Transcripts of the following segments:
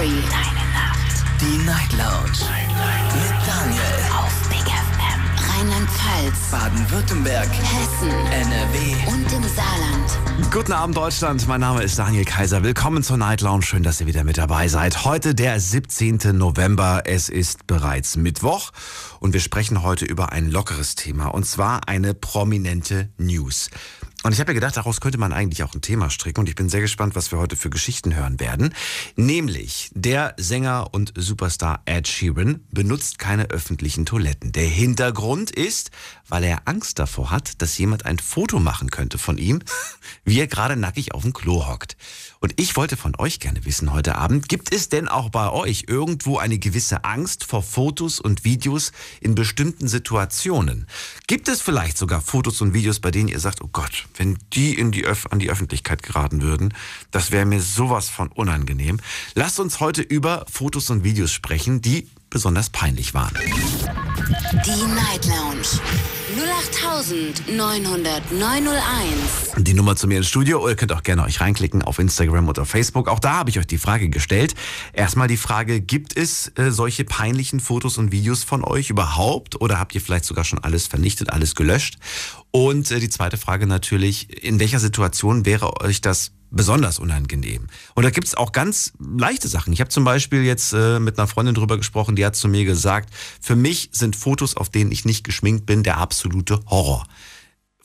Story. Deine Nacht. Die Night Lounge. Mit Daniel. Auf Big FM. Rheinland-Pfalz. Baden-Württemberg. Hessen. NRW. Und im Saarland. Guten Abend Deutschland, mein Name ist Daniel Kaiser. Willkommen zur Night Lounge. Schön, dass ihr wieder mit dabei seid. Heute der 17. November. Es ist bereits Mittwoch und wir sprechen heute über ein lockeres Thema und zwar eine prominente News. Und ich habe mir gedacht, daraus könnte man eigentlich auch ein Thema stricken und ich bin sehr gespannt, was wir heute für Geschichten hören werden. Nämlich der Sänger und Superstar Ed Sheeran benutzt keine öffentlichen Toiletten. Der Hintergrund ist, weil er Angst davor hat, dass jemand ein Foto machen könnte von ihm, wie er gerade nackig auf dem Klo hockt. Und ich wollte von euch gerne wissen heute Abend, gibt es denn auch bei euch irgendwo eine gewisse Angst vor Fotos und Videos in bestimmten Situationen? Gibt es vielleicht sogar Fotos und Videos, bei denen ihr sagt, oh Gott, wenn die, in die Öf an die Öffentlichkeit geraten würden, das wäre mir sowas von unangenehm. Lasst uns heute über Fotos und Videos sprechen, die besonders peinlich waren. Die Night Lounge. 08901. Die Nummer zu mir ins Studio. Ihr könnt auch gerne euch reinklicken auf Instagram oder Facebook. Auch da habe ich euch die Frage gestellt. Erstmal die Frage, gibt es äh, solche peinlichen Fotos und Videos von euch überhaupt? Oder habt ihr vielleicht sogar schon alles vernichtet, alles gelöscht? Und äh, die zweite Frage natürlich, in welcher Situation wäre euch das besonders unangenehm. Und da gibt's auch ganz leichte Sachen. Ich habe zum Beispiel jetzt äh, mit einer Freundin drüber gesprochen, die hat zu mir gesagt, für mich sind Fotos, auf denen ich nicht geschminkt bin, der absolute Horror.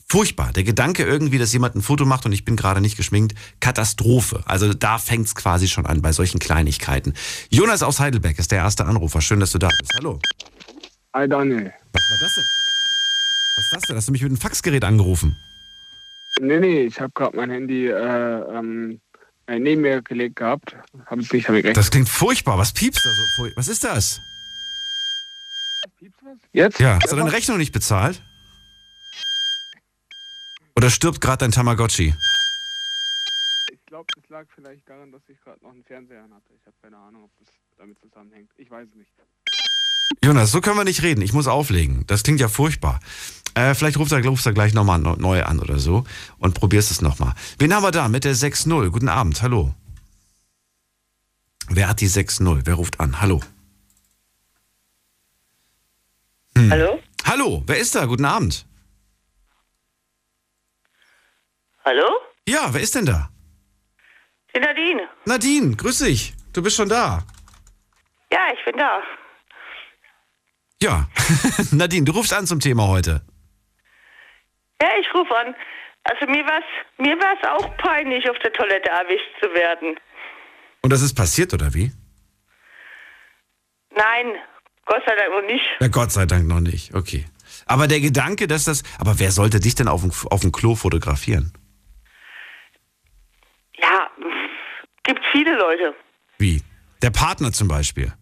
Furchtbar. Der Gedanke irgendwie, dass jemand ein Foto macht und ich bin gerade nicht geschminkt, Katastrophe. Also da fängt's quasi schon an bei solchen Kleinigkeiten. Jonas aus Heidelberg ist der erste Anrufer. Schön, dass du da bist. Hallo. Hi Daniel. Was war das denn? Was ist das denn? Hast du mich mit einem Faxgerät angerufen? Nee, nee, ich habe gerade mein Handy äh, ähm, äh, neben mir gelegt gehabt. Hab ich, hab ich recht. Das klingt furchtbar. Was piepst da so? Was ist das? Jetzt? Ja, hast du deine Rechnung nicht bezahlt? Oder stirbt gerade dein Tamagotchi? Ich glaube, das lag vielleicht daran, dass ich gerade noch einen Fernseher an hatte. Ich habe keine Ahnung, ob das damit zusammenhängt. Ich weiß es nicht. Jonas, so können wir nicht reden. Ich muss auflegen. Das klingt ja furchtbar. Äh, vielleicht rufst du, rufst du gleich nochmal neu an oder so und probierst es nochmal. Wen haben wir da mit der 6-0? Guten Abend, hallo. Wer hat die 6-0? Wer ruft an? Hallo. Hallo? Hallo, wer ist da? Guten Abend. Hallo? Ja, wer ist denn da? Die Nadine. Nadine, grüß dich. Du bist schon da. Ja, ich bin da. Ja. Nadine, du rufst an zum Thema heute. Ja, ich rufe an. Also mir war's mir war's auch peinlich, auf der Toilette erwischt zu werden. Und das ist passiert, oder wie? Nein, Gott sei Dank noch nicht. Na Gott sei Dank noch nicht. Okay. Aber der Gedanke, dass das. Aber wer sollte dich denn auf dem, auf dem Klo fotografieren? Ja, gibt viele Leute. Wie? Der Partner zum Beispiel.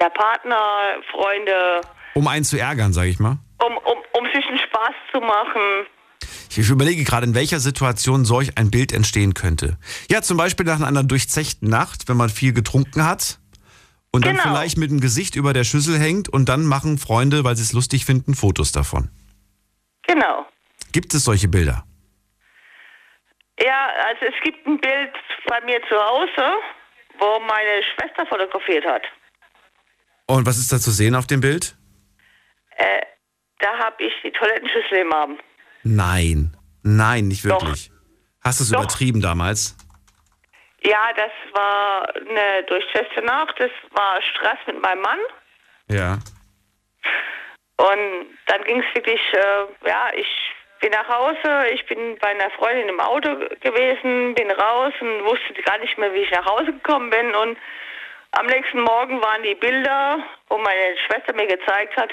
Der Partner, Freunde, Um einen zu ärgern, sag ich mal. Um, um, um sich einen Spaß zu machen. Ich überlege gerade, in welcher Situation solch ein Bild entstehen könnte. Ja, zum Beispiel nach einer durchzechten Nacht, wenn man viel getrunken hat und dann Genau. vielleicht mit dem Gesicht über der Schüssel hängt und dann machen Freunde, weil sie es lustig finden, Fotos davon. Genau. Gibt es solche Bilder? Ja, also es gibt ein Bild bei mir zu Hause, wo meine Schwester fotografiert hat. Und was ist da zu sehen auf dem Bild? Äh, da habe ich die Toilettenschüssel im Arm. Nein. Nein, nicht Doch. wirklich. Hast du es Doch. übertrieben damals? Ja, das war eine durchzechte Nacht. Das war Stress mit meinem Mann. Ja. Und dann ging es wirklich, äh, ja, ich bin nach Hause, ich bin bei einer Freundin im Auto gewesen, bin raus und wusste gar nicht mehr, wie ich nach Hause gekommen bin. Und am nächsten Morgen waren die Bilder, wo meine Schwester mir gezeigt hat.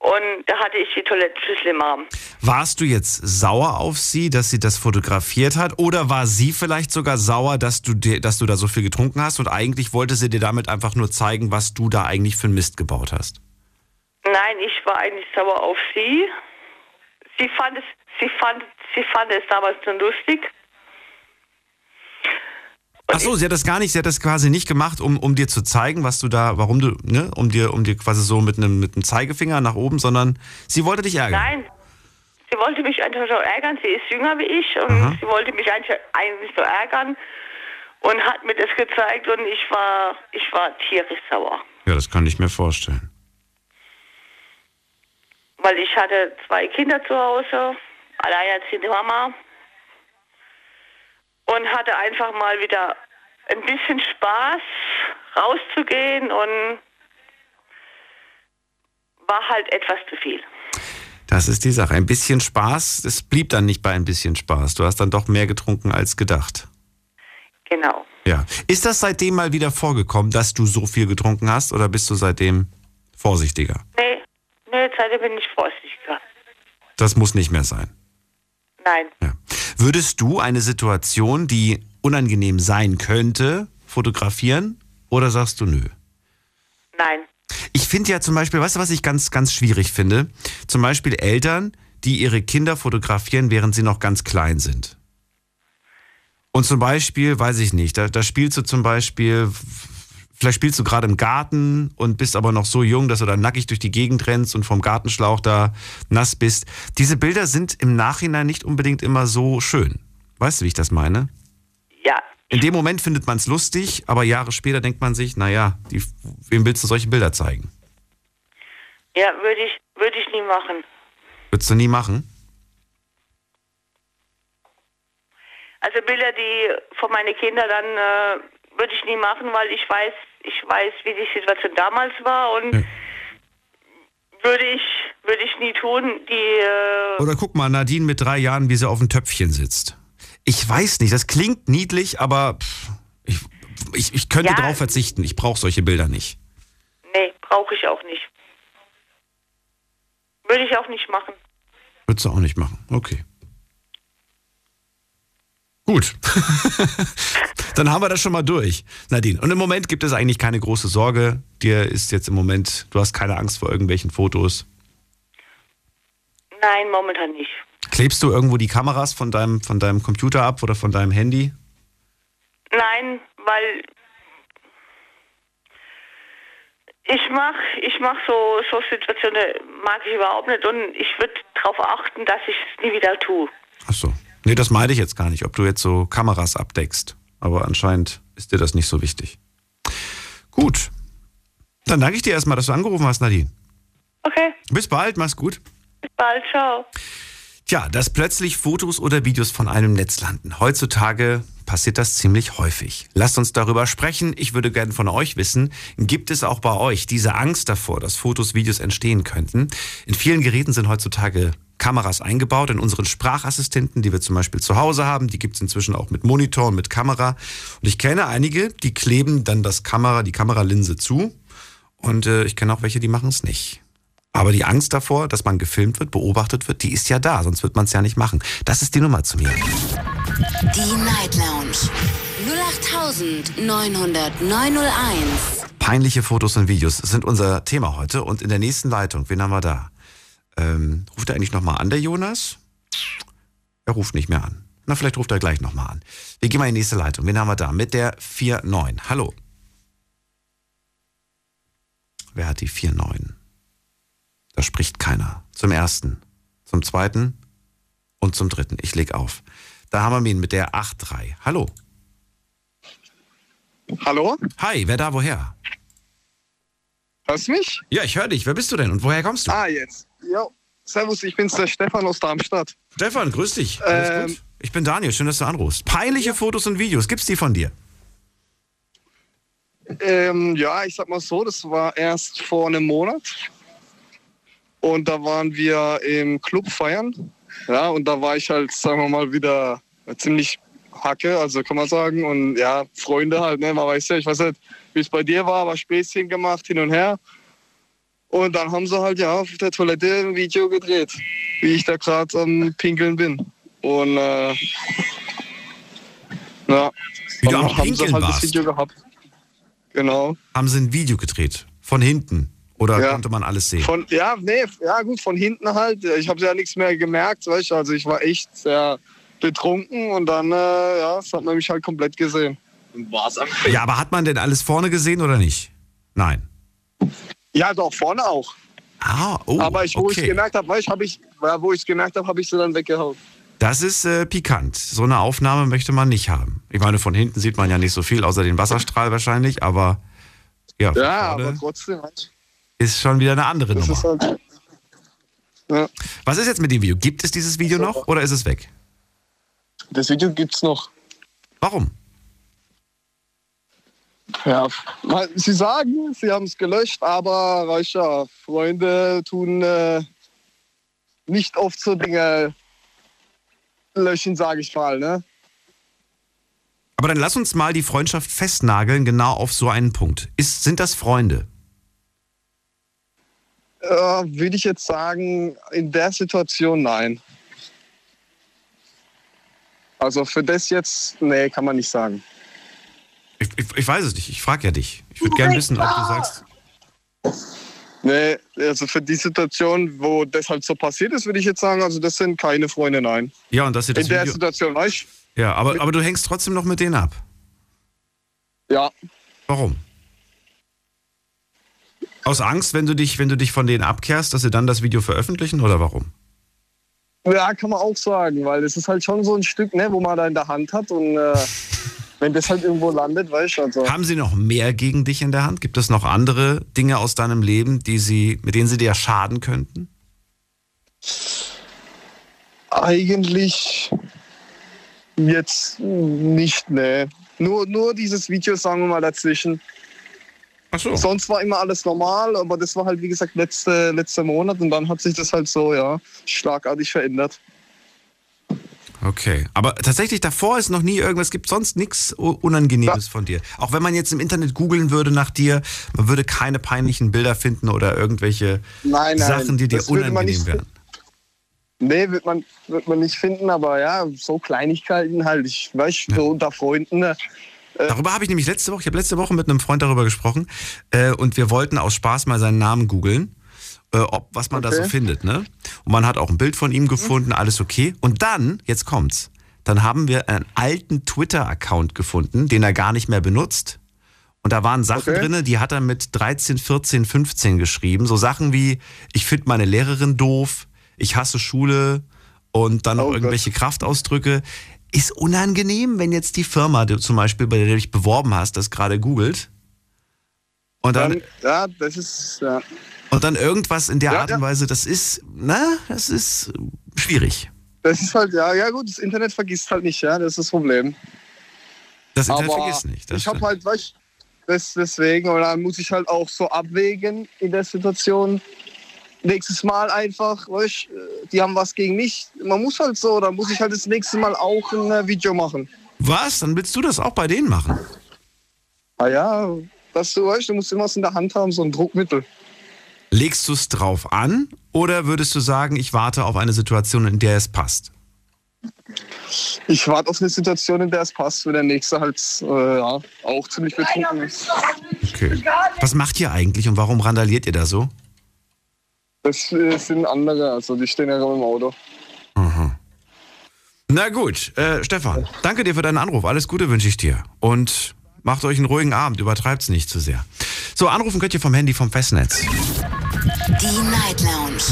Und da hatte ich die Toilettenschüssel im Arm. Warst du jetzt sauer auf sie, dass sie das fotografiert hat? Oder war sie vielleicht sogar sauer, dass du, dir, dass du da so viel getrunken hast und eigentlich wollte sie dir damit einfach nur zeigen, was du da eigentlich für einen Mist gebaut hast? Nein, ich war eigentlich sauer auf sie. Sie fand es, sie fand, sie fand es damals nur lustig. Ach so, sie hat das gar nicht, sie hat das quasi nicht gemacht, um, um dir zu zeigen, was du da, warum du, ne, um dir, um dir quasi so mit einem, mit einem Zeigefinger nach oben, sondern sie wollte dich ärgern. Nein, sie wollte mich einfach so ärgern. Sie ist jünger wie ich und Aha. sie wollte mich eigentlich, eigentlich so ärgern. und hat mir das gezeigt und ich war, ich war tierisch sauer. Ja, das kann ich mir vorstellen. Weil ich hatte zwei Kinder zu Hause, alleinerziehende Mama und hatte einfach mal wieder ein bisschen Spaß rauszugehen und war halt etwas zu viel. Das ist die Sache. Ein bisschen Spaß, es blieb dann nicht bei ein bisschen Spaß. Du hast dann doch mehr getrunken als gedacht. Genau. Ja. Ist das seitdem mal wieder vorgekommen, dass du so viel getrunken hast oder bist du seitdem vorsichtiger? Nee, nee, seitdem bin ich vorsichtiger. Das muss nicht mehr sein. Nein. Ja. Würdest du eine Situation, die unangenehm sein könnte, fotografieren oder sagst du nö? Nein. Ich finde ja zum Beispiel, weißt du, was ich ganz, ganz schwierig finde? Zum Beispiel Eltern, die ihre Kinder fotografieren, während sie noch ganz klein sind. Und zum Beispiel, weiß ich nicht, da, da spielst du zum Beispiel, vielleicht spielst du gerade im Garten und bist aber noch so jung, dass du da nackig durch die Gegend rennst und vom Gartenschlauch da nass bist. Diese Bilder sind im Nachhinein nicht unbedingt immer so schön. Weißt du, wie ich das meine? Ja. In dem Moment findet man es lustig, aber Jahre später denkt man sich, naja, die, wem willst du solche Bilder zeigen? Ja, würde ich, würde ich nie machen. Würdest du nie machen? Also Bilder, die von meinen Kindern dann äh, würde ich nie machen, weil ich weiß, ich weiß, wie die Situation damals war und Ja. würde ich würde ich nie tun. Die äh, Oder guck mal, Nadine mit drei Jahren, wie sie auf dem Töpfchen sitzt. Ich weiß nicht, das klingt niedlich, aber pff, ich, ich, ich könnte Ja. drauf verzichten. Ich brauche solche Bilder nicht. nee, brauche ich auch nicht. Würde ich auch nicht machen. Würdest du auch nicht machen. Okay. Gut. Dann haben wir das schon mal durch, Nadine. Und im Moment gibt es eigentlich keine große Sorge. Dir ist jetzt im Moment, du hast keine Angst vor irgendwelchen Fotos. Nein, momentan nicht. Klebst du irgendwo die Kameras von deinem, von deinem Computer ab oder von deinem Handy? Nein, weil ich mach, ich mach so, so Situationen mag ich überhaupt nicht und ich würde darauf achten, dass ich es nie wieder tue. Ach so. Nee, das meinte ich jetzt gar nicht, ob du jetzt so Kameras abdeckst. Aber anscheinend ist dir das nicht so wichtig. Gut. Dann danke ich dir erstmal, dass du angerufen hast, Nadine. Okay, Bis bald, mach's gut. bis bald, ciao. Tja, dass plötzlich Fotos oder Videos von einem Netz landen. Heutzutage passiert das ziemlich häufig. Lasst uns darüber sprechen. Ich würde gerne von euch wissen, gibt es auch bei euch diese Angst davor, dass Fotos, Videos entstehen könnten? In vielen Geräten sind heutzutage Kameras eingebaut, in unseren Sprachassistenten, die wir zum Beispiel zu Hause haben. Die gibt es inzwischen auch mit Monitor und mit Kamera. Und ich kenne einige, die kleben dann das Kamera, die Kameralinse zu. Und äh, ich kenne auch welche, die machen es nicht. Aber die Angst davor, dass man gefilmt wird, beobachtet wird, die ist ja da, sonst wird man es ja nicht machen. Das ist die Nummer zu mir. Die Night Lounge 0890901. Peinliche Fotos und Videos sind unser Thema heute. Und in der nächsten Leitung, wen haben wir da? Ähm, ruft er eigentlich nochmal an, der Jonas? Er ruft nicht mehr an. Na, vielleicht ruft er gleich nochmal an. Wir gehen mal in die nächste Leitung. Wen haben wir da? Mit der 49. Hallo. Wer hat die 49? Da spricht keiner. Zum ersten, zum zweiten und zum dritten. Ich leg auf. Da haben wir ihn mit der 83. Hallo. Hallo? Hi, wer da woher? Hörst du mich? Ja, ich höre dich. Wer bist du denn und woher kommst du? Ah, jetzt. Jo. Servus, ich bin's, der Stefan aus Darmstadt. Stefan, grüß dich. Alles Ähm, gut? Ich bin Daniel, schön, dass du anrufst. Peinliche Fotos und Videos, gibt's die von dir? Ähm, ja, ich sag mal so, das war erst vor einem Monat. Und da waren wir im Club feiern. Ja, und da war ich halt, sagen wir mal, wieder ziemlich Hacke, also kann man sagen. Und ja, Freunde halt, ne, man weiß ja, ich weiß nicht, wie es bei dir war, aber Späßchen gemacht, hin und her. Und dann haben sie halt ja auf der Toilette ein Video gedreht, wie ich da gerade am Pinkeln bin. Und äh, ja, Wie du dann am haben Pinkeln sie halt warst. das Video gehabt. Genau. Haben sie ein Video gedreht? Von hinten? Oder Ja. konnte man alles sehen? Von, ja, nee, ja gut, von hinten halt. Ich habe ja nichts mehr gemerkt, weißt du. Also ich war echt sehr betrunken und dann, äh, ja, das hat man mich halt komplett gesehen. Ja, aber hat man denn alles vorne gesehen oder nicht? Nein. Ja, doch, vorne auch. Ah, oh, Aber ich, wo ich okay. gemerkt habe, hab ich, wo ich gemerkt habe, habe ich sie dann weggehauen. Das ist äh, pikant. So eine Aufnahme möchte man nicht haben. Ich meine, von hinten sieht man ja nicht so viel, außer den Wasserstrahl wahrscheinlich, aber ja, Ja, aber trotzdem. Ist schon wieder eine andere das Nummer. halt. Ja, Was ist jetzt mit dem Video? Gibt es dieses Video noch oder ist es weg? das Video gibt's noch. Warum? Ja, sie sagen, sie haben es gelöscht, aber ja, Freunde tun äh, nicht oft so Dinge löschen, sage ich mal. Ne? Aber dann lass uns mal die Freundschaft festnageln, genau auf so einen Punkt. Ist, sind das Freunde? Äh, Würde ich jetzt sagen, in der Situation nein. Also für das jetzt, nee, kann man nicht sagen. Ich, ich, ich weiß es nicht. Ich frage ja dich. Ich würde gerne wissen, ob du sagst. Nee, also für die Situation, wo das halt so passiert ist, würde ich jetzt sagen, also das sind keine Freunde, nein. Ja, und das in der Video. Situation, weißt Ja, aber, aber du hängst trotzdem noch mit denen ab. du? Ja, Warum? Aus Angst, wenn du dich, wenn du dich von denen abkehrst, dass sie dann das Video veröffentlichen oder warum? Ja, kann man auch sagen, weil es ist halt schon so ein Stück, ne, wo man da in der Hand hat und äh, wenn das halt irgendwo landet, weißt du, also. Haben sie noch mehr gegen dich in der Hand? Gibt es noch andere Dinge aus deinem Leben, die sie, mit denen sie dir schaden könnten? Eigentlich jetzt nicht, ne. Nur, nur dieses Video, sagen wir mal, dazwischen. Ach so. Sonst war immer alles normal, aber das war halt, wie gesagt, letzte, letzter Monat und dann hat sich das halt so, ja, schlagartig verändert. Okay, aber tatsächlich davor ist noch nie irgendwas, gibt sonst nichts Unangenehmes von dir. Auch wenn man jetzt im Internet googeln würde nach dir, man würde keine peinlichen Bilder finden oder irgendwelche Nein, nein. Sachen, die dir unangenehm wären. Nee, wird man, wird man nicht finden, aber ja, so Kleinigkeiten halt. Ich weiß, so unter Freunden. ne, Darüber habe ich nämlich letzte Woche, ich habe letzte Woche mit einem Freund darüber gesprochen äh, und wir wollten aus Spaß mal seinen Namen googeln, äh, ob, was man da so Okay. findet. Ne? Und man hat auch ein Bild von ihm gefunden, alles okay. Und dann, jetzt kommt's, dann haben wir einen alten Twitter-Account gefunden, den er gar nicht mehr benutzt. Und da waren Sachen Okay. drinne, die hat er mit 13, 14, 15 geschrieben. So Sachen wie, ich finde meine Lehrerin doof, ich hasse Schule und dann noch Oh Gott. irgendwelche Kraftausdrücke. Ist unangenehm, wenn jetzt die Firma, die, zum Beispiel, bei der du dich beworben hast, das gerade googelt und dann, Dann, ja, das ist, ja. Und dann irgendwas in der Ja, Art und Weise, das ist, na, das ist schwierig. Das ist halt, ja, ja gut, das Internet vergisst halt nicht, ja, das ist das Problem. Das Internet Aber vergisst nicht. Das ich habe halt, weißt das deswegen, und dann muss ich halt auch so abwägen in der Situation. Nächstes Mal einfach, weißt die haben was gegen mich. Man muss halt so, dann muss ich halt das nächste Mal auch ein äh, Video machen. Was? Dann willst du das auch bei denen machen? Ah ja, das du weißt, du musst immer was in der Hand haben, so ein Druckmittel. Legst du es drauf an oder würdest du sagen, ich warte auf eine Situation, in der es passt? Ich warte auf eine Situation, in der es passt, wenn der nächste halt äh, ja, auch ziemlich betrunken ist. Okay. Was macht ihr eigentlich und warum randaliert ihr da so? Das äh, sind andere, also die stehen ja gerade im Auto. Na gut, äh, Stefan, danke dir für deinen Anruf. Alles Gute wünsche ich dir. Und macht euch einen ruhigen Abend, übertreibt's nicht zu sehr. So, anrufen könnt ihr vom Handy vom Festnetz. Die Night Lounge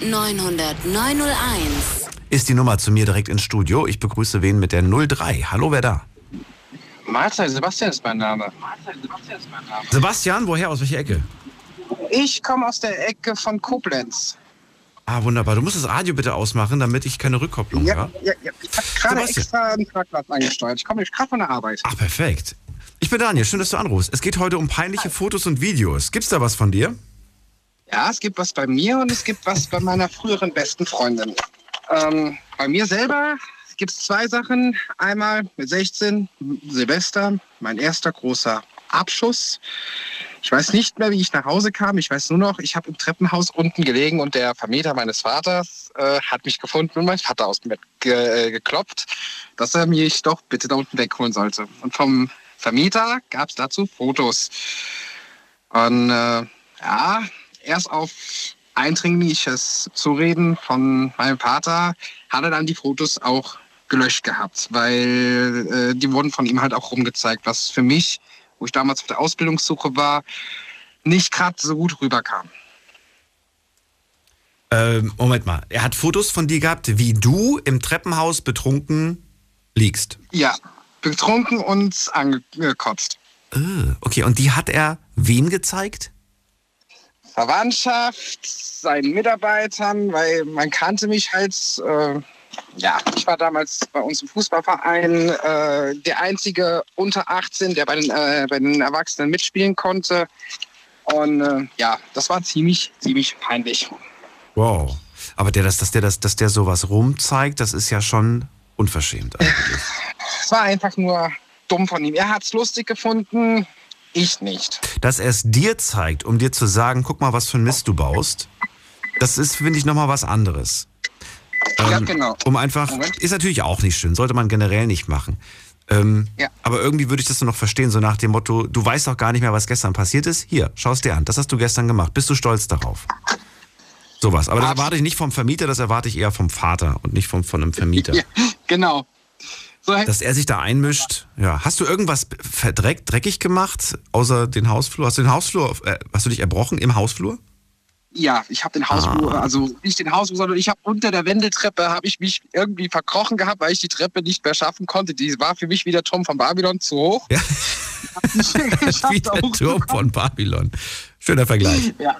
0890901. Ist die Nummer zu mir direkt ins Studio. Ich begrüße wen mit der 03. Hallo, wer da? Mahlzeit, Sebastian ist mein Name. Sebastian, woher? Aus welcher Ecke? Ich komme aus der Ecke von Koblenz. Ah, wunderbar. Du musst das Radio bitte ausmachen, damit ich keine Rückkopplung höre. ja, ja. Ich habe gerade Sebastian. extra einen Parkplatz angesteuert. Ich komme gerade von der Arbeit. Ach, perfekt. Ich bin Daniel, schön, dass du anrufst. Es geht heute um peinliche Fotos und Videos. Gibt's da was von dir? Ja, es gibt was bei mir und es gibt was bei meiner früheren besten Freundin. Ähm, bei mir selber gibt es zwei Sachen. Einmal mit 16, Silvester, mein erster großer Abschuss. Ich weiß nicht mehr, wie ich nach Hause kam. Ich weiß nur noch, ich habe im Treppenhaus unten gelegen und der Vermieter meines Vaters äh, hat mich gefunden und mein Vater aus dem Bett ge äh, geklopft, dass er mich doch bitte da unten wegholen sollte. Und vom Vermieter gab es dazu Fotos. Und äh, ja, erst auf eindringliches Zureden von meinem Vater hat er dann die Fotos auch gelöscht gehabt, weil äh, die wurden von ihm halt auch rumgezeigt, was für mich, wo ich damals auf der Ausbildungssuche war, nicht gerade so gut rüberkam. Ähm, Moment mal, er hat Fotos von dir gehabt, wie du im Treppenhaus betrunken liegst. Ja, betrunken und angekotzt. Äh, okay, und die hat er wem gezeigt? Verwandtschaft, seinen Mitarbeitern, weil man kannte mich halt. Äh, ja, ich war damals bei uns im Fußballverein äh, der einzige unter 18, der bei den, äh, bei den Erwachsenen mitspielen konnte. Und äh, ja, das war ziemlich, ziemlich peinlich. Wow. Aber der, dass, dass, der, dass, dass der sowas rumzeigt, das ist ja schon unverschämt eigentlich. Es war einfach nur dumm von ihm. Er hat es lustig gefunden, ich nicht. Dass er es dir zeigt, um dir zu sagen, guck mal, was für ein Mist du baust, das ist, finde ich, nochmal was anderes. ja, Ähm, genau. Um einfach, Moment. ist natürlich auch nicht schön, sollte man generell nicht machen. Ähm, Ja. Aber irgendwie würde ich das nur noch verstehen, so nach dem Motto, du weißt doch gar nicht mehr, was gestern passiert ist. Hier, schau es dir an, das hast du gestern gemacht. Bist du stolz darauf? Sowas. Aber das erwarte ich nicht vom Vermieter, das erwarte ich eher vom Vater und nicht vom, von einem Vermieter. Ja, genau. Dass er sich da einmischt. Ja. Hast du irgendwas verdreckt, dreckig gemacht, außer den Hausflur? Hast du den Hausflur, äh, hast du dich erbrochen im Hausflur? Ja, ich habe den Hausflur, also nicht den Hausflur, sondern ich habe unter der Wendeltreppe habe ich mich irgendwie verkrochen gehabt, weil ich die Treppe nicht mehr schaffen konnte. Die war für mich wie der Turm von Babylon zu hoch. Ja. Wie der Turm von Babylon. Schöner Vergleich. Ja.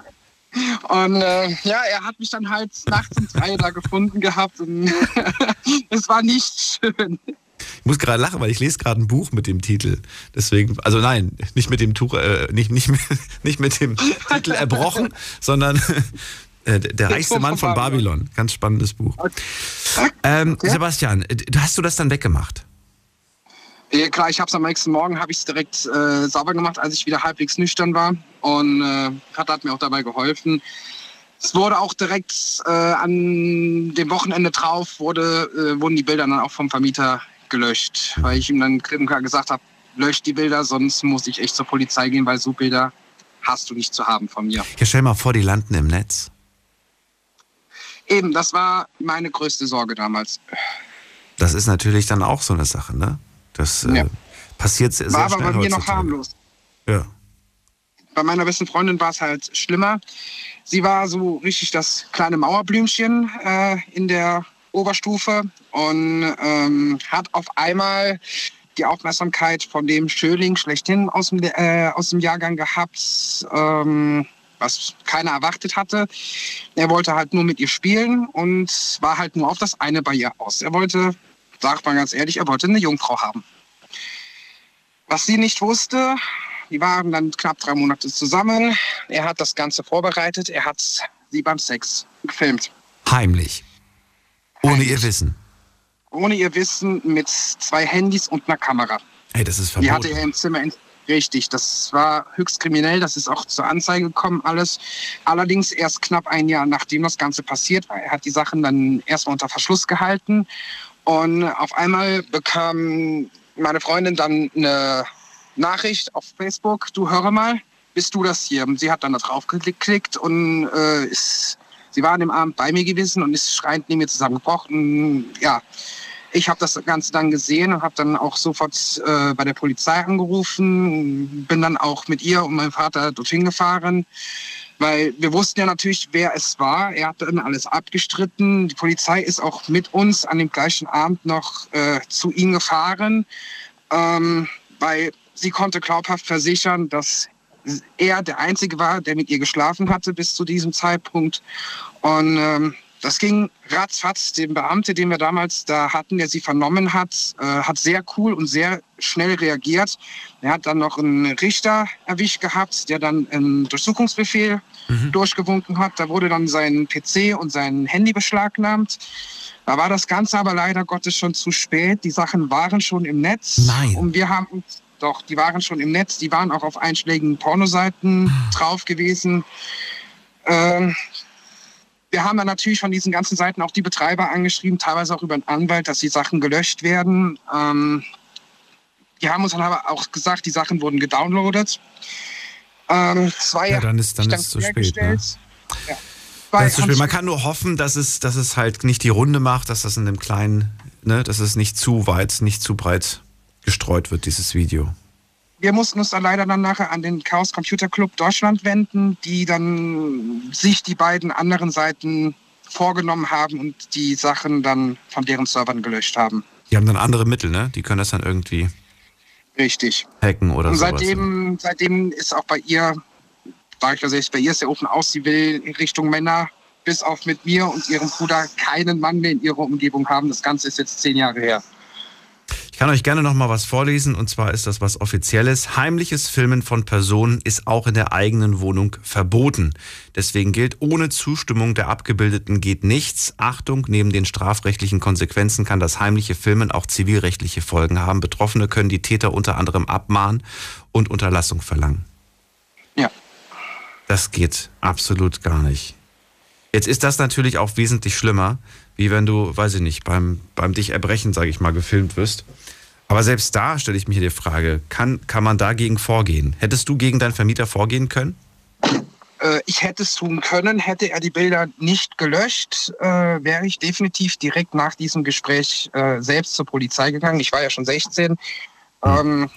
Und äh, ja, er hat mich dann halt nachts um drei da gefunden gehabt und es war nicht schön. Ich muss gerade lachen, weil ich lese gerade ein Buch mit dem Titel. Deswegen, also nein, nicht mit dem Tuch, äh, nicht, nicht, nicht mit dem Titel erbrochen, sondern äh, der reichste Mann von Babylon. Ganz spannendes Buch. Ähm. Sebastian, hast du das dann weggemacht? Ja, klar, ich habe es am nächsten Morgen habe ich direkt äh, sauber gemacht, als ich wieder halbwegs nüchtern war. Und äh, hat mir auch dabei geholfen. Es wurde auch direkt äh, an dem Wochenende drauf, wurde, äh, wurden die Bilder dann auch vom Vermieter gelöscht. Weil ich ihm dann klipp und klar gesagt habe, löscht die Bilder, sonst muss ich echt zur Polizei gehen, weil so Bilder hast du nicht zu haben von mir. Ja, stell mal vor, die landen im Netz. Eben, das war meine größte Sorge damals. Das ist natürlich dann auch so eine Sache, ne? Das äh, Ja. passiert sehr, sehr War aber schnell bei mir noch harmlos. Ja. bei meiner besten Freundin war es halt schlimmer. Sie war so richtig das kleine Mauerblümchen äh, in der Oberstufe und ähm, hat auf einmal die Aufmerksamkeit von dem Schöling schlechthin aus dem, äh, aus dem Jahrgang gehabt, ähm, was keiner erwartet hatte. Er wollte halt nur mit ihr spielen und war halt nur auf das eine bei ihr aus. Er wollte, sagt man ganz ehrlich, er wollte eine Jungfrau haben. Was sie nicht wusste, die waren dann knapp drei Monate zusammen. Er hat das Ganze vorbereitet. Er hat sie beim Sex gefilmt. Heimlich. Ohne Heimlich. ihr Wissen. Ohne ihr Wissen mit zwei Handys und einer Kamera. Hey, das ist Die hatte verboten. er im Zimmer. Richtig, das war höchst kriminell. Das ist auch zur Anzeige gekommen, alles. Allerdings erst knapp ein Jahr nachdem das Ganze passiert war. Er hat die Sachen dann erstmal unter Verschluss gehalten. Und auf einmal bekam meine Freundin dann eine Nachricht auf Facebook, du höre mal, bist du das hier? Und sie hat dann da drauf geklickt und äh, ist, sie war an Abend bei mir gewesen und ist schreiend neben mir zusammengebrochen. Ja, ich habe das Ganze dann gesehen und habe dann auch sofort äh, bei der Polizei angerufen, bin dann auch mit ihr und meinem Vater dorthin gefahren, weil wir wussten ja natürlich, wer es war. Er hat dann alles abgestritten. Die Polizei ist auch mit uns an dem gleichen Abend noch äh, zu ihm gefahren, ähm, weil sie konnte glaubhaft versichern, dass er der Einzige war, der mit ihr geschlafen hatte bis zu diesem Zeitpunkt. Und ähm, das ging ratzfatz. Den Beamte, den wir damals da hatten, der sie vernommen hat, äh, hat sehr cool und sehr schnell reagiert. Er hat dann noch einen Richter erwischt gehabt, der dann einen Durchsuchungsbefehl durchgewunken hat. Da wurde dann sein PC und sein Handy beschlagnahmt. Da war das Ganze aber leider Gottes schon zu spät. Die Sachen waren schon im Netz. Nein. Und wir haben uns, doch, die waren schon im Netz. Die waren auch auf einschlägigen Pornoseiten drauf gewesen. Ähm, wir haben dann natürlich von diesen ganzen Seiten auch die Betreiber angeschrieben, teilweise auch über einen Anwalt, dass die Sachen gelöscht werden. Ähm, die haben uns dann aber auch gesagt, die Sachen wurden gedownloadet. Ähm, zwei Ja, dann ist- dann ist es zu spät, ne? Ja. Das zu spät. Man kann nur hoffen, dass es, dass es halt nicht die Runde macht, dass das in dem kleinen, ne, dass es nicht zu weit, nicht zu breit gestreut wird, dieses Video. wir mussten uns dann leider dann nachher an den Chaos Computer Club Deutschland wenden, die dann sich die beiden anderen Seiten vorgenommen haben und die Sachen dann von deren Servern gelöscht haben. Die haben dann andere Mittel, ne? Die können das dann irgendwie Richtig. hacken oder Und sowas. seitdem, seitdem ist auch bei ihr, sag ich jetzt, bei ihr ist der Ofen aus, sie will in Richtung Männer, bis auf mit mir und ihrem Bruder keinen Mann mehr in ihrer Umgebung haben. Das Ganze ist jetzt zehn Jahre her. Ich kann euch gerne noch mal was vorlesen und zwar ist das was offizielles. Heimliches Filmen von Personen ist auch in der eigenen Wohnung verboten. Deswegen gilt, ohne Zustimmung der Abgebildeten geht nichts. Achtung, neben den strafrechtlichen Konsequenzen kann das heimliche Filmen auch zivilrechtliche Folgen haben. Betroffene können die Täter unter anderem abmahnen und Unterlassung verlangen. Ja. Das geht absolut gar nicht. Jetzt ist das natürlich auch wesentlich schlimmer, wie wenn du, weiß ich nicht, beim, beim dich erbrechen, sage ich mal, gefilmt wirst. Aber selbst da stelle ich mir die Frage, kann, kann man dagegen vorgehen? Hättest du gegen deinen Vermieter vorgehen können? Äh, ich hätte es tun können, hätte er die Bilder nicht gelöscht, äh, wäre ich definitiv direkt nach diesem Gespräch äh, selbst zur Polizei gegangen. Ich war ja schon 16. Ähm,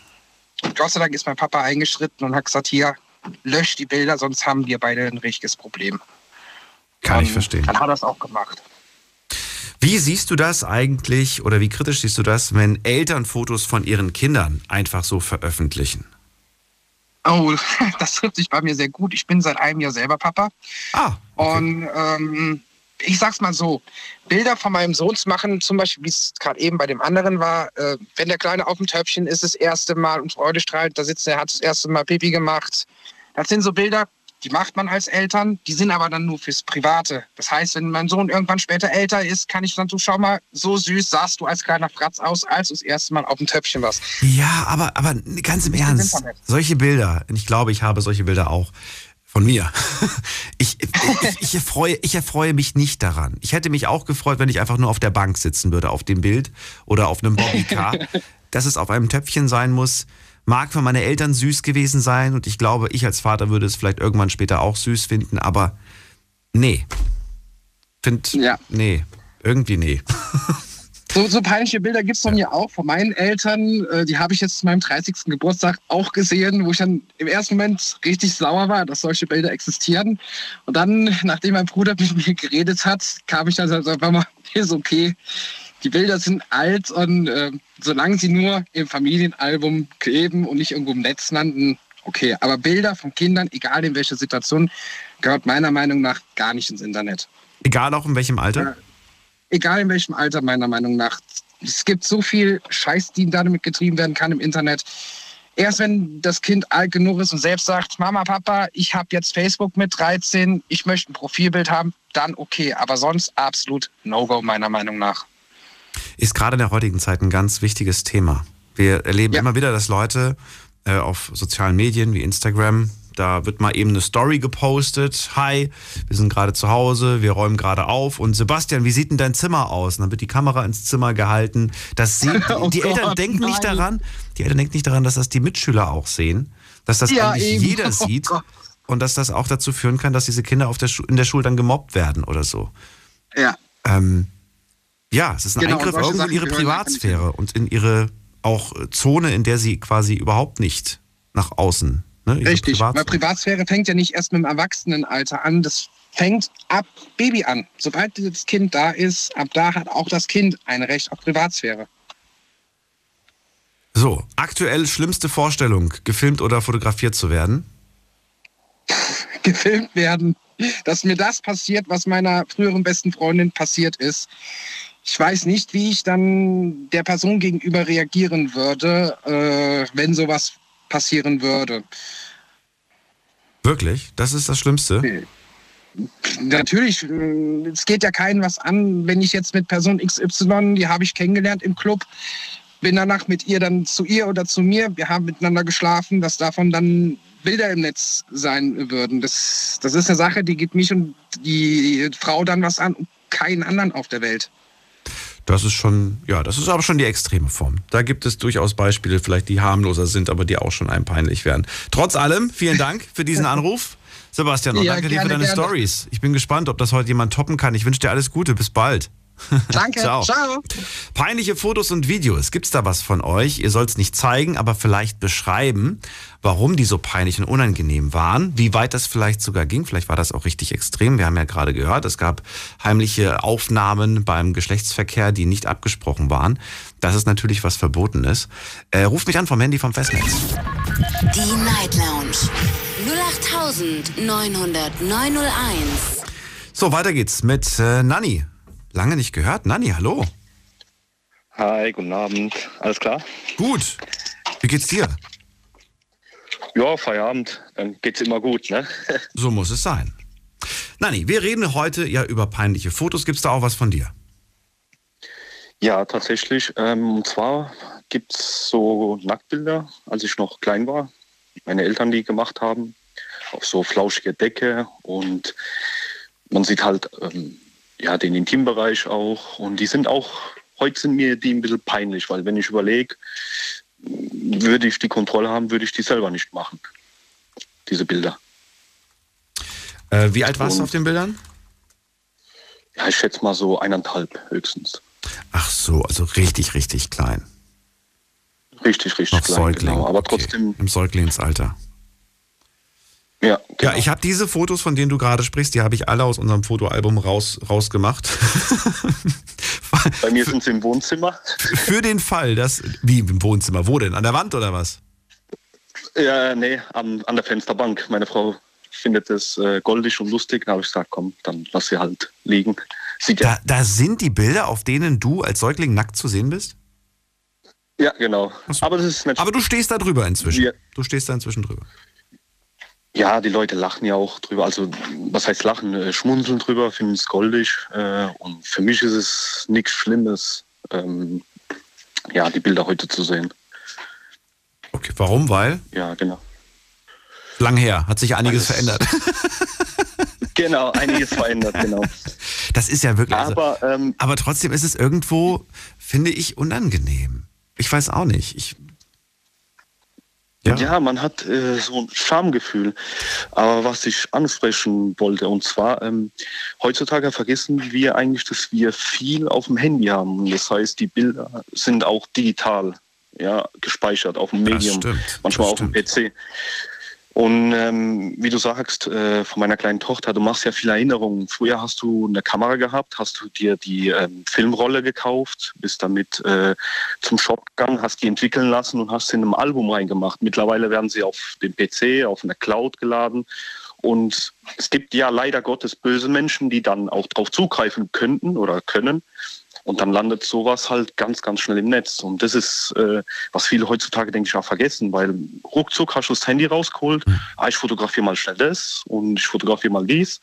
Gott sei Dank ist mein Papa eingeschritten und hat gesagt, hier, lösch die Bilder, sonst haben wir beide ein richtiges Problem. Kann ich Ähm, verstehen. Dann hat er es auch gemacht. Wie siehst du das eigentlich oder wie kritisch siehst du das, wenn Eltern Fotos von ihren Kindern einfach so veröffentlichen? Oh, das trifft sich bei mir sehr gut. Ich bin seit einem Jahr selber Papa. Ah, okay. Und ähm, ich sag's mal so: Bilder von meinem Sohn zu machen, zum Beispiel, wie es gerade eben bei dem anderen war, äh, wenn der Kleine auf dem Töpfchen ist, das erste Mal und Freude strahlt, da sitzt er, hat das erste Mal Pipi gemacht. Das sind so Bilder, die macht man als Eltern, die sind aber dann nur fürs Private. Das heißt, wenn mein Sohn irgendwann später älter ist, kann ich dann so, schau mal, so süß sahst du als kleiner Fratz aus, als du das erste Mal auf dem Töpfchen warst. Ja, aber, aber ganz im Ernst, Internet. solche Bilder, und ich glaube, ich habe solche Bilder auch von mir. Ich, ich, ich, erfreue, ich erfreue mich nicht daran. Ich hätte mich auch gefreut, wenn ich einfach nur auf der Bank sitzen würde, auf dem Bild oder auf einem Bobbycar. Dass es auf einem Töpfchen sein muss, mag für meine Eltern süß gewesen sein und ich glaube, ich als Vater würde es vielleicht irgendwann später auch süß finden, aber nee. Find, Ja. nee. Irgendwie nee. So, so peinliche Bilder gibt's von mir auch, von meinen Eltern. Äh, die habe ich jetzt zu meinem 30. Geburtstag auch gesehen, wo ich dann im ersten Moment richtig sauer war, dass solche Bilder existieren. Und dann, nachdem mein Bruder mit mir geredet hat, kam ich dann so, mal, ist okay. Die Bilder sind alt und äh, solange sie nur im Familienalbum kleben und nicht irgendwo im Netz landen, okay. Aber Bilder von Kindern, egal in welcher Situation, gehört meiner Meinung nach gar nicht ins Internet Egal auch in welchem Alter. egal in welchem Alter meiner Meinung nach. Es gibt so viel Scheiß, die damit getrieben werden kann im Internet. Erst wenn das Kind alt genug ist und selbst sagt, Mama, Papa, ich habe jetzt Facebook mit 13, ich möchte ein Profilbild haben, dann okay. Aber sonst absolut No-Go meiner Meinung nach. Ist gerade in der heutigen Zeit ein ganz wichtiges Thema. Wir erleben Ja. immer wieder, dass Leute äh, auf sozialen Medien wie Instagram, da wird mal eben eine Story gepostet. Hi, wir sind gerade zu Hause, wir räumen gerade auf. Und Sebastian, wie sieht denn dein Zimmer aus? Und dann wird die Kamera ins Zimmer gehalten. Das sehen, Oh die Eltern Gott, denken nicht nein. daran, die Eltern denken nicht daran, dass das die Mitschüler auch sehen, dass das Ja, eigentlich eben. jeder Oh sieht Gott. und dass das auch dazu führen kann, dass diese Kinder auf der Schu in der Schule dann gemobbt werden oder so. Ja. Ähm, ja, es ist ein Genau, Eingriff irgendwie in ihre Privatsphäre und in ihre auch äh, Zone, in der sie quasi überhaupt nicht nach außen. Ne, Richtig. Weil Privatsphäre. Privatsphäre fängt ja nicht erst mit dem Erwachsenenalter an. Das fängt ab Baby an. Sobald das Kind da ist, ab da hat auch das Kind ein Recht auf Privatsphäre. So, aktuell schlimmste Vorstellung, gefilmt oder fotografiert zu werden. gefilmt werden, dass mir das passiert, was meiner früheren besten Freundin passiert ist. Ich weiß nicht, wie ich dann der Person gegenüber reagieren würde, äh, wenn sowas passieren würde. Wirklich? Das ist das Schlimmste? Natürlich, äh, es geht ja keinen was an, wenn ich jetzt mit Person XY, die habe ich kennengelernt im Club, bin danach mit ihr dann zu ihr oder zu mir, wir haben miteinander geschlafen, dass davon dann Bilder im Netz sein würden. Das, das ist eine Sache, die geht mich und die Frau dann was an und keinen anderen auf der Welt. Das ist schon, ja, das ist aber schon die extreme Form. Da gibt es durchaus Beispiele, vielleicht die harmloser sind, aber die auch schon einem peinlich werden. Trotz allem, vielen Dank für diesen Anruf. Sebastian, und Ja, danke dir für gerne, deine gerne. Stories. Ich bin gespannt, ob das heute jemand toppen kann. Ich wünsche dir alles Gute. Bis bald. Danke. Ciao. Ciao. Peinliche Fotos und Videos. Gibt's da was von euch? Ihr sollt's nicht zeigen, aber vielleicht beschreiben, warum die so peinlich und unangenehm waren. Wie weit das vielleicht sogar ging. Vielleicht war das auch richtig extrem. Wir haben ja gerade gehört, es gab heimliche Aufnahmen beim Geschlechtsverkehr, die nicht abgesprochen waren. Das ist natürlich was Verbotenes. Äh, ruft mich an vom Handy vom Festnetz. Die Night Lounge 08901. So, weiter geht's mit äh, Nanni. Lange nicht gehört. Nanni, hallo. Hi, guten Abend. Alles klar? Gut. Wie geht's dir? Ja, Feierabend. Dann geht's immer gut, ne? So muss es sein. Nanni, wir reden heute ja über peinliche Fotos. Gibt's da auch was von dir? Ja, tatsächlich. Ähm, und zwar gibt's so Nacktbilder, als ich noch klein war. Meine Eltern die gemacht haben. Auf so flauschige Decke. Und man sieht halt ähm, ja, den Intimbereich auch. Und die sind auch, heute sind mir die ein bisschen peinlich, weil wenn ich überlege, würde ich die Kontrolle haben, würde ich die selber nicht machen. Diese Bilder. Äh, wie alt warst du Und- auf den Bildern? Ja, ich schätze mal so eineinhalb höchstens. Ach so, also richtig, richtig klein. Richtig, richtig Noch klein. Säugling. Genau. Aber Okay. trotzdem, Im Säuglingsalter. Ja, genau. Ja, ich habe diese Fotos, von denen du gerade sprichst, die habe ich alle aus unserem Fotoalbum raus, rausgemacht. Bei mir sind sie im Wohnzimmer. Für den Fall, dass. Wie im Wohnzimmer? Wo denn? An der Wand oder was? Ja, nee, am, an der Fensterbank. Meine Frau findet es äh, goldig und lustig. Da habe ich gesagt, komm, dann lass sie halt liegen. Sieht ja, Da, da sind die Bilder, auf denen du als Säugling nackt zu sehen bist? ja genau. Aber das ist nicht. Aber du stehst da drüber inzwischen. Ja. Du stehst da inzwischen drüber. Ja, die Leute lachen ja auch drüber. Also, was heißt lachen? Äh, schmunzeln drüber, finden es goldig. Äh, und für mich ist es nichts Schlimmes, ähm, ja, die Bilder heute zu sehen. Okay, warum? Weil? Ja, genau. Lang her, hat sich einiges Alles- verändert. Genau, einiges verändert, genau. Das ist ja wirklich. also- Aber ähm, Aber trotzdem ist es irgendwo, finde ich, unangenehm. Ich weiß auch nicht. Ich, Ja, man hat äh, so ein Schamgefühl. Aber was ich ansprechen wollte, und zwar, ähm, heutzutage vergessen wir eigentlich, dass wir viel auf dem Handy haben. Das heißt, die Bilder sind auch digital ja, gespeichert auf dem Medium, stimmt, manchmal auf dem PC. Und ähm, wie du sagst, äh, von meiner kleinen Tochter, du machst ja viele Erinnerungen. Früher hast du eine Kamera gehabt, hast du dir die ähm, Filmrolle gekauft, bist damit äh, zum Shop gegangen, hast die entwickeln lassen und hast sie in einem Album reingemacht. Mittlerweile werden sie auf dem PC, auf einer Cloud geladen. Und es gibt ja leider Gottes böse Menschen, die dann auch darauf zugreifen könnten oder können. Und dann landet sowas halt ganz, ganz schnell im Netz. Und das ist, äh, was viele heutzutage, denke ich, auch vergessen, weil ruckzuck hast du das Handy rausgeholt, ah, ich fotografiere mal schnell das und ich fotografiere mal dies.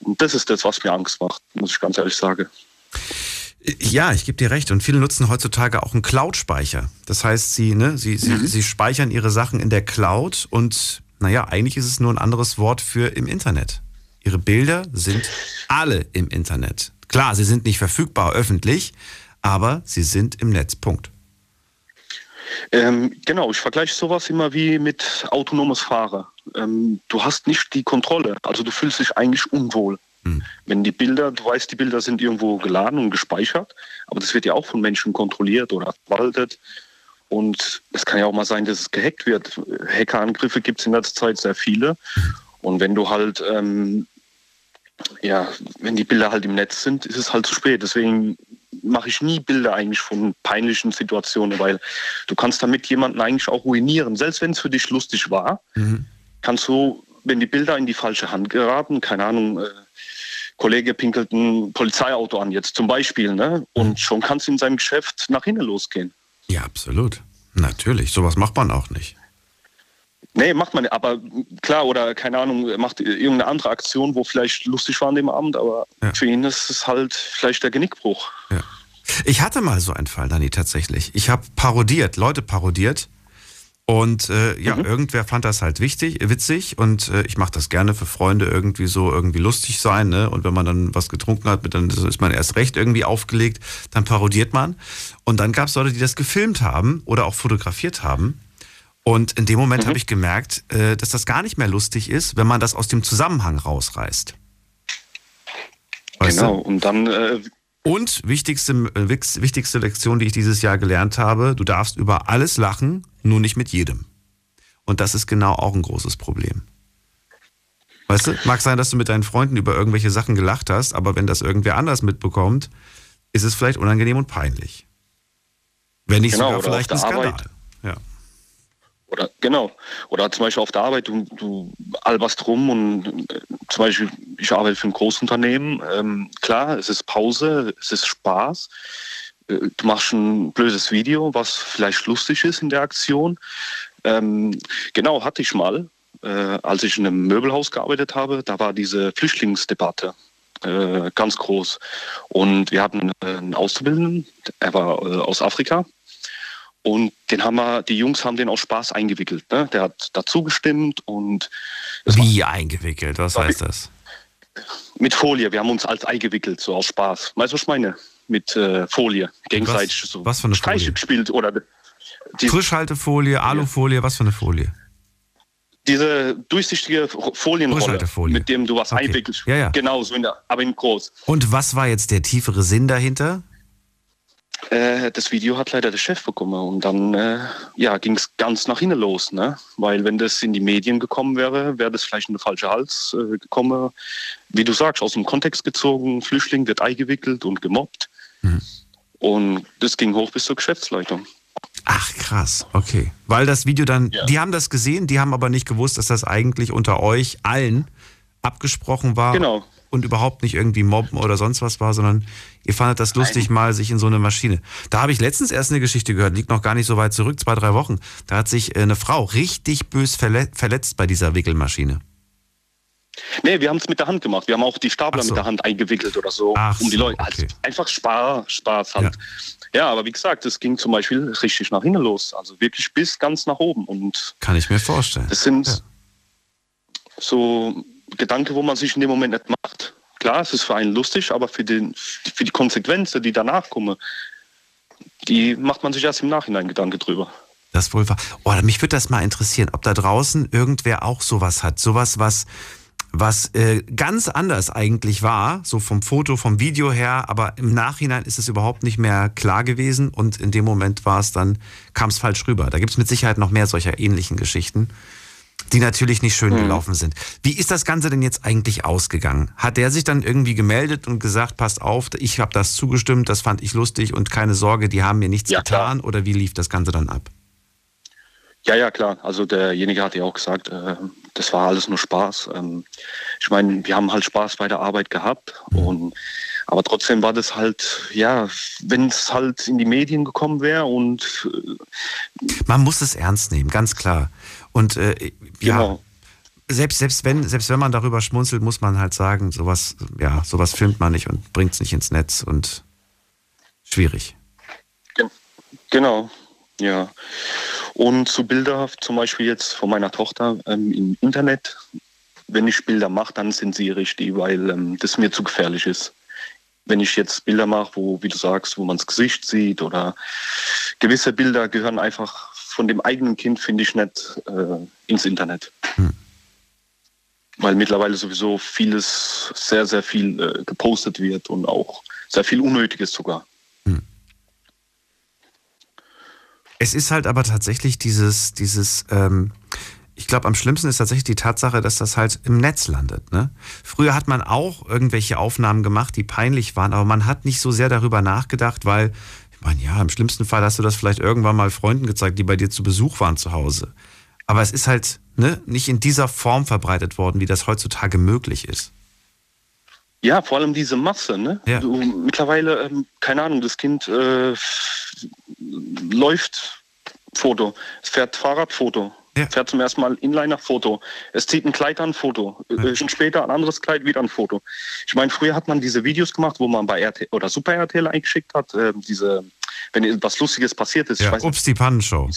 Und das ist das, was mir Angst macht, muss ich ganz ehrlich sagen. Ja, ich gebe dir recht. Und viele nutzen heutzutage auch einen Cloud-Speicher. Das heißt, sie, ne, sie, sie, sie speichern ihre Sachen in der Cloud und naja, eigentlich ist es nur ein anderes Wort für im Internet. Ihre Bilder sind alle im Internet. Klar, sie sind nicht verfügbar öffentlich, aber sie sind im Netz. Punkt. Ähm, genau, ich vergleiche sowas immer wie mit autonomes Fahren. Ähm, du hast nicht die Kontrolle, also du fühlst dich eigentlich unwohl. Wenn die Bilder, du weißt, die Bilder sind irgendwo geladen und gespeichert, aber das wird ja auch von Menschen kontrolliert oder verwaltet. Und es kann ja auch mal sein, dass es gehackt wird. Hackerangriffe gibt es in letzter Zeit sehr viele. Und wenn du halt, ähm, ja, wenn die Bilder halt im Netz sind, ist es halt zu spät. Deswegen mache ich nie Bilder eigentlich von peinlichen Situationen, weil du kannst damit jemanden eigentlich auch ruinieren. Selbst wenn es für dich lustig war, kannst du, wenn die Bilder in die falsche Hand geraten, keine Ahnung, äh, Kollege pinkelt ein Polizeiauto an jetzt zum Beispiel, ne? Und schon kann es in seinem Geschäft nach hinten losgehen. Ja, absolut. Natürlich. Sowas macht man auch nicht. Nee, macht man nicht. Aber klar, oder keine Ahnung, macht irgendeine andere Aktion, wo vielleicht lustig war an dem Abend, aber Ja. für ihn ist es halt vielleicht der Genickbruch. Ja. Ich hatte mal so einen Fall, Dani, tatsächlich. Ich habe parodiert, Leute parodiert. Und äh, ja, irgendwer fand das halt wichtig, witzig und äh, ich mache das gerne für Freunde irgendwie so irgendwie lustig sein, ne? Und wenn man dann was getrunken hat, dann ist man erst recht irgendwie aufgelegt, dann parodiert man. Und dann gab es Leute, die das gefilmt haben oder auch fotografiert haben. Und in dem Moment habe ich gemerkt, äh, dass das gar nicht mehr lustig ist, wenn man das aus dem Zusammenhang rausreißt. Weißt genau. du? Und dann, äh, Und wichtigste, äh, wichtigste Lektion, die ich dieses Jahr gelernt habe, du darfst über alles lachen, nur nicht mit jedem. Und das ist genau auch ein großes Problem. Weißt du, mag sein, dass du mit deinen Freunden über irgendwelche Sachen gelacht hast, aber wenn das irgendwer anders mitbekommt, ist es vielleicht unangenehm und peinlich. Wenn nicht genau, sogar vielleicht ein Skandal. Arbeit. Ja. Oder genau. Oder zum Beispiel auf der Arbeit, du, du alberst rum und äh, zum Beispiel, ich arbeite für ein Großunternehmen. Ähm, klar, es ist Pause, es ist Spaß. Äh, du machst ein blödes Video, was vielleicht lustig ist in der Aktion. Ähm, genau, hatte ich mal, äh, als ich in einem Möbelhaus gearbeitet habe, da war diese Flüchtlingsdebatte äh, ganz groß. Und wir hatten einen Auszubildenden, er war äh, aus Afrika und den haben wir, die Jungs haben den aus Spaß eingewickelt. Ne? Der hat dazu gestimmt und. Wie eingewickelt? Was heißt das? Mit Folie. Wir haben uns als Ei gewickelt, so aus Spaß. Weißt du, was ich meine? Mit äh, Folie. Gegenseitig was, so. Was für eine Streiche Folie? gespielt oder. Frischhaltefolie, Alufolie, was für eine Folie? Diese durchsichtige Folienrolle, mit dem du was okay. einwickelst. Ja, ja. Genau, so in der, aber in groß. Und was war jetzt der tiefere Sinn dahinter? Äh, das Video hat leider der Chef bekommen und dann äh, ja, ging es ganz nach hinten los. Ne? Weil wenn das in die Medien gekommen wäre, wäre das vielleicht in den falschen Hals äh, gekommen. Wie du sagst, aus dem Kontext gezogen, Flüchtling wird eingewickelt und gemobbt. Mhm. Und das ging hoch bis zur Geschäftsleitung. Ach krass, okay. Weil das Video dann, ja. die haben das gesehen, die haben aber nicht gewusst, dass das eigentlich unter euch allen abgesprochen war. Genau und überhaupt nicht irgendwie mobben oder sonst was war, sondern ihr fandet das lustig, Nein. mal sich in so eine Maschine. Da habe ich letztens erst eine Geschichte gehört, liegt noch gar nicht so weit zurück, zwei, drei Wochen. Da hat sich äh, eine Frau richtig bös verletzt bei dieser Wickelmaschine. Nee, wir haben es mit der Hand gemacht. Wir haben auch die Stapler so. mit der Hand eingewickelt oder so, Ach um die Leute. Okay. Also einfach Spaß, Spaß halt. Ja. ja. aber wie gesagt, es ging zum Beispiel richtig nach hinten los. Also wirklich bis ganz nach oben. Und Kann ich mir vorstellen. Das sind ja. so Gedanke, wo man sich in dem Moment nicht macht. Klar, es ist für einen lustig, aber für, den, für die Konsequenzen, die danach kommen, die macht man sich erst im Nachhinein Gedanke drüber. Das wohl war. Oh, mich würde das mal interessieren, ob da draußen irgendwer auch sowas hat. Sowas, was, was äh, ganz anders eigentlich war, so vom Foto, vom Video her, aber im Nachhinein ist es überhaupt nicht mehr klar gewesen und in dem Moment war es dann, kam es falsch rüber. Da gibt es mit Sicherheit noch mehr solcher ähnlichen Geschichten die natürlich nicht schön mhm. gelaufen sind. Wie ist das Ganze denn jetzt eigentlich ausgegangen? Hat der sich dann irgendwie gemeldet und gesagt, passt auf, ich habe das zugestimmt, das fand ich lustig und keine Sorge, die haben mir nichts ja, getan? Klar. Oder wie lief das Ganze dann ab? Ja, ja, klar. Also derjenige hat ja auch gesagt, äh, das war alles nur Spaß. Ähm, ich meine, wir haben halt Spaß bei der Arbeit gehabt mhm. und aber trotzdem war das halt, ja, wenn es halt in die Medien gekommen wäre und. Äh, Man muss es ernst nehmen, ganz klar. Und äh, ja, genau. selbst, selbst, wenn, selbst wenn man darüber schmunzelt, muss man halt sagen, sowas, ja, sowas filmt man nicht und bringt es nicht ins Netz und schwierig. Genau, ja. Und zu Bilder, zum Beispiel jetzt von meiner Tochter ähm, im Internet, wenn ich Bilder mache, dann zensiere ich die, weil ähm, das mir zu gefährlich ist. Wenn ich jetzt Bilder mache, wo, wie du sagst, wo man das Gesicht sieht oder gewisse Bilder gehören einfach von dem eigenen Kind finde ich nicht äh, ins Internet. Hm. Weil mittlerweile sowieso vieles, sehr, sehr viel äh, gepostet wird und auch sehr viel Unnötiges sogar. Hm. Es ist halt aber tatsächlich dieses, dieses, ähm, ich glaube, am schlimmsten ist tatsächlich die Tatsache, dass das halt im Netz landet. Ne? Früher hat man auch irgendwelche Aufnahmen gemacht, die peinlich waren, aber man hat nicht so sehr darüber nachgedacht, weil meine, ja, im schlimmsten Fall hast du das vielleicht irgendwann mal Freunden gezeigt, die bei dir zu Besuch waren zu Hause. Aber es ist halt ne, nicht in dieser Form verbreitet worden, wie das heutzutage möglich ist. Ja, vor allem diese Masse. Ne? Ja. Du, mittlerweile, ähm, keine Ahnung, das Kind äh, läuft Foto, es fährt Fahrradfoto, ja. Fährt zum ersten Mal Inliner-Foto. Es zieht ein Kleid an, Foto. Ja. Äh, schon später ein anderes Kleid, wieder ein Foto. Ich meine, früher hat man diese Videos gemacht, wo man bei RT oder Super RTL eingeschickt hat, äh, diese, wenn etwas Lustiges passiert ist. Ja, Ups, die Pannenshow.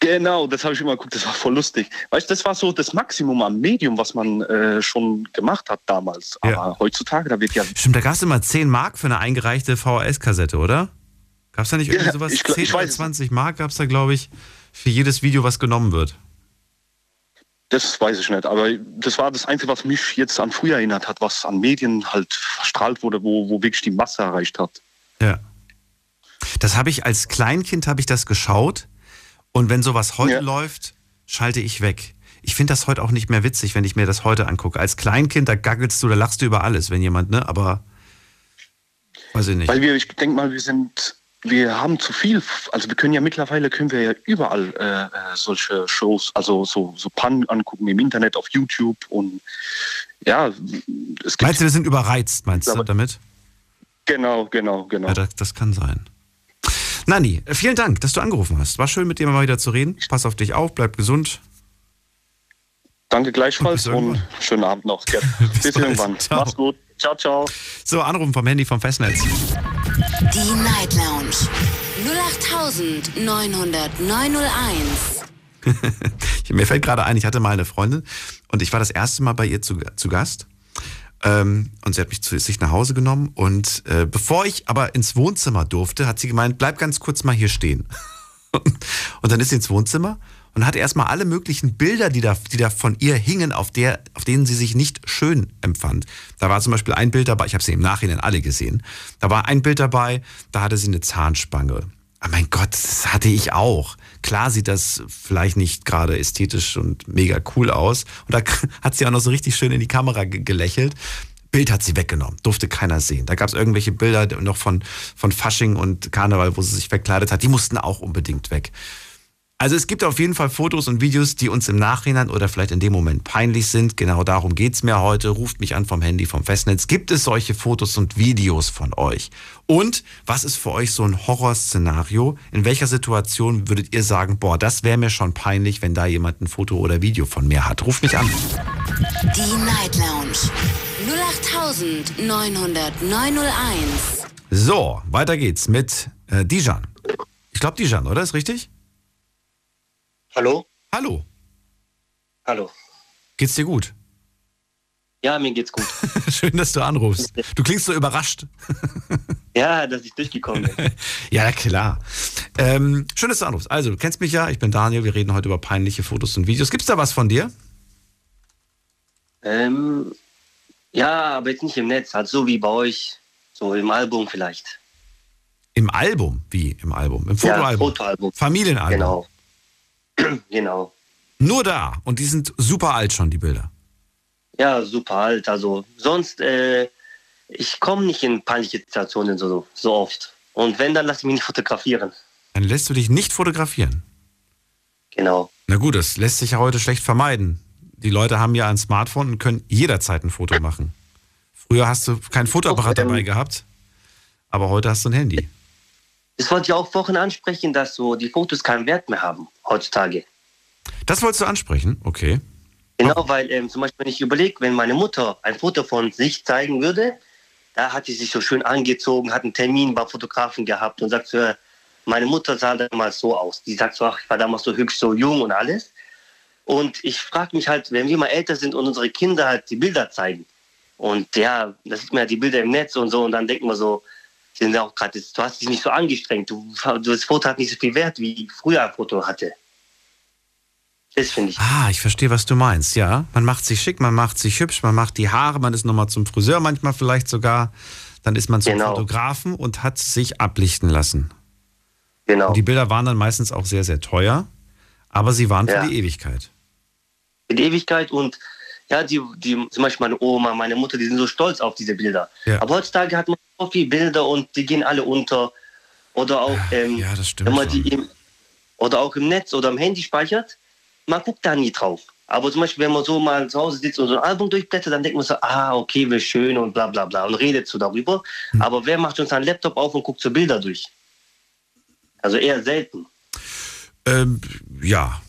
Genau, das habe ich immer geguckt, das war voll lustig. Weißt du, das war so das Maximum am Medium, was man äh, schon gemacht hat damals. Aber ja. heutzutage, da wird ja. Stimmt, da gab es immer 10 Mark für eine eingereichte VHS-Kassette, oder? Gab es da nicht irgendwie ja, sowas? Ich, 10 ich oder 20 Mark gab es da, glaube ich für jedes Video, was genommen wird. Das weiß ich nicht, aber das war das Einzige, was mich jetzt an früher erinnert hat, was an Medien halt verstrahlt wurde, wo, wo wirklich die Masse erreicht hat. Ja. Das habe ich als Kleinkind habe ich das geschaut und wenn sowas heute ja. läuft, schalte ich weg. Ich finde das heute auch nicht mehr witzig, wenn ich mir das heute angucke. Als Kleinkind, da gaggelst du, da lachst du über alles, wenn jemand, ne? Aber weiß ich nicht. Weil wir, ich denke mal, wir sind wir haben zu viel, also wir können ja mittlerweile können wir ja überall äh, äh, solche Shows, also so, so Pan angucken im Internet, auf YouTube und ja, es gibt. Meinst du, wir sind überreizt, meinst du damit? Genau, genau, genau. Ja, das, das kann sein. Nani, vielen Dank, dass du angerufen hast. War schön, mit dir mal wieder zu reden. Pass auf dich auf, bleib gesund. Danke gleichfalls und, schönen Abend noch. Bis, Bis irgendwann. Ciao. Mach's gut. Ciao, ciao. So, Anrufen vom Handy vom Festnetz. Die Night Lounge 08901. Mir fällt gerade ein, ich hatte mal eine Freundin und ich war das erste Mal bei ihr zu, zu Gast. Ähm, und sie hat mich zu sich nach Hause genommen. Und äh, bevor ich aber ins Wohnzimmer durfte, hat sie gemeint, bleib ganz kurz mal hier stehen. und dann ist sie ins Wohnzimmer und hat erstmal alle möglichen Bilder, die da, die da von ihr hingen, auf, der, auf denen sie sich nicht schön empfand. Da war zum Beispiel ein Bild dabei, ich habe sie im Nachhinein alle gesehen. Da war ein Bild dabei, da hatte sie eine Zahnspange. Oh mein Gott, das hatte ich auch. Klar sieht das vielleicht nicht gerade ästhetisch und mega cool aus. Und da hat sie auch noch so richtig schön in die Kamera gelächelt. Bild hat sie weggenommen, durfte keiner sehen. Da gab es irgendwelche Bilder noch von, von Fasching und Karneval, wo sie sich verkleidet hat. Die mussten auch unbedingt weg. Also es gibt auf jeden Fall Fotos und Videos, die uns im Nachhinein oder vielleicht in dem Moment peinlich sind. Genau darum geht's mir heute. Ruft mich an vom Handy, vom Festnetz. Gibt es solche Fotos und Videos von euch? Und was ist für euch so ein Horrorszenario? In welcher Situation würdet ihr sagen, boah, das wäre mir schon peinlich, wenn da jemand ein Foto oder Video von mir hat? Ruft mich an. Die Night Lounge 0890901. So, weiter geht's mit äh, Dijan. Ich glaube Dijan, oder? Ist richtig? Hallo? Hallo. Hallo. Geht's dir gut? Ja, mir geht's gut. Schön, dass du anrufst. Du klingst so überrascht. ja, dass ich durchgekommen bin. ja, klar. Ähm, schön, dass du anrufst. Also, du kennst mich ja, ich bin Daniel, wir reden heute über peinliche Fotos und Videos. Gibt's da was von dir? Ähm, ja, aber jetzt nicht im Netz, halt so wie bei euch, so im Album vielleicht. Im Album? Wie im Album? Im Fotoalbum? Ja, Fotoalbum. Familienalbum? Genau. genau. Nur da. Und die sind super alt schon, die Bilder. Ja, super alt. Also sonst, äh, ich komme nicht in peinliche Situationen so, so oft. Und wenn, dann lasse ich mich nicht fotografieren. Dann lässt du dich nicht fotografieren? Genau. Na gut, das lässt sich ja heute schlecht vermeiden. Die Leute haben ja ein Smartphone und können jederzeit ein Foto machen. Früher hast du kein Fotoapparat dabei gehabt, aber heute hast du ein Handy. Das wollte ich auch vorhin ansprechen, dass so die Fotos keinen Wert mehr haben heutzutage. Das wolltest du ansprechen? Okay. Genau, weil ähm, zum Beispiel, wenn ich überlege, wenn meine Mutter ein Foto von sich zeigen würde, da hat sie sich so schön angezogen, hat einen Termin beim Fotografen gehabt und sagt so, meine Mutter sah damals so aus. Die sagt so, ach, ich war damals so hübsch, so jung und alles. Und ich frage mich halt, wenn wir mal älter sind und unsere Kinder halt die Bilder zeigen, und ja, da sieht man ja die Bilder im Netz und so, und dann denken wir so, sind auch gerade, du hast dich nicht so angestrengt. Du, das Foto hat nicht so viel Wert, wie früher ein Foto hatte. Das finde ich. Ah, ich verstehe, was du meinst, ja. Man macht sich schick, man macht sich hübsch, man macht die Haare, man ist nochmal zum Friseur manchmal vielleicht sogar. Dann ist man zum genau. Fotografen und hat sich ablichten lassen. Genau. Und die Bilder waren dann meistens auch sehr, sehr teuer, aber sie waren ja. für die Ewigkeit. Für die Ewigkeit und ja, die, die, zum Beispiel meine Oma, meine Mutter, die sind so stolz auf diese Bilder. Ja. Aber heutzutage hat man so viele Bilder und die gehen alle unter. Oder auch, ähm, ja, das stimmt wenn man die im, oder auch im Netz oder im Handy speichert, man guckt da nie drauf. Aber zum Beispiel, wenn man so mal zu Hause sitzt und so ein Album durchblättert, dann denkt man so, ah, okay, wie schön und bla bla bla und redet so darüber. Hm. Aber wer macht uns einen Laptop auf und guckt so Bilder durch? Also eher selten. Ähm, ja.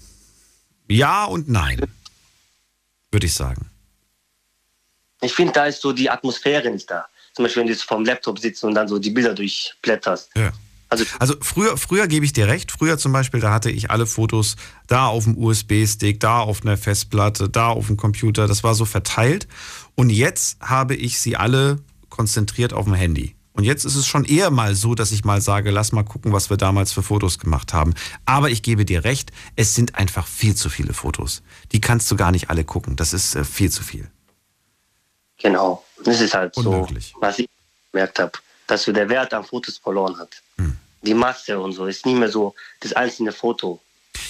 Ja und nein würde ich sagen. Ich finde, da ist so die Atmosphäre nicht da. Zum Beispiel, wenn du jetzt vorm Laptop sitzt und dann so die Bilder durchblätterst. Ja. Also, also früher, früher gebe ich dir recht. Früher zum Beispiel, da hatte ich alle Fotos da auf dem USB-Stick, da auf einer Festplatte, da auf dem Computer. Das war so verteilt. Und jetzt habe ich sie alle konzentriert auf dem Handy. Und jetzt ist es schon eher mal so, dass ich mal sage, lass mal gucken, was wir damals für Fotos gemacht haben. Aber ich gebe dir recht, es sind einfach viel zu viele Fotos. Die kannst du gar nicht alle gucken. Das ist äh, viel zu viel. Genau. Das ist halt Unmöglich. so, was ich gemerkt habe, dass so der Wert an Fotos verloren hat. Hm. Die Masse und so ist nicht mehr so das einzelne Foto.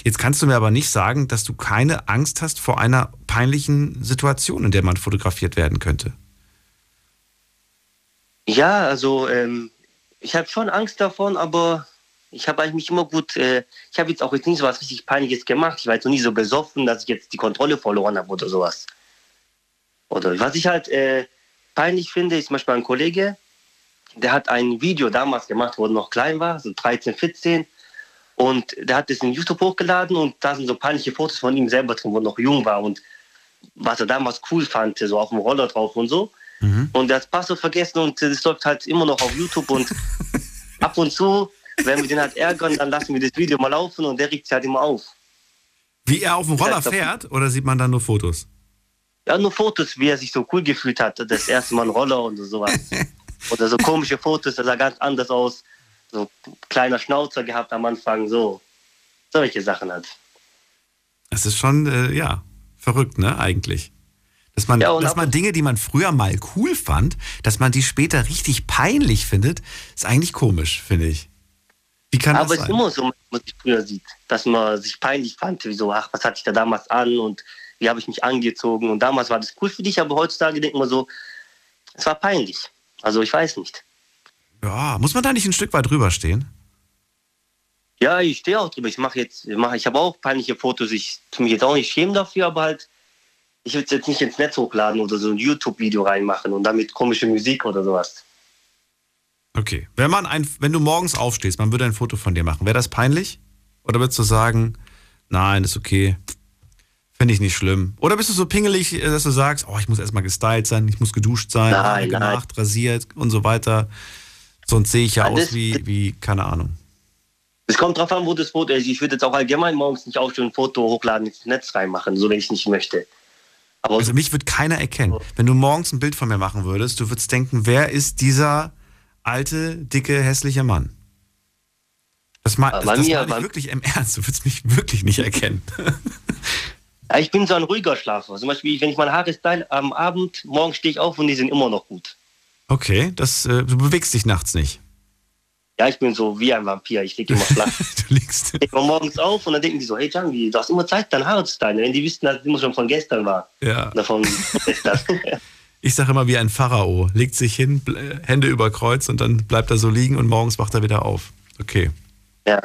Jetzt kannst du mir aber nicht sagen, dass du keine Angst hast vor einer peinlichen Situation, in der man fotografiert werden könnte. Ja, also ähm, ich habe schon Angst davon, aber ich habe eigentlich immer gut, äh, ich habe jetzt auch jetzt nicht so was richtig Peinliches gemacht. Ich war jetzt noch nie so besoffen, dass ich jetzt die Kontrolle verloren habe oder sowas. Oder was ich halt äh, peinlich finde, ist manchmal ein Kollege, der hat ein Video damals gemacht, wo er noch klein war, so 13, 14. Und der hat das in YouTube hochgeladen und da sind so peinliche Fotos von ihm selber drin, wo er noch jung war und was er damals cool fand, so auf dem Roller drauf und so. Mhm. Und der hat das Passwort vergessen und das läuft halt immer noch auf YouTube und ab und zu, wenn wir den halt ärgern, dann lassen wir das Video mal laufen und der regt sich halt immer auf. Wie er auf dem Roller Ja, doch. fährt oder sieht man dann nur Fotos? Ja, nur Fotos, wie er sich so cool gefühlt hat, das erste Mal ein Roller und sowas. Oder so komische Fotos, das sah ganz anders aus. So kleiner Schnauzer gehabt am Anfang, so. Solche Sachen halt. Das ist schon, äh, ja, verrückt, ne, eigentlich. Dass man, Ja, dass man Dinge, die man früher mal cool fand, dass man die später richtig peinlich findet, ist eigentlich komisch, finde ich. Wie kann Aber es das ist sein? immer so, was ich früher sieht, dass man sich peinlich fand, wie so, ach, was hatte ich da damals an und wie habe ich mich angezogen. Und damals war das cool für dich, aber heutzutage denkt man so, es war peinlich. Also ich weiß nicht. Ja, muss man da nicht ein Stück weit drüber stehen? Ja, ich stehe auch drüber. Ich mache jetzt, ich mache, ich habe auch peinliche Fotos. Ich tue mich jetzt auch nicht schämen dafür, aber halt, ich würde es jetzt nicht ins Netz hochladen oder so ein YouTube-Video reinmachen und damit komische Musik oder sowas. Okay. Wenn man ein, wenn du morgens aufstehst, man würde ein Foto von dir machen, wäre das peinlich? Oder würdest du sagen, nein, ist okay, finde ich nicht schlimm? Oder bist du so pingelig, dass du sagst, oh, ich muss erstmal gestylt sein, ich muss geduscht sein, Nein, Haare nein. gemacht, rasiert und so weiter. Sonst sehe ich ja aus wie, wie, keine Ahnung. Es kommt drauf an, wo das Foto ist. Ich würde jetzt auch allgemein morgens nicht aufstehen und ein Foto hochladen ins Netz reinmachen, so wenn ich nicht möchte. Aber Also mich wird keiner erkennen. Wenn du morgens ein Bild von mir machen würdest, du würdest denken, wer ist dieser alte, dicke, hässliche Mann? Das, ma das, das meine ich wirklich im Ernst. Du würdest mich wirklich nicht erkennen. ja, ich bin so ein ruhiger Schlafer. Zum Beispiel, wenn ich meine Haare style am Abend, morgen stehe ich auf und die sind immer noch gut. Okay, das, äh, du bewegst dich nachts nicht. Ja, ich bin so wie ein Vampir. Ich liege immer flach. Du liegst. Ich war morgens auf und dann denken die so, hey Jangi, du hast immer Zeit, deine Haare zu stylen. Wenn die wüssten, dass es immer schon von gestern war. Ja. Oder von gestern. Ich sage immer wie ein Pharao. Legt sich hin, bl- Hände über Kreuz und dann bleibt er so liegen und morgens wacht er wieder auf. Okay. ja.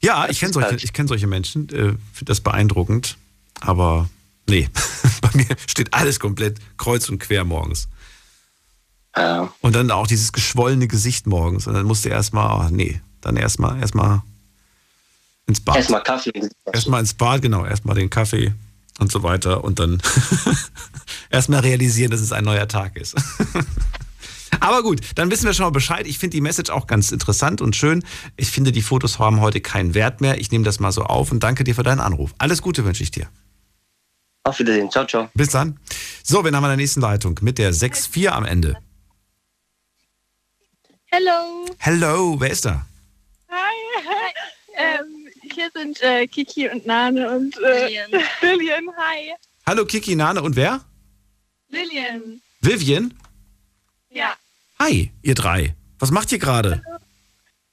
Ja, Das ich kenne ist solche, ich kenn solche Menschen. Äh, Finde das beeindruckend. Aber nee, bei mir steht alles komplett kreuz und quer morgens. Ja. Und dann auch dieses geschwollene Gesicht morgens. Und dann musste erstmal, oh, nee, dann erstmal erstmal ins Bad. Erstmal Kaffee. Erstmal ins Bad, genau, erstmal den Kaffee und so weiter. Und dann erstmal realisieren, dass es ein neuer Tag ist. Aber gut, dann wissen wir schon mal Bescheid. Ich finde die Message auch ganz interessant und schön. Ich finde, die Fotos haben heute keinen Wert mehr. Ich nehme das mal so auf und danke dir für deinen Anruf. Alles Gute wünsche ich dir. Auf Wiedersehen. Ciao, ciao. Bis dann. So, wir haben in der nächsten Leitung mit der 6-4 am Ende. Hello. Hello, wer ist da? Hi. ähm, hier sind äh, Kiki und Nane und äh, Lilian. Lilian. Hi. Hallo Kiki, Nane und wer? Lilian. Vivian? Ja. Hi, ihr drei. Was macht ihr gerade?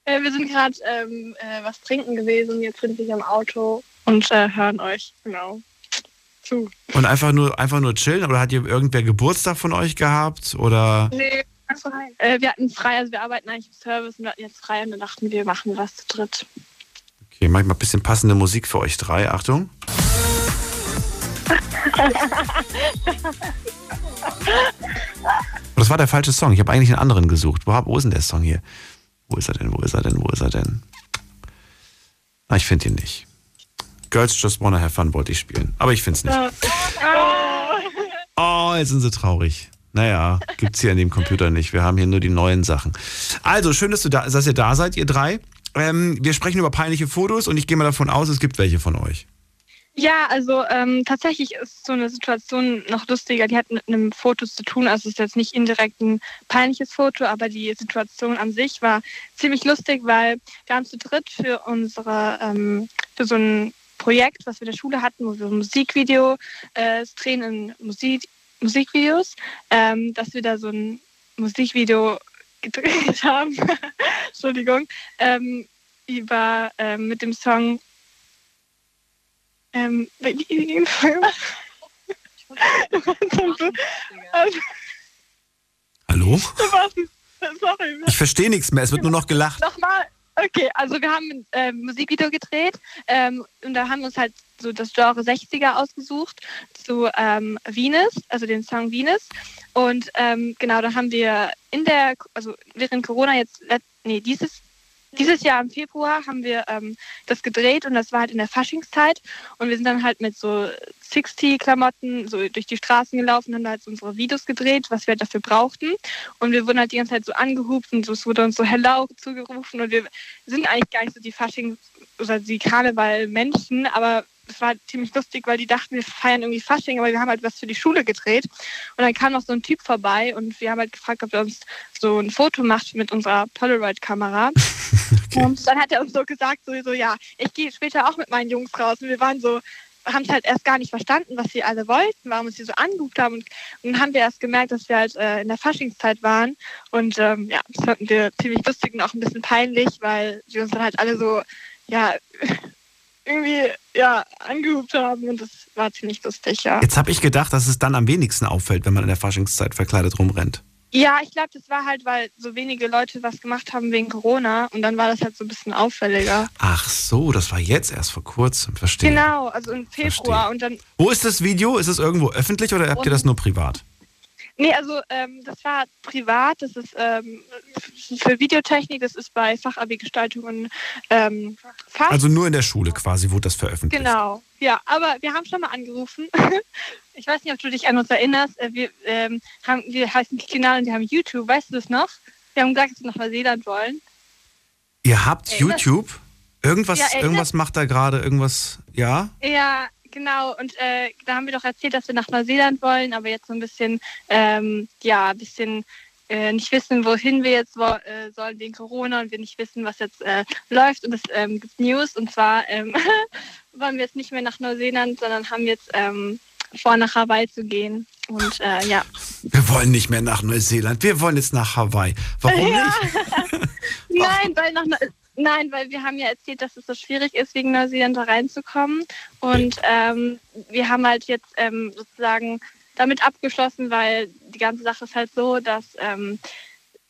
Äh, wir sind gerade ähm, äh, was trinken gewesen. Jetzt sind wir hier im Auto und äh, hören euch genau zu. Und einfach nur, einfach nur chillen? Oder hat ihr irgendwer Geburtstag von euch gehabt? Oder Nee. Hi. Äh, wir hatten frei, also wir arbeiten eigentlich im Service und wir hatten jetzt frei und dann dachten wir, machen was zu dritt. Okay, mach ich mal ein bisschen passende Musik für euch drei. Achtung. Das war der falsche Song. Ich habe eigentlich einen anderen gesucht. Wo, wo ist denn der Song hier? Wo ist er denn? Wo ist er denn? Wo ist er denn? Ah, ich finde ihn nicht. Girls Just Wanna Have Fun wollte ich spielen. Aber ich finde es nicht. Oh, jetzt sind sie traurig. Naja, gibt's hier an dem Computer nicht. Wir haben hier nur die neuen Sachen. Also, schön, dass, du da, dass ihr da seid, ihr drei. Ähm, wir sprechen über peinliche Fotos und ich gehe mal davon aus, es gibt welche von euch. Ja, also ähm, tatsächlich ist so eine Situation noch lustiger. Die hat mit einem Foto zu tun. Also es ist jetzt nicht indirekt ein peinliches Foto, aber die Situation an sich war ziemlich lustig, weil wir haben zu dritt für unsere ähm, für so ein Projekt, was wir in der Schule hatten, wo wir ein Musikvideo äh, drehen in Musik, Musikvideos, ähm, dass wir da so ein Musikvideo gedreht haben. Entschuldigung. Ähm, über ähm, mit dem Song ähm, Hallo? Sorry. Ich verstehe nichts mehr, es wird nur noch gelacht. Nochmal. Okay, also wir haben ein äh, Musikvideo gedreht ähm, und da haben wir uns halt so das Genre 60er ausgesucht zu ähm, Venus, also den Song Venus. Und ähm, genau, da haben wir in der, also während Corona jetzt, nee, dieses dieses Jahr im Februar haben wir ähm, das gedreht und das war halt in der Faschingszeit. Und wir sind dann halt mit so 60-Klamotten so durch die Straßen gelaufen und haben halt so unsere Videos gedreht, was wir halt dafür brauchten. Und wir wurden halt die ganze Zeit so angehupt und es wurde uns so Hello zugerufen. Und wir sind eigentlich gar nicht so die Fasching- oder die Karneval-Menschen, aber es war ziemlich lustig, weil die dachten, wir feiern irgendwie Fasching, aber wir haben halt was für die Schule gedreht. Und dann kam noch so ein Typ vorbei und wir haben halt gefragt, ob er uns so ein Foto macht mit unserer Polaroid-Kamera. okay. Und dann hat er uns so gesagt, so, so ja, ich gehe später auch mit meinen Jungs raus. Und wir waren so, haben es halt erst gar nicht verstanden, was sie alle wollten, warum sie so angeguckt haben. Und, und, dann haben wir erst gemerkt, dass wir halt äh, in der Faschingszeit waren. Und ähm, ja, das fanden wir ziemlich lustig und auch ein bisschen peinlich, weil wir uns dann halt alle so, ja, irgendwie ja, angehubt haben und das war ziemlich lustig, ja. Jetzt habe ich gedacht, dass es dann am wenigsten auffällt, wenn man in der Faschingszeit verkleidet rumrennt. Ja, ich glaube, das war halt, weil so wenige Leute was gemacht haben wegen Corona und dann war das halt so ein bisschen auffälliger. Ach so, das war jetzt erst vor kurzem, verstehe. Genau, also im Februar verstehe. und dann. Wo ist das Video? Ist es irgendwo öffentlich oder habt ihr das nur privat? Nee, also ähm, das war privat, das ist ähm, für Videotechnik, das ist bei Fachabi-Gestaltungen ähm, fast. Also nur in der Schule quasi wurde das veröffentlicht. Genau, ja, aber wir haben schon mal angerufen. ich weiß nicht, ob du dich an uns erinnerst. Äh, wir, ähm, haben, wir heißen Kanal und wir haben YouTube, weißt du das noch? Wir haben gesagt, dass wir nach Neuseeland wollen. Ihr habt Erinnerst? YouTube? Irgendwas, ja, irgendwas macht da gerade, irgendwas, ja? Ja, Genau, und äh, da haben wir doch erzählt, dass wir nach Neuseeland wollen, aber jetzt so ein bisschen, ähm, ja, ein bisschen äh, nicht wissen, wohin wir jetzt wo, äh, sollen wegen Corona und wir nicht wissen, was jetzt äh, läuft. Und es ähm, gibt News, und zwar ähm, wollen wir jetzt nicht mehr nach Neuseeland, sondern haben jetzt ähm, vor, nach Hawaii zu gehen. Und äh, ja. Wir wollen nicht mehr nach Neuseeland, wir wollen jetzt nach Hawaii. Warum ja. nicht? Nein, weil nach, Nein, weil wir haben ja erzählt, dass es so schwierig ist, wegen Neuseeland da reinzukommen. Und ähm, wir haben halt jetzt ähm, sozusagen damit abgeschlossen, weil die ganze Sache ist halt so, dass ähm,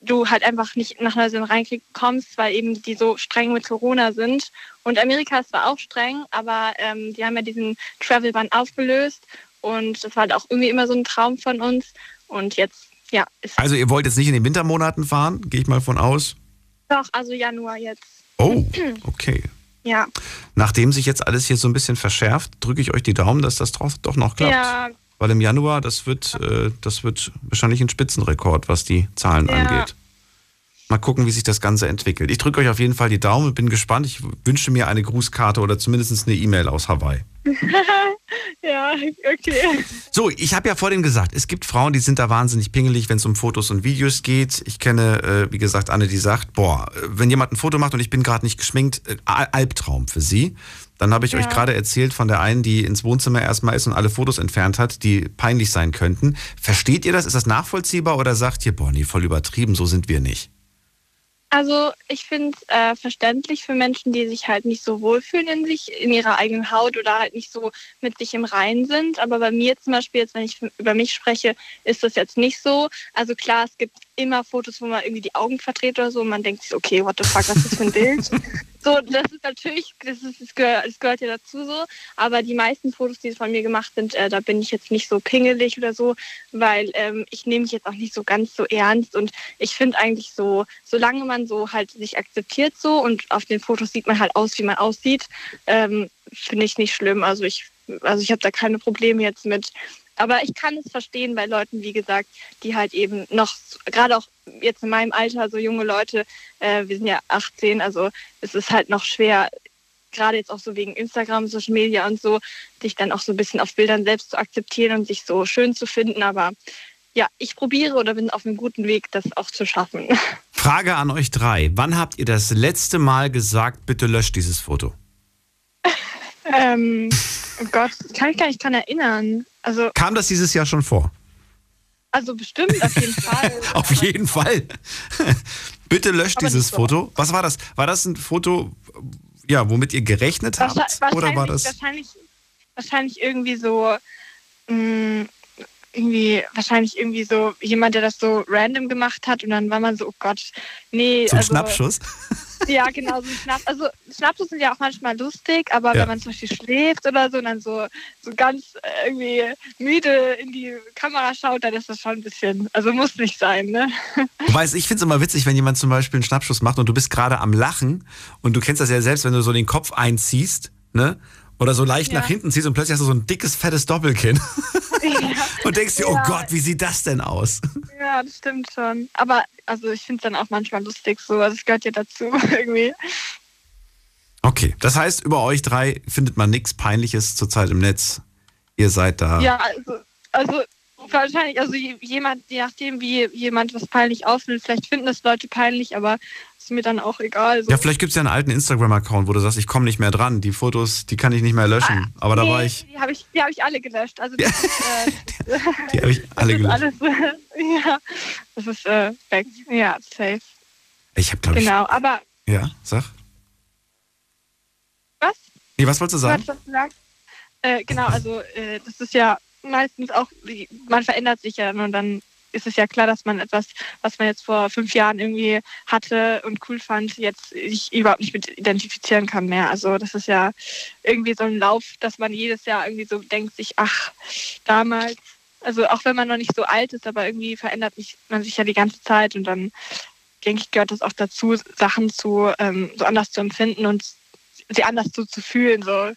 du halt einfach nicht nach Neuseeland reinkommst, weil eben die so streng mit Corona sind. Und Amerika ist zwar auch streng, aber ähm, die haben ja diesen Travel-Ban aufgelöst. Und das war halt auch irgendwie immer so ein Traum von uns. Und jetzt, ja. also ihr wollt jetzt nicht in den Wintermonaten fahren, gehe ich mal von aus? Doch, also Januar jetzt. Oh, okay. Ja. Nachdem sich jetzt alles hier so ein bisschen verschärft, drücke ich euch die Daumen, dass das doch noch klappt. Ja. Weil im Januar, das wird, äh, das wird wahrscheinlich ein Spitzenrekord, was die Zahlen ja. angeht. Mal gucken, wie sich das Ganze entwickelt. Ich drücke euch auf jeden Fall die Daumen bin gespannt. Ich wünsche mir eine Grußkarte oder zumindest eine E-Mail aus Hawaii. ja, okay. So, ich habe ja vorhin gesagt, es gibt Frauen, die sind da wahnsinnig pingelig, wenn es um Fotos und Videos geht. Ich kenne, äh, wie gesagt, Anne, die sagt, boah, wenn jemand ein Foto macht und ich bin gerade nicht geschminkt, äh, Albtraum für sie. Dann habe ich ja. euch gerade erzählt von der einen, die ins Wohnzimmer erstmal ist und alle Fotos entfernt hat, die peinlich sein könnten. Versteht ihr das? Ist das nachvollziehbar oder sagt ihr, boah, nee, voll übertrieben, so sind wir nicht? Also ich finde es äh, verständlich für Menschen, die sich halt nicht so wohlfühlen in sich, in ihrer eigenen Haut oder halt nicht so mit sich im Reinen sind. Aber bei mir zum Beispiel, jetzt wenn ich über mich spreche, ist das jetzt nicht so. Also klar, es gibt immer Fotos, wo man irgendwie die Augen verdreht oder so und man denkt sich, okay, what the fuck, was ist das für ein Bild? so, das ist natürlich, das, ist, das, gehört, das gehört ja dazu so. Aber die meisten Fotos, die von mir gemacht sind, äh, da bin ich jetzt nicht so pingelig oder so, weil ähm, ich nehme mich jetzt auch nicht so ganz so ernst und ich finde eigentlich so, solange man so halt sich akzeptiert so und auf den Fotos sieht man halt aus, wie man aussieht, ähm, finde ich nicht schlimm. Also ich also ich habe da keine Probleme jetzt mit, aber ich kann es verstehen bei Leuten, wie gesagt, die halt eben noch, gerade auch jetzt in meinem Alter, so junge Leute, äh, wir sind ja 18, also es ist halt noch schwer, gerade jetzt auch so wegen Instagram, Social Media und so, sich dann auch so ein bisschen auf Bildern selbst zu akzeptieren und sich so schön zu finden. Aber ja, ich probiere oder bin auf einem guten Weg, das auch zu schaffen. Frage an euch drei. Wann habt ihr das letzte Mal gesagt, bitte löscht dieses Foto? ähm, oh Gott, kann ich gar nicht dran erinnern. Also, Kam das dieses Jahr schon vor? also bestimmt auf jeden Fall. Auf jeden Fall. bitte löscht dieses so. Foto. Was war das? War das ein Foto, ja, womit ihr gerechnet habt? Wahrscheinlich, Oder war das? wahrscheinlich, wahrscheinlich irgendwie so, mh, irgendwie, wahrscheinlich irgendwie so jemand, der das so random gemacht hat und dann war man so, oh Gott, nee. Ein also, Schnappschuss? Ja, genau, so ein Schnapp. Also Schnappschuss sind ja auch manchmal lustig, aber Ja. wenn man zum Beispiel schläft oder so und dann so, so ganz äh, irgendwie müde in die Kamera schaut, dann ist das schon ein bisschen, also muss nicht sein, ne? Wobei, ich finde es immer witzig, wenn jemand zum Beispiel einen Schnappschuss macht und du bist gerade am Lachen und du kennst das ja selbst, wenn du so den Kopf einziehst, ne? Oder so leicht Ja. nach hinten ziehst und plötzlich hast du so ein dickes, fettes Doppelkinn und denkst dir, oh Ja. Gott, wie sieht das denn aus? ja, das stimmt schon. Aber also ich finde es dann auch manchmal lustig so, also es gehört ja dazu irgendwie. Okay, das heißt, über euch drei findet man nichts Peinliches zurzeit im Netz. Ihr seid da. Ja, also, also wahrscheinlich, also je- jemand, je nachdem, wie jemand was peinlich aufnimmt, vielleicht finden das Leute peinlich, aber ist mir dann auch egal. So. Ja, vielleicht gibt es ja einen alten Instagram-Account, wo du sagst, ich komme nicht mehr dran. Die Fotos, die kann ich nicht mehr löschen. Aber da Ah, Nee, war ich, Die habe ich, die hab ich alle gelöscht. Also das äh, die habe ich alle gelöscht. alles, ja, das ist äh, weg. Ja, safe. Ich habe, glaube ich. Genau, aber Ja, sag. was? Nee, was wolltest du Du sagen? was gesagt? Äh, genau, also äh, das ist ja meistens auch, man verändert sich ja und dann ist es ja klar, dass man etwas, was man jetzt vor fünf Jahren irgendwie hatte und cool fand, jetzt sich überhaupt nicht mit identifizieren kann mehr. Also das ist ja irgendwie so ein Lauf, dass man jedes Jahr irgendwie so denkt sich, ach, damals, also auch wenn man noch nicht so alt ist, aber irgendwie verändert man sich ja die ganze Zeit und dann denke ich, gehört das auch dazu, Sachen zu ähm, so anders zu empfinden und sie anders so zu fühlen. So.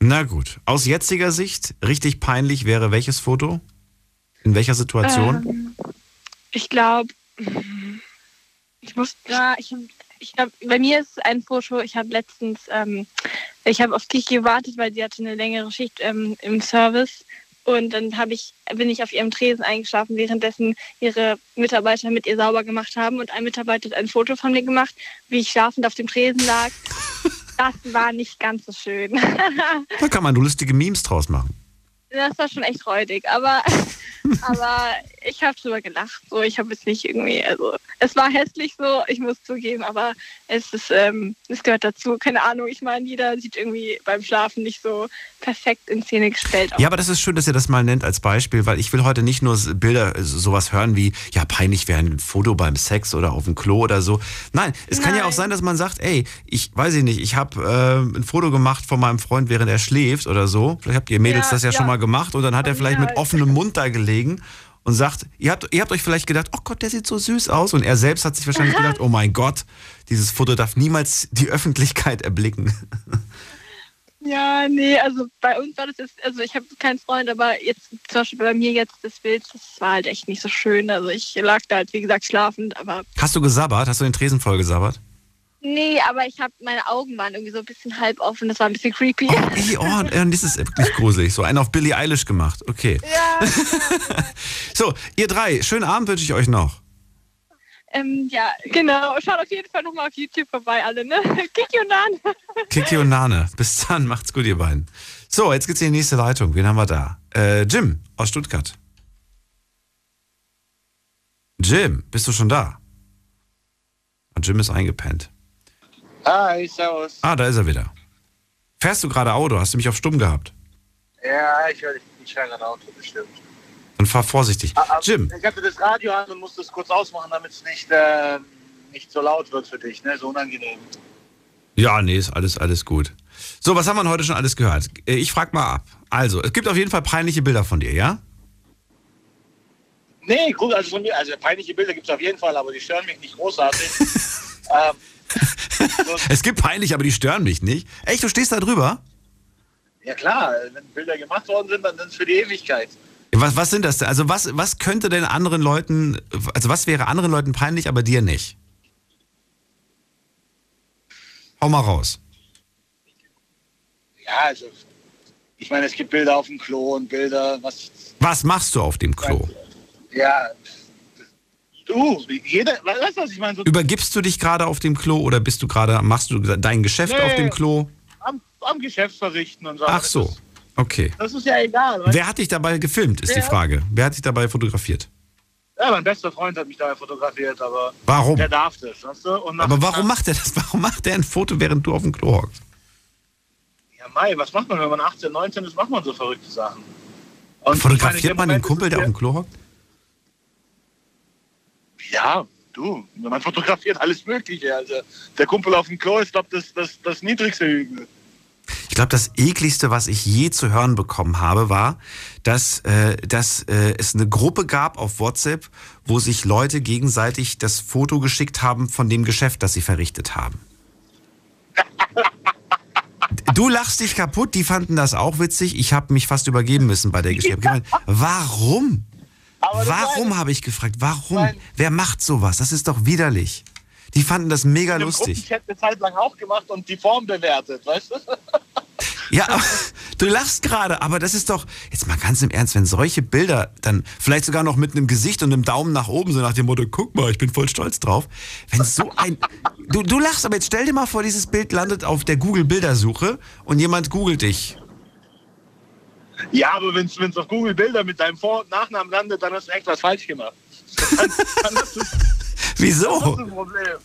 Na gut. Aus jetziger Sicht, richtig peinlich wäre welches Foto? In welcher Situation? Ähm, ich glaube, ich muss, ja, ich, ich glaube, bei mir ist ein Foto, ich habe letztens, ähm, ich habe auf Kiki gewartet, weil sie hatte eine längere Schicht ähm, im Service. Und dann habe ich, bin ich auf ihrem Tresen eingeschlafen, währenddessen ihre Mitarbeiter mit ihr sauber gemacht haben. Und ein Mitarbeiter hat ein Foto von mir gemacht, wie ich schlafend auf dem Tresen lag. Das war nicht ganz so schön. Da kann man lustige Memes draus machen. Das war schon echt räudig, aber, aber ich habe drüber gelacht. So, ich habe es nicht irgendwie, also es war hässlich so, ich muss zugeben, aber es ist, ähm, es gehört dazu. Keine Ahnung, ich meine, jeder sieht irgendwie beim Schlafen nicht so perfekt in Szene gestellt aus. Ja, aber das ist schön, dass ihr das mal nennt als Beispiel, weil ich will heute nicht nur Bilder, äh, sowas hören wie, ja, peinlich wäre ein Foto beim Sex oder auf dem Klo oder so. Nein, es kann ja auch Nein. sein, dass man sagt, ey, ich weiß ich nicht, ich habe äh, ein Foto gemacht von meinem Freund, während er schläft oder so. Vielleicht habt ihr Mädels Ja, das ja, ja. schon mal gemacht und dann hat er vielleicht Ja, mit offenem Mund da gelegen und sagt, ihr habt, ihr habt euch vielleicht gedacht, oh Gott, der sieht so süß aus und er selbst hat sich wahrscheinlich gedacht, oh mein Gott, dieses Foto darf niemals die Öffentlichkeit erblicken. Ja, nee, also bei uns war das jetzt, also ich habe keinen Freund, aber jetzt zum Beispiel bei mir jetzt das Bild, das war halt echt nicht so schön. Also ich lag da halt, wie gesagt, schlafend, aber Hast du gesabbert? Hast du den Tresen voll gesabbert? Nee, aber ich habe, meine Augen waren irgendwie so ein bisschen halb offen, das war ein bisschen creepy. Ey, oh, und das ist wirklich gruselig. So einen auf Billie Eilish gemacht. Okay. Ja, So, ihr drei, schönen Abend wünsche ich euch noch. ähm, ja, genau. Schaut auf jeden Fall nochmal auf YouTube vorbei, alle, ne? Kiki und Nan. Kiki und Nane. Bis dann, macht's gut, ihr beiden. So, jetzt geht's in die nächste Leitung. Wen haben wir da? Äh, Jim aus Stuttgart. Jim, bist du schon da? Ah, Jim ist eingepennt. Hi, servus. Ah, da ist er wieder. Fährst du gerade Auto? Hast du mich auf Stumm gehabt? Ja, ich höre dich nicht ein Auto, bestimmt. Dann fahr vorsichtig. Ah, ah, Jim, Ich hatte das Radio an und musste es kurz ausmachen, damit es nicht, ähm, nicht so laut wird für dich, ne? So unangenehm. Ja, nee, ist alles, alles gut. So, was haben wir heute schon alles gehört? Äh, Ich frag mal ab. Also, es gibt auf jeden Fall peinliche Bilder von dir, ja? Nee, gut, also von mir, also peinliche Bilder gibt es auf jeden Fall, aber die stören mich nicht großartig. ähm, Es gibt peinlich, aber die stören mich nicht. Echt, du stehst da drüber? ja klar, wenn Bilder gemacht worden sind, dann sind es für die Ewigkeit. Was, was sind das denn? Also, was, was könnte denn anderen Leuten, also was wäre anderen Leuten peinlich, aber dir nicht? Hau mal raus. Ja, also, ich meine, es gibt Bilder auf dem Klo und Bilder, was, Was machst du auf dem Klo? ja, du, jeder, weißt du, was ich meine? So Übergibst du dich gerade auf dem Klo oder bist du gerade, machst du dein Geschäft Nee. auf dem Klo? am, am Geschäft verrichten und so. Ach so, okay. Das ist ja egal. Wer hat dich dabei gefilmt, ist die Wer? Frage. Wer hat dich dabei fotografiert? Ja, mein bester Freund hat mich dabei fotografiert, aber Warum? der darf das, weißt du? Aber warum macht er das? Warum macht er ein Foto, während du auf dem Klo hockst? Ja, Mai, was macht man, wenn man 18, 19 ist, macht man so verrückte Sachen. Und Fotografiert meine, man den Kumpel, der auf dem Klo hockt? Ja, du, man fotografiert alles Mögliche. Also der Kumpel auf dem Klo ist, glaube das, das, das niedrigste Übel. Ich glaube, das ekligste, was ich je zu hören bekommen habe, war, dass, äh, dass äh, es eine Gruppe gab auf WhatsApp, wo sich Leute gegenseitig das Foto geschickt haben von dem Geschäft, das sie verrichtet haben. Du lachst dich kaputt, die fanden das auch witzig. Ich habe mich fast übergeben müssen bei der Geschichte. Ich Warum? Warum habe ich gefragt? Warum? Wer macht sowas? Das ist doch widerlich. Die fanden das mega Im lustig. Gruppenchat eine Zeit lang auch gemacht und die Form bewertet, weißt du? Ja, du lachst gerade, aber das ist doch, jetzt mal ganz im Ernst, wenn solche Bilder dann vielleicht sogar noch mit einem Gesicht und einem Daumen nach oben, so nach dem Motto, guck mal, ich bin voll stolz drauf. Wenn so ein, du, du lachst, aber jetzt stell dir mal vor, dieses Bild landet auf der Google-Bildersuche und jemand googelt dich. Ja, aber wenn es auf Google Bilder mit deinem Vor- und Nachnamen landet, dann hast du echt was falsch gemacht. Dann, dann hast du, dann hast Wieso? du ein Problem.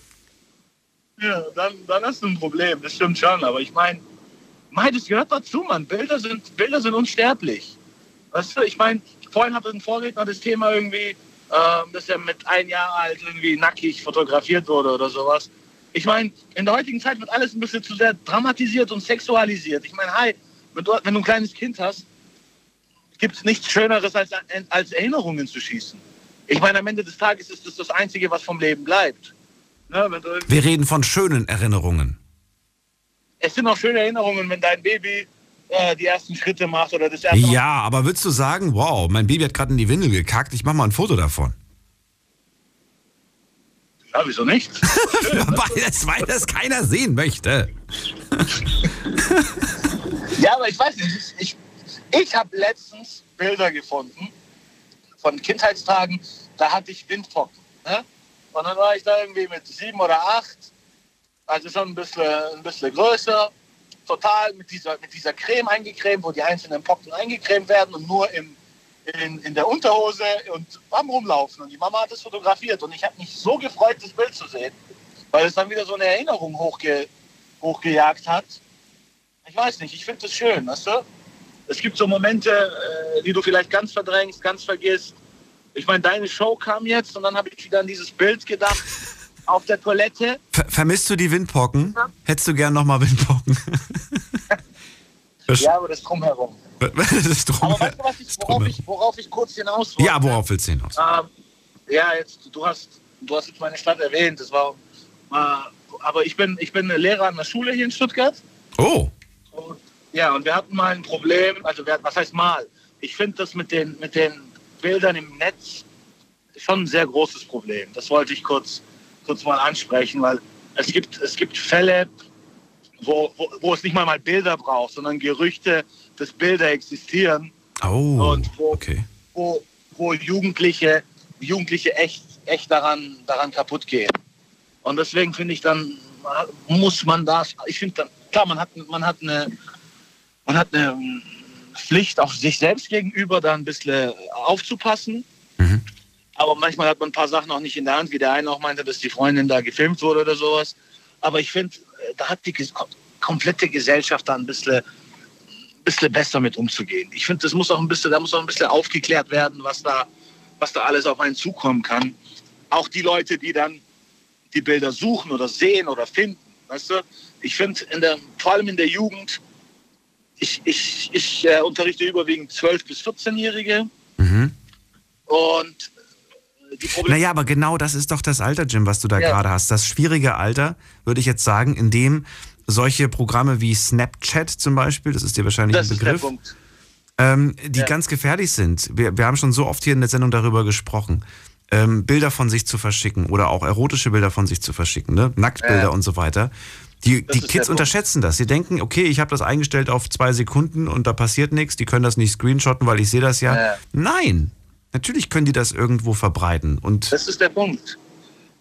Ja, dann, dann hast du ein Problem, das stimmt schon. Aber ich meine, mein, das gehört dazu, Mann. Bilder sind, Bilder sind unsterblich. Weißt du, ich meine, vorhin hatte ein Vorredner das Thema irgendwie, ähm, dass er mit ein Jahr alt irgendwie nackig fotografiert wurde oder sowas. Ich meine, in der heutigen Zeit wird alles ein bisschen zu sehr dramatisiert und sexualisiert. Ich meine, hi, wenn du, wenn du ein kleines Kind hast, gibt es nichts Schöneres, als, als Erinnerungen zu schießen. Ich meine, am Ende des Tages ist das das Einzige, was vom Leben bleibt. Ne, Wir reden von schönen Erinnerungen. es sind auch schöne Erinnerungen, wenn dein Baby äh, die ersten Schritte macht oder das erste Mal Ja, aber würdest du sagen, wow, mein Baby hat gerade in die Windel gekackt, ich mach mal ein Foto davon. Ja, wieso nicht? weil, das, weil das keiner sehen möchte. Ja, aber ich weiß nicht. Ich, ich habe letztens Bilder gefunden von Kindheitstagen, da hatte ich Windpocken. Ne? Und dann war ich da irgendwie mit sieben oder acht, also schon ein bisschen, ein bisschen größer, total mit dieser, mit dieser Creme eingecremt, wo die einzelnen Pocken eingecremt werden und nur im, in, in der Unterhose und am Rumlaufen. Und die Mama hat es fotografiert und ich habe mich so gefreut, das Bild zu sehen, weil es dann wieder so eine Erinnerung hochge, hochgejagt hat. Ich weiß nicht, ich finde das schön, weißt du? Es gibt so Momente, äh, die du vielleicht ganz verdrängst, ganz vergisst. Ich meine, deine Show kam jetzt und dann habe ich wieder an dieses Bild gedacht auf der Toilette. Ver vermisst du die Windpocken? Hättest du gern nochmal Windpocken? Ja, aber das drumherum. das ist drum. Aber weißt du, was ich, worauf, ich, worauf ich kurz hinaus wollte? Ja, worauf willst du hinaus? Ähm, ja, jetzt, du hast, du hast jetzt meine Stadt erwähnt. Das war, äh, aber ich bin, ich bin Lehrer an der Schule hier in Stuttgart. Oh. Und, ja, und wir hatten mal ein Problem, also wir, was heißt mal? Ich finde das mit den, mit den Bildern im Netz schon ein sehr großes Problem. Das wollte ich kurz, kurz mal ansprechen, weil es gibt, es gibt Fälle, wo, wo, wo es nicht mal mal Bilder braucht, sondern Gerüchte, dass Bilder existieren Oh. und wo, Okay. wo, wo Jugendliche, Jugendliche echt, echt daran, daran kaputt gehen. Und deswegen finde ich dann, muss man das, ich finde dann, klar, man hat, man hat eine, man hat eine ähm, Pflicht auch sich selbst gegenüber, da ein bisschen aufzupassen. Aber manchmal hat man ein paar Sachen auch nicht in der Hand, wie der eine auch meinte, dass die Freundin da gefilmt wurde oder sowas. Aber ich finde, äh, da hat die komplette Gesellschaft da ein bisschen, ein bisschen besser mit umzugehen. Ich finde, das muss auch ein bisschen, da muss auch ein bisschen aufgeklärt werden, was da, was da alles auf einen zukommen kann. Auch die Leute, die dann die Bilder suchen oder sehen oder finden. Weißt du? Ich finde, in der, vor allem in der Jugend, ich, ich, ich äh, unterrichte überwiegend 12- bis 14-Jährige Mhm. und äh, die Probleme. Naja, aber genau das ist doch das Alter, Jim, was du da Ja. gerade hast. Das schwierige Alter, würde ich jetzt sagen, in dem solche Programme wie Snapchat zum Beispiel, das ist dir wahrscheinlich das ein Begriff, ähm, die Ja. ganz gefährlich sind. Wir, wir haben schon so oft hier in der Sendung darüber gesprochen. ähm, Bilder von sich zu verschicken oder auch erotische Bilder von sich zu verschicken, ne? Nacktbilder Ja. und so weiter. Die, die Kids unterschätzen das. Sie denken, okay, ich habe das eingestellt auf zwei Sekunden und da passiert nichts. Die können das nicht screenshotten, weil ich sehe das ja. Ja. Nein, natürlich können die das irgendwo verbreiten. Und Das ist der Punkt.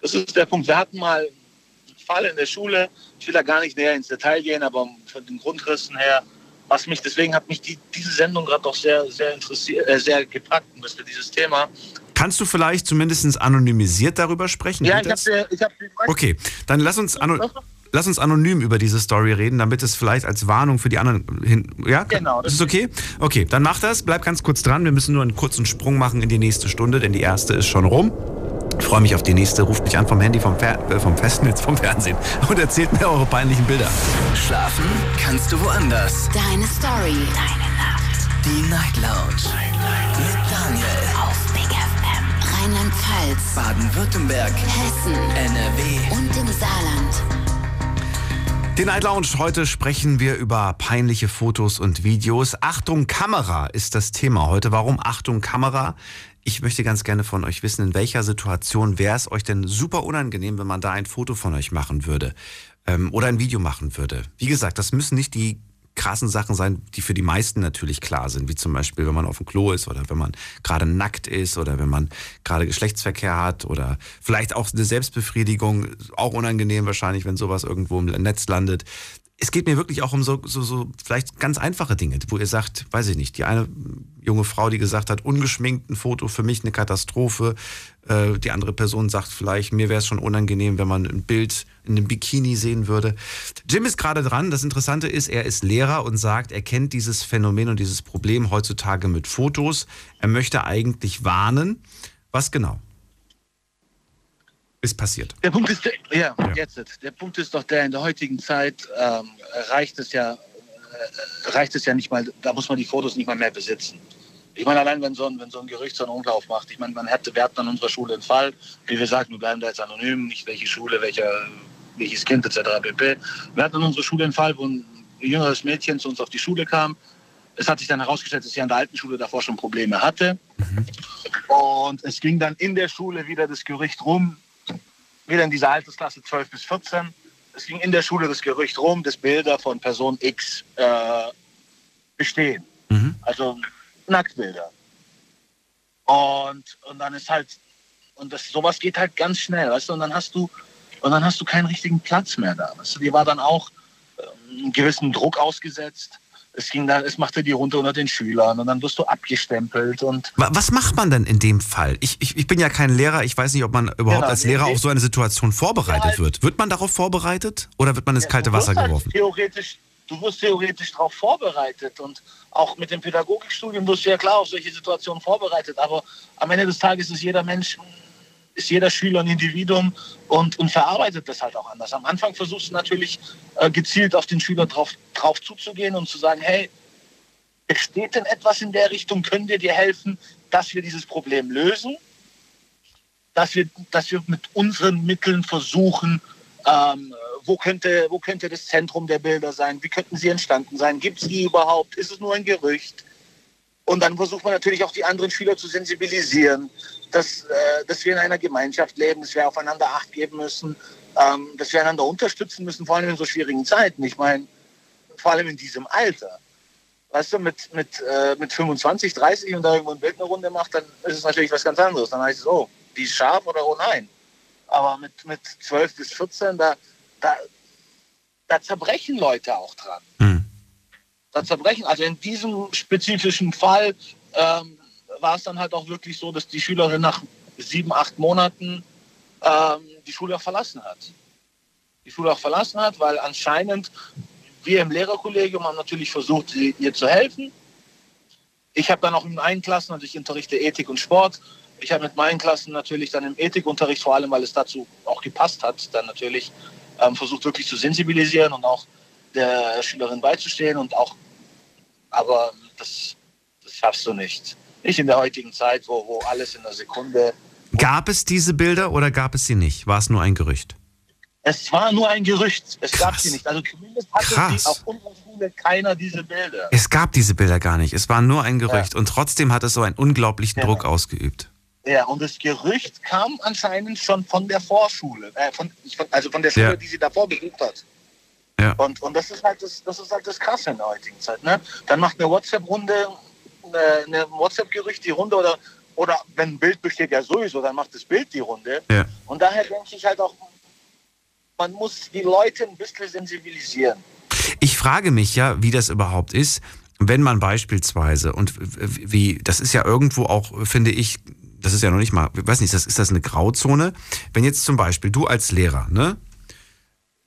Das ist der Punkt. Wir hatten mal einen Fall in der Schule. Ich will da gar nicht näher ins Detail gehen, aber von den Grundrissen her, was mich, deswegen hat mich die, diese Sendung gerade auch sehr, sehr interessiert, äh, sehr gepackt, müsste dieses Thema. kannst du vielleicht zumindest anonymisiert darüber sprechen? Ja, ich habe das? ich hab, Okay, dann lass uns, ano lass uns anonym über diese Story reden, damit es vielleicht als Warnung für die anderen hin. Ja, Genau, Das ist okay? Okay, dann mach das. Bleib ganz kurz dran. Wir müssen nur einen kurzen Sprung machen in die nächste Stunde, denn die erste ist schon rum. Ich freue mich auf die nächste. Ruft mich an vom Handy, vom, Fer äh, vom Festnetz, vom Fernsehen und erzählt mir eure peinlichen Bilder. Schlafen kannst du woanders. Deine Story. Deine Nacht. Die Night Lounge. Mit Daniel. Auf Big FM. Rheinland-Pfalz. Baden-Württemberg. Hessen. NRW. Und im Saarland. Die Night Lounge. Heute sprechen wir über peinliche Fotos und Videos. Achtung, Kamera ist das Thema heute. Warum Achtung, Kamera? Ich möchte ganz gerne von euch wissen, in welcher Situation wäre es euch denn super unangenehm, wenn man da ein Foto von euch machen würde ähm, oder ein Video machen würde. Wie gesagt, das müssen nicht die krassen Sachen sein, die für die meisten natürlich klar sind, wie zum Beispiel, wenn man auf dem Klo ist oder wenn man gerade nackt ist oder wenn man gerade Geschlechtsverkehr hat oder vielleicht auch eine Selbstbefriedigung, auch unangenehm wahrscheinlich, wenn sowas irgendwo im Netz landet. Es geht mir wirklich auch um so, so, so vielleicht ganz einfache Dinge, wo ihr sagt, weiß ich nicht, die eine junge Frau, die gesagt hat, ungeschminkt ein Foto, für mich eine Katastrophe. Äh, die andere Person sagt vielleicht, mir wäre es schon unangenehm, wenn man ein Bild in einem Bikini sehen würde. Jim ist gerade dran. Das Interessante ist, er ist Lehrer und sagt, er kennt dieses Phänomen und dieses Problem heutzutage mit Fotos. Er möchte eigentlich warnen. Was genau ist passiert? Der Punkt ist, der, ja, jetzt. Der Punkt ist doch der, in der heutigen Zeit ähm, reicht es ja, äh, reicht es ja nicht mal, da muss man die Fotos nicht mal mehr besitzen. Ich meine, allein wenn so ein, wenn so ein Gerücht so einen Umlauf macht, ich meine, man hätte, wir hatten an unserer Schule einen Fall, wie wir sagten, wir bleiben da jetzt anonym, nicht welche Schule, welcher, welches Kind etc. pp. Wir hatten an unserer Schule einen Fall, wo ein jüngeres Mädchen zu uns auf die Schule kam. Es hat sich dann herausgestellt, dass sie an der alten Schule davor schon Probleme hatte. Und es ging dann in der Schule wieder das Gerücht rum, wieder in dieser Altersklasse 12 bis 14. Es ging in der Schule das Gerücht rum, dass Bilder von Person X äh, bestehen. Also Nacktbilder. Und, und dann ist halt, und das, sowas geht halt ganz schnell, weißt du, und dann hast du, und dann hast du keinen richtigen Platz mehr da. Weißt du, die war dann auch ähm, einem gewissen Druck ausgesetzt. Es ging dann, es machte die runter unter den Schülern und dann wirst du abgestempelt und Wa- Was macht man denn in dem Fall? Ich, ich, ich bin ja kein Lehrer, ich weiß nicht, ob man überhaupt Genau, als Lehrer auf so eine Situation vorbereitet halt- wird. Wird man darauf vorbereitet oder wird man ins kalte Wasser halt geworfen? Theoretisch, du wirst theoretisch darauf vorbereitet und auch mit dem Pädagogikstudium wirst du ja klar auf solche Situationen vorbereitet. Aber am Ende des Tages ist jeder Mensch, ist jeder Schüler ein Individuum und, und verarbeitet das halt auch anders. Am Anfang versuchst du natürlich äh, gezielt auf den Schüler drauf, drauf zuzugehen und zu sagen, hey, besteht denn etwas in der Richtung, können wir dir helfen, dass wir dieses Problem lösen? Dass wir, dass wir mit unseren Mitteln versuchen, ähm, wo, könnte, wo könnte das Zentrum der Bilder sein? Wie könnten sie entstanden sein? Gibt es die überhaupt? Ist es nur ein Gerücht? Und dann versucht man natürlich auch die anderen Schüler zu sensibilisieren, dass, äh, dass wir in einer Gemeinschaft leben, dass wir aufeinander Acht geben müssen, ähm, dass wir einander unterstützen müssen, vor allem in so schwierigen Zeiten. Ich meine, vor allem in diesem Alter. Weißt du, mit, mit, äh, mit 25, 30 und da irgendwo ein Bild eine Runde macht, dann ist es natürlich was ganz anderes. Dann heißt es, oh, die ist scharf oder oh nein. Aber mit, mit 12 bis 14, da, da, da zerbrechen Leute auch dran. Da zerbrechen. Also in diesem spezifischen Fall ähm, war es dann halt auch wirklich so, dass die Schülerin nach sieben, acht Monaten ähm, die Schule auch verlassen hat. Die Schule auch verlassen hat, weil anscheinend wir im Lehrerkollegium haben natürlich versucht, ihr zu helfen. Ich habe dann auch in meinen Klassen, also ich unterrichte Ethik und Sport, ich habe mit meinen Klassen natürlich dann im Ethikunterricht, vor allem weil es dazu auch gepasst hat, dann natürlich ähm, versucht wirklich zu sensibilisieren und auch der Schülerin beizustehen und auch, aber das, das schaffst du nicht. Nicht in der heutigen Zeit, wo, wo alles in einer Sekunde Gab es diese Bilder oder gab es sie nicht? War es nur ein Gerücht? Es war nur ein Gerücht. Es gab sie nicht. Also zumindest hatte Krass. auf unserer Schule keiner diese Bilder. Es gab diese Bilder gar nicht. Es war nur ein Gerücht und trotzdem hat es so einen unglaublichen Genau. Druck ausgeübt. Ja, und das Gerücht kam anscheinend schon von der Vorschule, äh, von, also von der Schule, Ja. die sie davor besucht hat. Ja. Und, und das ist halt das, das ist halt das Krasse in der heutigen Zeit. Ne? Dann macht eine WhatsApp-Runde, eine, eine WhatsApp-Gerücht die Runde oder, oder wenn ein Bild besteht ja sowieso, dann macht das Bild die Runde. Ja. Und daher denke ich halt auch, man muss die Leute ein bisschen sensibilisieren. Ich frage mich ja, wie das überhaupt ist, wenn man beispielsweise, und wie, das ist ja irgendwo auch, finde ich, das ist ja noch nicht mal, ich weiß nicht, das, ist das eine Grauzone? Wenn jetzt zum Beispiel du als Lehrer, ne,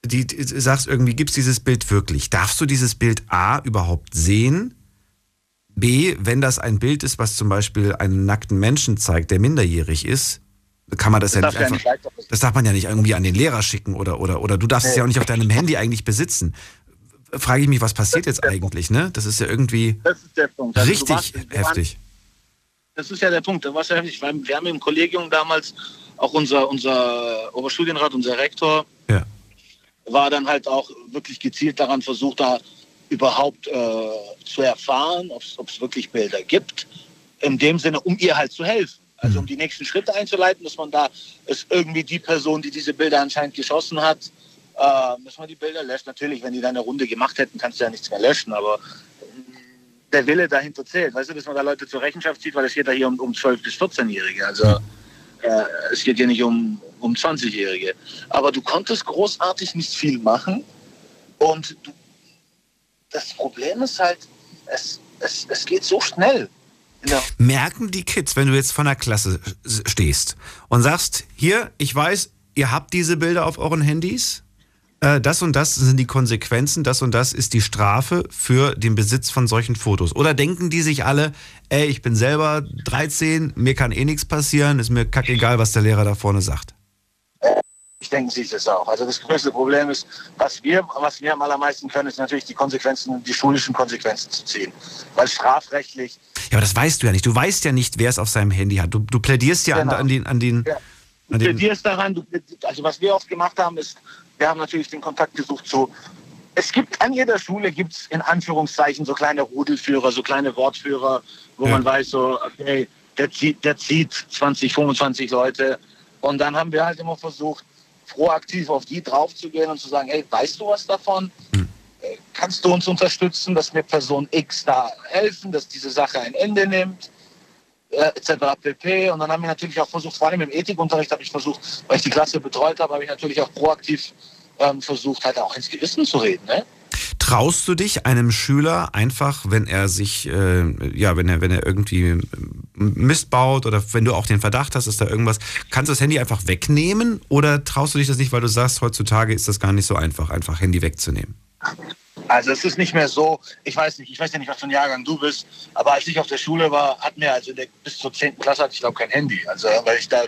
die, die sagst irgendwie, gibt's dieses Bild wirklich? Darfst du dieses Bild A überhaupt sehen? B, wenn das ein Bild ist, was zum Beispiel einen nackten Menschen zeigt, der minderjährig ist, kann man das, ja darf nicht ja einfach. nicht weiter- Das darf man ja nicht irgendwie an den Lehrer schicken oder, oder, oder du darfst es ja auch nicht auf deinem Handy eigentlich besitzen. Frage ich mich, was passiert jetzt eigentlich, ne? Das ist ja irgendwie Das ist der Punkt. Also richtig warst- waren- heftig. Das ist ja der Punkt. Da war ja heftig. weil Wir haben im Kollegium damals auch unser, unser Oberstudienrat, unser Rektor, Ja. War dann halt auch wirklich gezielt daran versucht, da überhaupt äh, zu erfahren, ob es wirklich Bilder gibt. In dem Sinne, um ihr halt zu helfen. Also um die nächsten Schritte einzuleiten, dass man da ist irgendwie die Person, die diese Bilder anscheinend geschossen hat, äh, dass man die Bilder löscht. Natürlich, wenn die da eine Runde gemacht hätten, kannst du ja nichts mehr löschen, aber der Wille dahinter zählt. Weißt du, dass man da Leute zur Rechenschaft zieht, weil es geht da hier um, um 12- bis 14-Jährige. Also äh, es geht hier nicht um, um 20-Jährige. Aber du konntest großartig nicht viel machen. Und du, das Problem ist halt, es, es, es geht so schnell. Der Merken die Kids, wenn du jetzt vor einer Klasse stehst und sagst, hier, ich weiß, ihr habt diese Bilder auf euren Handys, äh, das und das sind die Konsequenzen, das und das ist die Strafe für den Besitz von solchen Fotos. Oder denken die sich alle, ey, ich bin selber 13, mir kann eh nichts passieren, ist mir kackegal, was der Lehrer da vorne sagt. Ich denke, sie ist es auch. Also das größte Problem ist, was wir, was wir am allermeisten können, ist natürlich die Konsequenzen, die schulischen Konsequenzen zu ziehen. Weil strafrechtlich, Ja, aber das weißt du ja nicht. Du weißt ja nicht, wer es auf seinem Handy hat. Du, du plädierst ja Genau. an, an den, an den, Ja. du plädierst daran, du, also was wir oft gemacht haben, ist, wir haben natürlich den Kontakt gesucht zu, es gibt an jeder Schule gibt es in Anführungszeichen so kleine Rudelführer, so kleine Wortführer, wo Ja. man weiß, so, okay, der zieht, der zieht 20, 25 Leute. Und dann haben wir halt immer versucht, proaktiv auf die draufzugehen und zu sagen, hey, weißt du was davon? Äh, Kannst du uns unterstützen, dass wir Person X da helfen, dass diese Sache ein Ende nimmt? äh, etc. pp. Und dann haben wir natürlich auch versucht, vor allem im Ethikunterricht habe ich versucht, weil ich die Klasse betreut habe, habe ich natürlich auch proaktiv ähm, versucht, halt auch ins Gewissen zu reden. Ne? Traust du dich einem Schüler einfach, wenn er sich, äh, ja, wenn er, wenn er irgendwie äh, Mist baut oder wenn du auch den Verdacht hast, dass da irgendwas, kannst du das Handy einfach wegnehmen oder traust du dich das nicht, weil du sagst, heutzutage ist das gar nicht so einfach, einfach Handy wegzunehmen? Also es ist nicht mehr so, ich weiß nicht, ich weiß ja nicht, was für ein Jahrgang du bist, aber als ich auf der Schule war, hatten wir also der, bis zur 10. Klasse hatte ich glaube kein Handy. Also weil ich da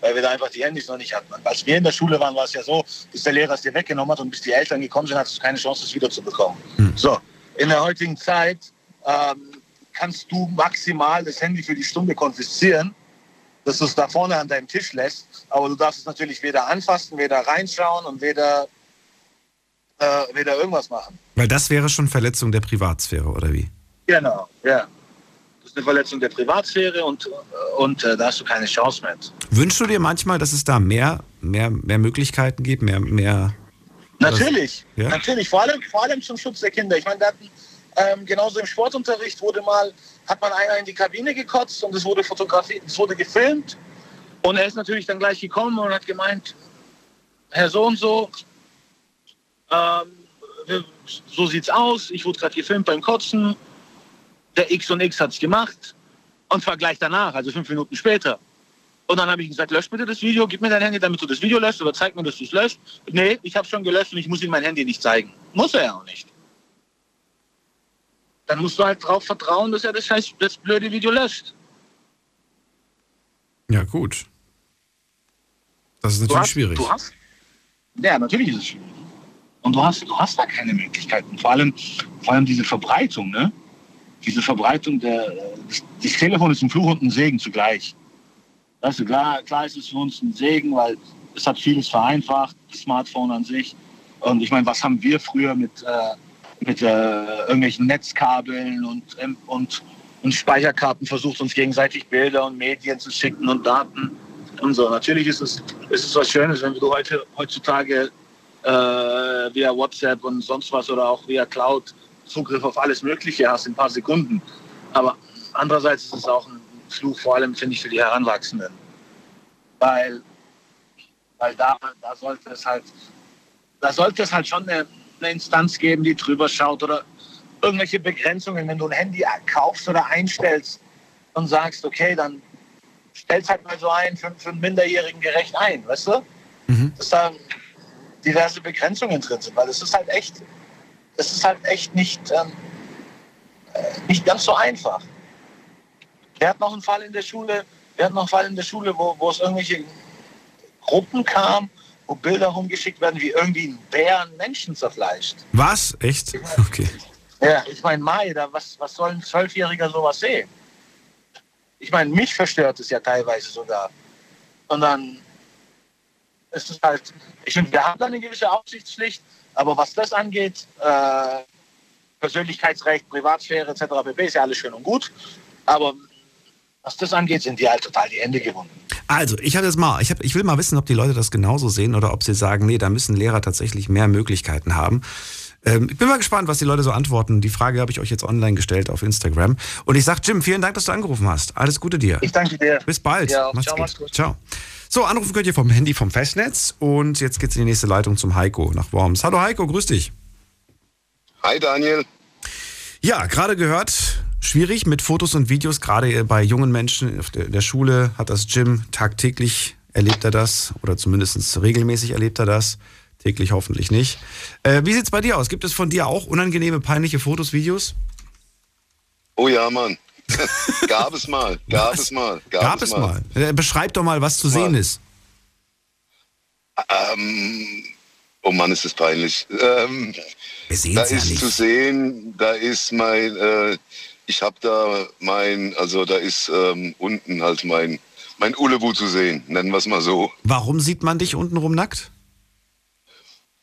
weil wir da einfach die Handys noch nicht hatten. Und als wir in der Schule waren, war es ja so, bis der Lehrer es dir weggenommen hat und bis die Eltern gekommen sind, hattest du keine Chance, es wiederzubekommen. So, in der heutigen Zeit ähm, kannst du maximal das Handy für die Stunde konfiszieren, dass du es da vorne an deinem Tisch lässt, aber du darfst es natürlich weder anfassen, weder reinschauen und weder, äh, weder irgendwas machen. Weil das wäre schon Verletzung der Privatsphäre, oder wie? Genau, ja. Das eine Verletzung der Privatsphäre und, und äh, da hast du keine Chance mehr. Wünschst du dir manchmal, dass es da mehr, mehr, mehr Möglichkeiten gibt, mehr, mehr. Natürlich, Ja? natürlich, vor allem, vor allem zum Schutz der Kinder. Ich meine, hatten, ähm, genauso im Sportunterricht wurde mal, hat man einer in die Kabine gekotzt und es wurde fotografiert, es wurde gefilmt. Und er ist natürlich dann gleich gekommen und hat gemeint, Herr so und so, ähm, so sieht's aus, ich wurde gerade gefilmt beim Kotzen, der X und X hat's gemacht und zwar gleich danach, also fünf Minuten später. Und dann habe ich gesagt, lösch bitte das Video, gib mir dein Handy, damit du das Video löscht oder zeig mir, dass du es löscht. Nee, ich habe schon gelöscht und ich muss ihm mein Handy nicht zeigen. Muss er ja auch nicht. Dann musst du halt darauf vertrauen, dass er das, scheiß, das blöde Video löscht. Ja, gut. Das ist Du natürlich hast, schwierig. Du hast, ja, natürlich ist es schwierig. Und du hast, du hast da keine Möglichkeiten. Vor allem, vor allem diese Verbreitung, ne? Diese Verbreitung, der, das, das Telefon ist ein Fluch und ein Segen zugleich. Weißt du, klar, klar ist es für uns ein Segen, weil es hat vieles vereinfacht, das Smartphone an sich. Und ich meine, was haben wir früher mit, äh, mit äh, irgendwelchen Netzkabeln und, ähm, und und Speicherkarten versucht, uns gegenseitig Bilder und Medien zu schicken und Daten und so. Natürlich ist es, ist es was Schönes, wenn du heute, heutzutage äh, via WhatsApp und sonst was oder auch via Cloud Zugriff auf alles Mögliche hast in ein paar Sekunden. Aber andererseits ist es auch ein Fluch, vor allem finde ich für die Heranwachsenden. Weil, weil da, da sollte es halt, da sollte es halt schon eine, eine Instanz geben, die drüber schaut oder irgendwelche Begrenzungen, wenn du ein Handy kaufst oder einstellst und sagst, okay, dann stellst halt mal so ein für, für einen Minderjährigen gerecht ein, weißt du? Mhm. Dass da diverse Begrenzungen drin sind, weil es ist halt echt, es ist halt echt nicht, ähm, äh, nicht ganz so einfach. Wir hatten noch einen Fall in der Schule, wir hatten noch einen Fall in der Schule, wo, wo es irgendwelche Gruppen kam, wo Bilder rumgeschickt werden, wie irgendwie ein Bär einen Menschen zerfleischt. Was? Echt? Okay. Ja, ich meine, Mai, da, was, was soll ein Zwölfjähriger sowas sehen? Ich meine, mich verstört es ja teilweise sogar. Und dann ist es halt, ich finde, wir haben da eine gewisse Aufsichtspflicht, aber was das angeht, äh, Persönlichkeitsrecht, Privatsphäre etc. pp. ist ja alles schön und gut. Aber was das angeht, sind die halt total die Hände gewunden. Also, ich habe jetzt mal, ich, hab, ich will mal wissen, ob die Leute das genauso sehen oder ob sie sagen, nee, da müssen Lehrer tatsächlich mehr Möglichkeiten haben. Ähm, ich bin mal gespannt, was die Leute so antworten. Die Frage habe ich euch jetzt online gestellt auf Instagram. Und ich sage, Jim, vielen Dank, dass du angerufen hast. Alles Gute dir. Ich danke dir. Bis bald. Ja, Macht's ciao, gut. mach's gut. Ciao. So, anrufen könnt ihr vom Handy vom Festnetz. Und jetzt geht's in die nächste Leitung zum Heiko nach Worms. Hallo Heiko, grüß dich. Hi Daniel. Ja, gerade gehört, schwierig mit Fotos und Videos, gerade bei jungen Menschen der, der Schule hat das Jim tagtäglich erlebt er das oder zumindest regelmäßig erlebt er das. Täglich hoffentlich nicht. Äh, wie sieht's bei dir aus? Gibt es von dir auch unangenehme, peinliche Fotos, Videos? Oh ja, Mann. gab es mal, gab Was? es mal. Gab, Gab es mal. Äh, Beschreib doch mal, was zu sehen ist. Ähm, oh Mann, ist das peinlich. Ähm, da ja ist nicht. zu sehen, da ist mein, äh, ich habe da mein, also da ist ähm, unten halt mein, mein Ulebu zu sehen, nennen wir es mal so. Warum sieht man dich untenrum nackt?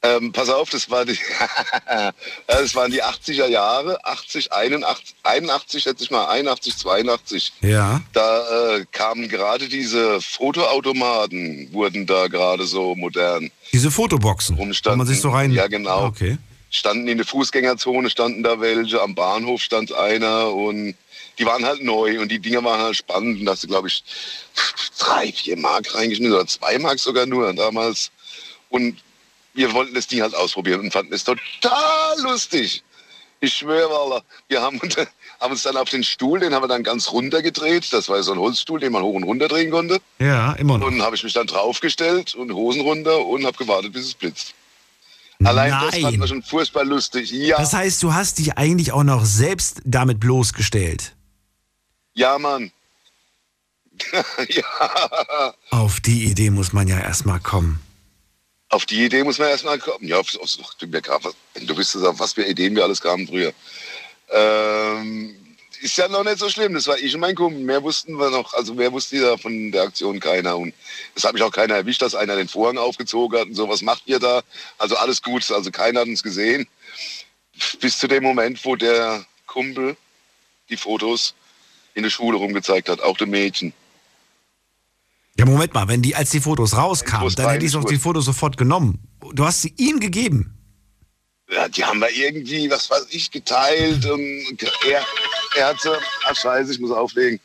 Ähm, pass auf, das, war die, das waren die 80er Jahre, 80, 81, 81 schätze ich mal, 81, 82. Ja. Da äh, kamen gerade diese Fotoautomaten, wurden da gerade so modern. Diese Fotoboxen, wo Rumstanden. man sich so rein... Ja, genau. Okay. Standen in der Fußgängerzone, standen da welche, am Bahnhof stand einer und die waren halt neu und die Dinger waren halt spannend. Und da hast du, glaube ich, drei, vier Mark reingeschnitten oder zwei Mark sogar nur damals. Und wir wollten das Ding halt ausprobieren und fanden es total lustig. Ich schwöre, Wallah, wir haben, haben uns dann auf den Stuhl, den haben wir dann ganz runter gedreht. Das war so ein Holzstuhl, den man hoch und runter drehen konnte. Ja, immer noch. Und habe ich mich dann draufgestellt und Hosen runter und habe gewartet, bis es blitzt. Allein das fand Nein. man schon furchtbar lustig. Ja, Das heißt, du hast dich eigentlich auch noch selbst damit bloßgestellt. ja, Mann. ja, Auf die Idee muss man ja erstmal kommen. Auf die Idee muss man erstmal kommen. Ja, auf, auf, du, mir grad, was, für Ideen wir alles kamen früher. Ähm, ist ja noch nicht so schlimm. Das war ich und mein Kumpel. Mehr wussten wir noch, also mehr wusste ja von der Aktion keiner. Und es hat mich auch keiner erwischt, dass einer den Vorhang aufgezogen hat und so. Was macht ihr da? Also alles gut. Also keiner hat uns gesehen. Bis zu dem Moment, wo der Kumpel die Fotos in der Schule rumgezeigt hat, auch dem Mädchen. Ja, Moment mal, wenn die, als die Fotos rauskamen, dann hätte ich doch die. Fotos sofort genommen. Du hast sie ihm gegeben. Ja, die haben wir irgendwie, was weiß ich, geteilt. Und er, er hat so, ach scheiße, ich muss auflegen.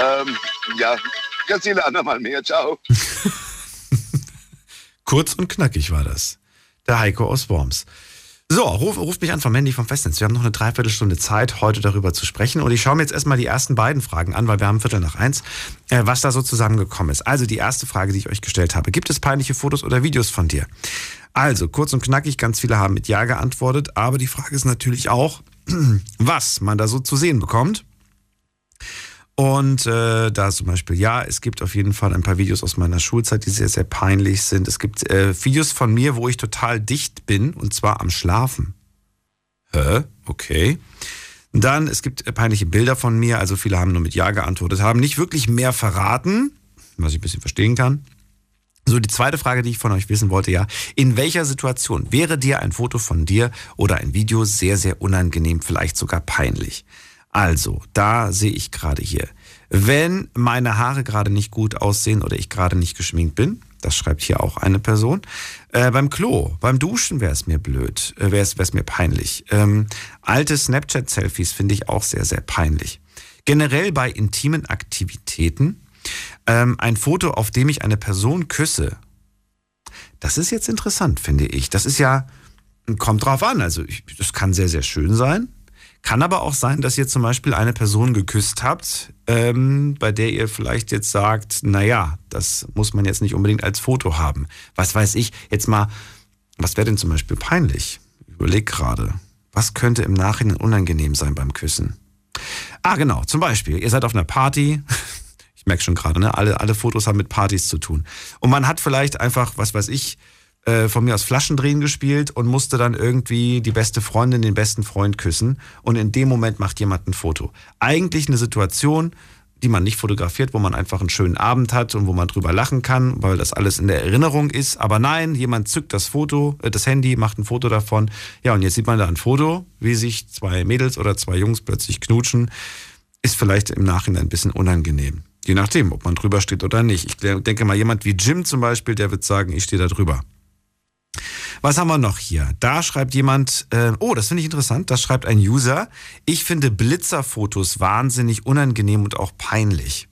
Ähm, ja, ich erzähle andermal mehr. Ciao. Kurz und knackig war das. Der Heiko aus Worms. So, ruf, ruft mich an vom Handy vom Festnetz. Wir haben noch eine Dreiviertelstunde Zeit, heute darüber zu sprechen. Und ich schaue mir jetzt erstmal die ersten beiden Fragen an, weil wir haben Viertel nach eins, äh, was da so zusammengekommen ist. Also die erste Frage, die ich euch gestellt habe. Gibt es peinliche Fotos oder Videos von dir? Also, kurz und knackig, ganz viele haben mit Ja geantwortet. Aber die Frage ist natürlich auch, was man da so zu sehen bekommt. Und äh, da zum Beispiel, ja, es gibt auf jeden Fall ein paar Videos aus meiner Schulzeit, die sehr, sehr peinlich sind. Es gibt äh, Videos von mir, wo ich total dicht bin, und zwar am Schlafen. Hä? Okay. Dann, es gibt äh, peinliche Bilder von mir, also viele haben nur mit Ja geantwortet, haben nicht wirklich mehr verraten, was ich ein bisschen verstehen kann. So, die zweite Frage, die ich von euch wissen wollte, ja, in welcher Situation wäre dir ein Foto von dir oder ein Video sehr, sehr unangenehm, vielleicht sogar peinlich? Also, da sehe ich gerade hier. Wenn meine Haare gerade nicht gut aussehen oder ich gerade nicht geschminkt bin, das schreibt hier auch eine Person. Äh, beim Klo, beim Duschen wäre es mir blöd, äh, wäre es mir peinlich. Ähm, alte Snapchat-Selfies finde ich auch sehr, sehr peinlich. Generell bei intimen Aktivitäten ähm, ein Foto, auf dem ich eine Person küsse. Das ist jetzt interessant, finde ich. Das ist ja, kommt drauf an. Also, ich, das kann sehr, sehr schön sein. Kann aber auch sein, dass ihr zum Beispiel eine Person geküsst habt, ähm, bei der ihr vielleicht jetzt sagt, naja, das muss man jetzt nicht unbedingt als Foto haben. Was weiß ich, jetzt mal, was wäre denn zum Beispiel peinlich? Ich überleg gerade. Was könnte im Nachhinein unangenehm sein beim Küssen? Ah, genau, zum Beispiel, ihr seid auf einer Party. Ich merke schon gerade, ne? Alle, alle Fotos haben mit Partys zu tun. Und man hat vielleicht einfach, was weiß ich, äh, von mir aus Flaschendrehen gespielt und musste dann irgendwie die beste Freundin, den besten Freund küssen. Und in dem Moment macht jemand ein Foto. Eigentlich eine Situation, die man nicht fotografiert, wo man einfach einen schönen Abend hat und wo man drüber lachen kann, weil das alles in der Erinnerung ist. Aber nein, jemand zückt das Foto, äh, das Handy, macht ein Foto davon. Ja, und jetzt sieht man da ein Foto, wie sich zwei Mädels oder zwei Jungs plötzlich knutschen. Ist vielleicht im Nachhinein ein bisschen unangenehm. Je nachdem, ob man drüber steht oder nicht. Ich denke mal, jemand wie Jim zum Beispiel, der wird sagen, ich stehe da drüber. Was haben wir noch hier? Da schreibt jemand, äh, oh, das finde ich interessant, das schreibt ein User, ich finde Blitzerfotos wahnsinnig unangenehm und auch peinlich.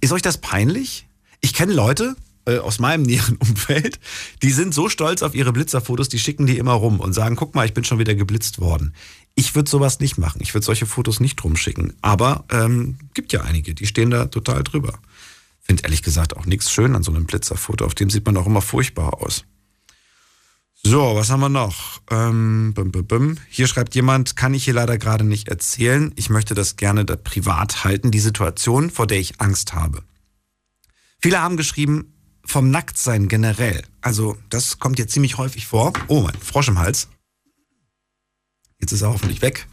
Ist euch das peinlich? Ich kenne Leute äh, aus meinem näheren Umfeld, die sind so stolz auf ihre Blitzerfotos, die schicken die immer rum und sagen, guck mal, ich bin schon wieder geblitzt worden. Ich würde sowas nicht machen, ich würde solche Fotos nicht rumschicken. Aber ähm, gibt ja einige, die stehen da total drüber. Finde ehrlich gesagt auch nichts schön an so einem Blitzerfoto, auf dem sieht man auch immer furchtbar aus. So, was haben wir noch? Ähm, bim, bim, bim. Hier schreibt jemand, kann ich hier leider gerade nicht erzählen. Ich möchte das gerne da privat halten, die Situation, vor der ich Angst habe. Viele haben geschrieben, vom Nacktsein generell. Also, das kommt jetzt ziemlich häufig vor. Oh, mein Frosch im Hals. Jetzt ist er hoffentlich weg.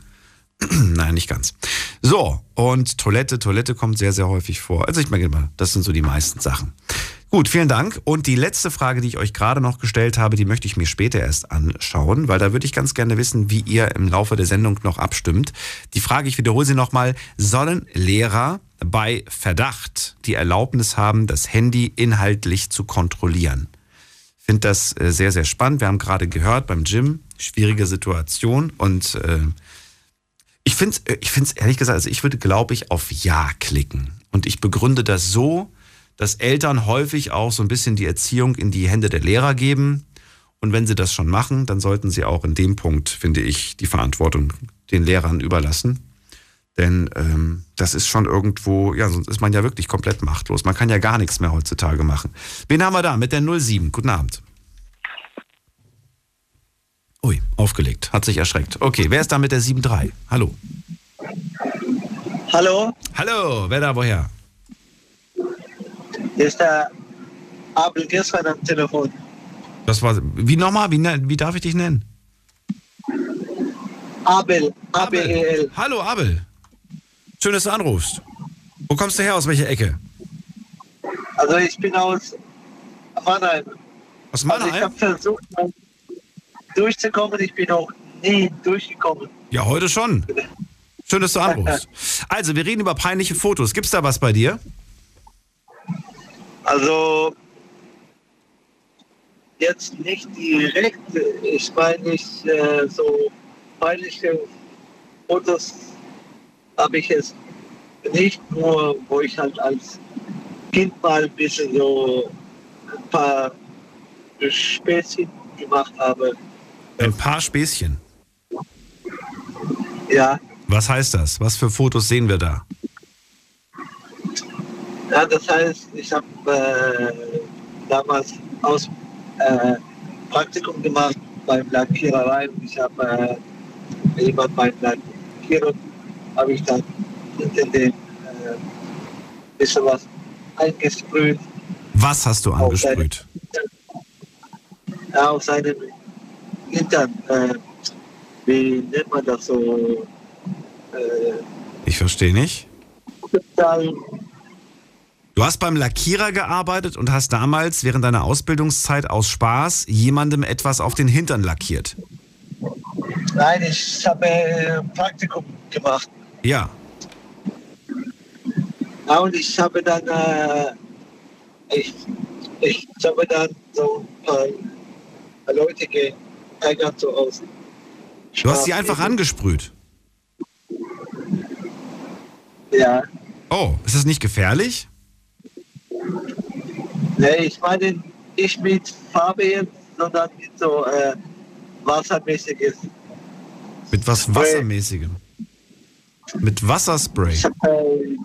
Nein, nicht ganz. So, und Toilette, Toilette kommt sehr, sehr häufig vor. Also ich meine mal, das sind so die meisten Sachen. Gut, vielen Dank. Und die letzte Frage, die ich euch gerade noch gestellt habe, die möchte ich mir später erst anschauen, weil da würde ich ganz gerne wissen, wie ihr im Laufe der Sendung noch abstimmt. Die Frage, ich wiederhole sie nochmal, sollen Lehrer bei Verdacht die Erlaubnis haben, das Handy inhaltlich zu kontrollieren? Ich finde das äh, sehr, sehr spannend. Wir haben gerade gehört beim Gym, schwierige Situation und äh, ich finde es äh, ich find's ehrlich gesagt, also ich würde, glaube ich, auf Ja klicken. Und ich begründe das so, dass Eltern häufig auch so ein bisschen die Erziehung in die Hände der Lehrer geben. Und wenn sie das schon machen, dann sollten sie auch in dem Punkt, finde ich, die Verantwortung den Lehrern überlassen. Denn ähm, das ist schon irgendwo, ja, sonst ist man ja wirklich komplett machtlos. Man kann ja gar nichts mehr heutzutage machen. Wen haben wir da mit der 07? Guten Abend. Ui, aufgelegt, hat sich erschreckt. Okay, wer ist da mit der 73? Hallo. Hallo. Hallo, wer da woher? Hier ist der Abel gestern am Telefon. Das war, wie nochmal, wie, wie darf ich dich nennen? Abel, A-B-E-L. Hallo Abel. Schön, dass du anrufst. Wo kommst du her? Aus welcher Ecke? Also ich bin aus Mannheim. Aus Mannheim? Also ich habe versucht, durchzukommen. Ich bin auch nie durchgekommen. Ja, heute schon. Schön, dass du anrufst. Also, wir reden über peinliche Fotos. Gibt's da was bei dir? Also jetzt nicht direkt, ich meine nicht äh, so peinliche Fotos habe ich es nicht nur, wo ich halt als Kind mal ein bisschen so ein paar Späßchen gemacht habe. Ein paar Späßchen? Ja. Was heißt das? Was für Fotos sehen wir da? Ja, das heißt, ich habe äh, damals aus äh, Praktikum gemacht beim Lackiererei. Ich habe äh, jemand beim Lackieren habe ich dann in den äh, bisschen was eingesprüht. Was hast du angesprüht? ja, auf seinen Hintern. Äh, wie nennt man das so? Äh, ich verstehe nicht. Du hast beim Lackierer gearbeitet und hast damals während deiner Ausbildungszeit aus Spaß jemandem etwas auf den Hintern lackiert. Nein, ich habe äh, Praktikum gemacht. Ja. Ja, und ich habe dann, äh, ich, ich habe dann so ein paar Leute geärgert so aus. Du hast sie einfach angesprüht. Ja. Oh, ist das nicht gefährlich? Nee, ich meine nicht mit Farbe jetzt, sondern mit so äh, wassermäßiges. Mit was Wassermäßigem? Mit Wasserspray. Ich hab, äh,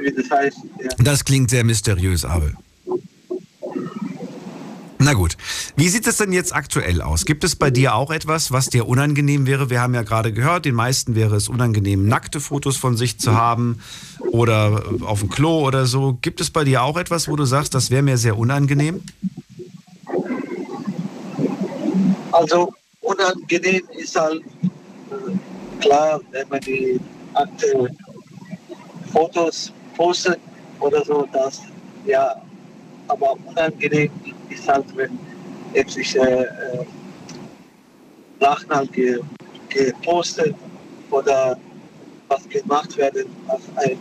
wie das heißt. Ja. Das klingt sehr mysteriös, Abel. Na gut. Wie sieht es denn jetzt aktuell aus? Gibt es bei dir auch etwas, was dir unangenehm wäre? Wir haben ja gerade gehört, den meisten wäre es unangenehm, nackte Fotos von sich zu haben oder auf dem Klo oder so. Gibt es bei dir auch etwas, wo du sagst, das wäre mir sehr unangenehm? Also unangenehm ist halt äh, klar, wenn man die akte Fotos postet oder so, das ja, aber unangenehm ist halt, wenn jetzt ich äh, äh, Sachen halt ge, gepostet oder was gemacht werden, was ein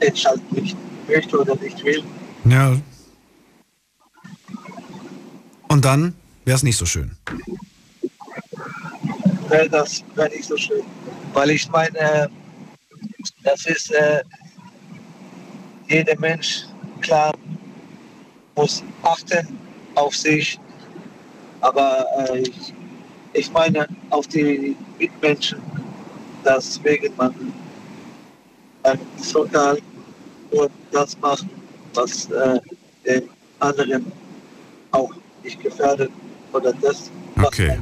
Mensch halt nicht möchte oder nicht will. Ja. Und dann wäre es nicht so schön. Nee, das wäre nicht so schön. Weil ich meine, das ist äh, jeder Mensch, klar, muss achten auf sich, aber äh, ich, ich meine auf die Mitmenschen, deswegen man ein Sozial und das machen, was äh, den anderen auch nicht gefährdet oder das, was Okay.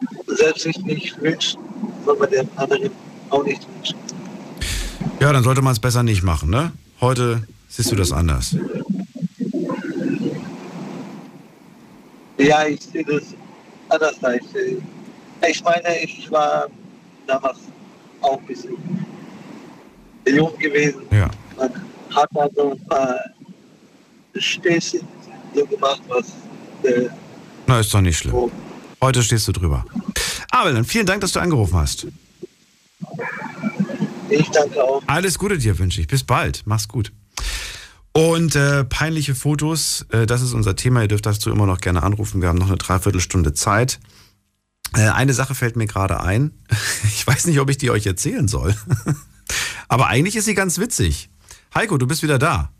man selbst sich nicht wünscht, soll man den anderen auch nicht wünschen. Ja, dann sollte man es besser nicht machen, ne? Heute siehst du das anders. Ja, ich sehe das anders. Ich, äh, ich meine, ich war damals auch ein bisschen jung gewesen. Ja. Man hat da so ein paar Späßchen so gemacht, was äh, Na, ist doch nicht schlimm. Heute stehst du drüber. Abel, dann vielen Dank, dass du angerufen hast. ich danke auch. Alles Gute dir wünsche ich. Bis bald. Mach's gut. Und äh, peinliche Fotos, äh, das ist unser Thema. Ihr dürft dazu immer noch gerne anrufen. Wir haben noch eine Dreiviertelstunde Zeit. Äh, eine Sache fällt mir gerade ein. Ich weiß nicht, ob ich die euch erzählen soll. Aber eigentlich ist sie ganz witzig. Heiko, du bist wieder da.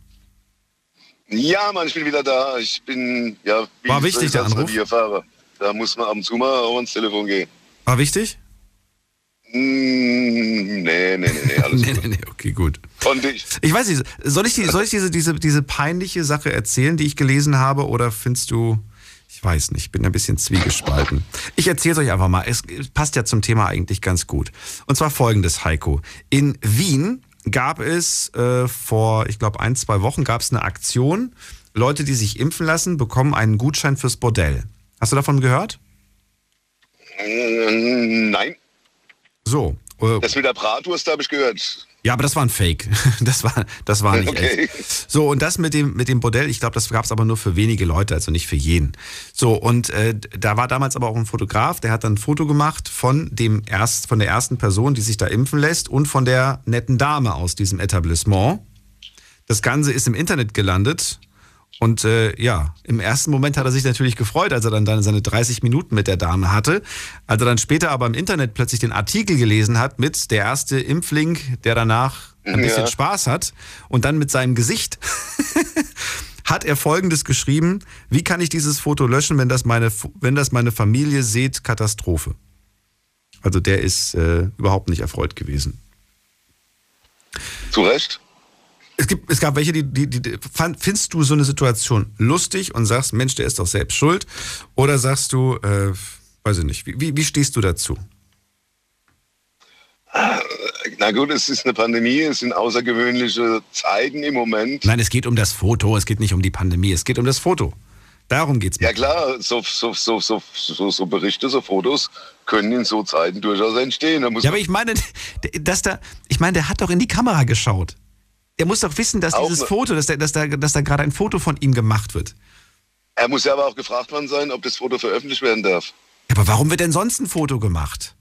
Ja, Mann, ich bin wieder da. Ich bin, ja, wie War wichtig, ich der Anruf? Da muss man ab und zu mal auch ans Telefon gehen. War wichtig? Mm, nee, nee, nee, nee, alles nee, nee, nee, okay, gut. Und ich, Ich weiß nicht, soll ich, die, soll ich diese, diese, diese peinliche Sache erzählen, die ich gelesen habe, oder findest du, ich weiß nicht, ich bin ein bisschen zwiegespalten. Ich erzähle es euch einfach mal, es passt ja zum Thema eigentlich ganz gut. Und zwar folgendes, Heiko. In Wien gab es äh, vor, ich glaube, ein, zwei Wochen gab es eine Aktion. Leute, die sich impfen lassen, bekommen einen Gutschein fürs Bordell. Hast du davon gehört? mm, nein, So. Äh, das mit der Bratwurst habe ich gehört. Ja, aber das war ein Fake. Das war, das war nicht Okay. echt. So, und das mit dem, mit dem Bordell, ich glaube, das gab es aber nur für wenige Leute, also nicht für jeden. So, und äh, da war damals aber auch ein Fotograf, der hat dann ein Foto gemacht von dem erst, von der ersten Person, die sich da impfen lässt und von der netten Dame aus diesem Etablissement. Das Ganze ist im Internet gelandet. Und äh, ja, im ersten Moment hat er sich natürlich gefreut, als er dann, dann seine 30 Minuten mit der Dame hatte. Als er dann später aber im Internet plötzlich den Artikel gelesen hat mit der erste Impfling, der danach ein Ja. bisschen Spaß hat und dann mit seinem Gesicht hat er folgendes geschrieben: Wie kann ich dieses Foto löschen, wenn das meine, wenn das meine Familie sieht? Katastrophe. Also der ist äh, überhaupt nicht erfreut gewesen. Zu Recht? Es, gibt, es gab welche, die, die, die fand, findest du so eine Situation lustig und sagst, Mensch, der ist doch selbst schuld? Oder sagst du, äh, weiß ich nicht, wie, wie, stehst du dazu? Na gut, es ist eine Pandemie, es sind außergewöhnliche Zeiten im Moment. Nein, es geht um das Foto, es geht nicht um die Pandemie, es geht um das Foto. Darum geht's mir. Ja klar, so, so, so, so, Berichte, so Fotos können in so Zeiten durchaus entstehen. Ja, aber ich meine, dass da, ich meine, der hat doch in die Kamera geschaut. Der muss doch wissen, dass Auch dieses ne- Foto, dass, der, dass, da, dass da gerade ein Foto von ihm gemacht wird. Er muss ja aber auch gefragt worden sein, ob das Foto veröffentlicht werden darf. Aber warum wird denn sonst ein Foto gemacht?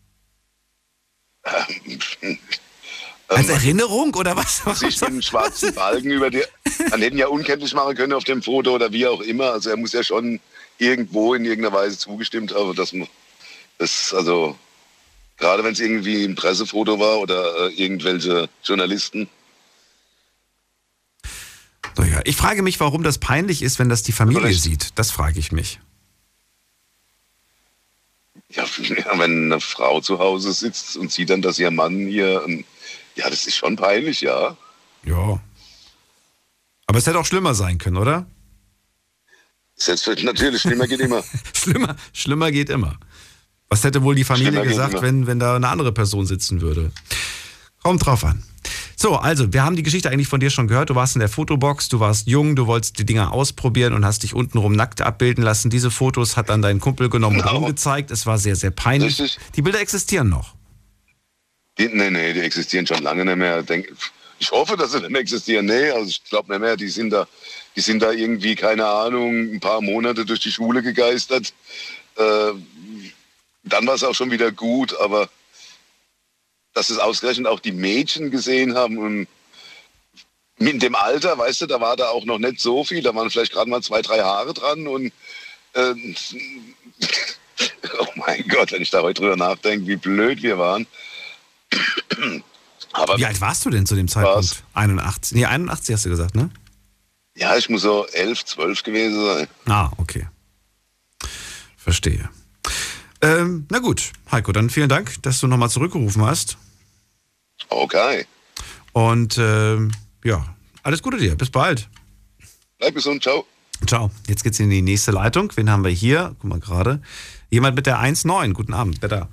Als Erinnerung oder was? Sich einen schwarzen Balken über die. Man hätte ihn ja unkenntlich machen können auf dem Foto oder wie auch immer. Also er muss ja schon irgendwo in irgendeiner Weise zugestimmt haben, dass man das, also gerade wenn es irgendwie ein Pressefoto war oder äh, irgendwelche Journalisten. Naja, ich frage mich, warum das peinlich ist, wenn das die Familie sieht. Das frage ich mich. Ja, wenn eine Frau zu Hause sitzt und sieht dann, dass ihr Mann hier, ähm, ja, das ist schon peinlich, ja. Ja. Aber es hätte auch schlimmer sein können, oder? Selbstverständlich, natürlich, schlimmer geht immer. schlimmer, schlimmer geht immer. Was hätte wohl die Familie Schlimmer gesagt, wenn, wenn da eine andere Person sitzen würde? Kommt drauf an. So, also, wir haben die Geschichte eigentlich von dir schon gehört. Du warst in der Fotobox, du warst jung, du wolltest die Dinger ausprobieren und hast dich untenrum nackt abbilden lassen. Diese Fotos hat dann dein Kumpel genommen und rumgezeigt. Es war sehr, sehr peinlich. Genau. Richtig. Die Bilder existieren noch. Die, nee, nee, die existieren schon lange nicht mehr. Ich hoffe, dass sie nicht mehr existieren. Nee, also ich glaube nicht mehr. Die sind da, die sind da irgendwie, keine Ahnung, ein paar Monate durch die Schule gegeistert. Äh, dann war es auch schon wieder gut, aber dass es ausgerechnet auch die Mädchen gesehen haben und mit dem Alter, weißt du, da war da auch noch nicht so viel, da waren vielleicht gerade mal zwei, drei Haare dran und äh, oh mein Gott, wenn ich da heute drüber nachdenke, wie blöd wir waren. Aber Wie alt warst du denn zu dem Zeitpunkt? 81. Nee, 81 hast du gesagt, ne? ja, ich muss so elf, zwölf gewesen sein. Ah, okay. Verstehe. Ähm, na gut, Heiko, dann vielen Dank, dass du nochmal zurückgerufen hast. Okay. Und ähm, ja, alles Gute dir. Bis bald. Bleib gesund, ciao. Ciao. Jetzt geht's in die nächste Leitung. Wen haben wir hier? Guck mal gerade. Jemand mit der 1.9. Guten Abend. Wer da?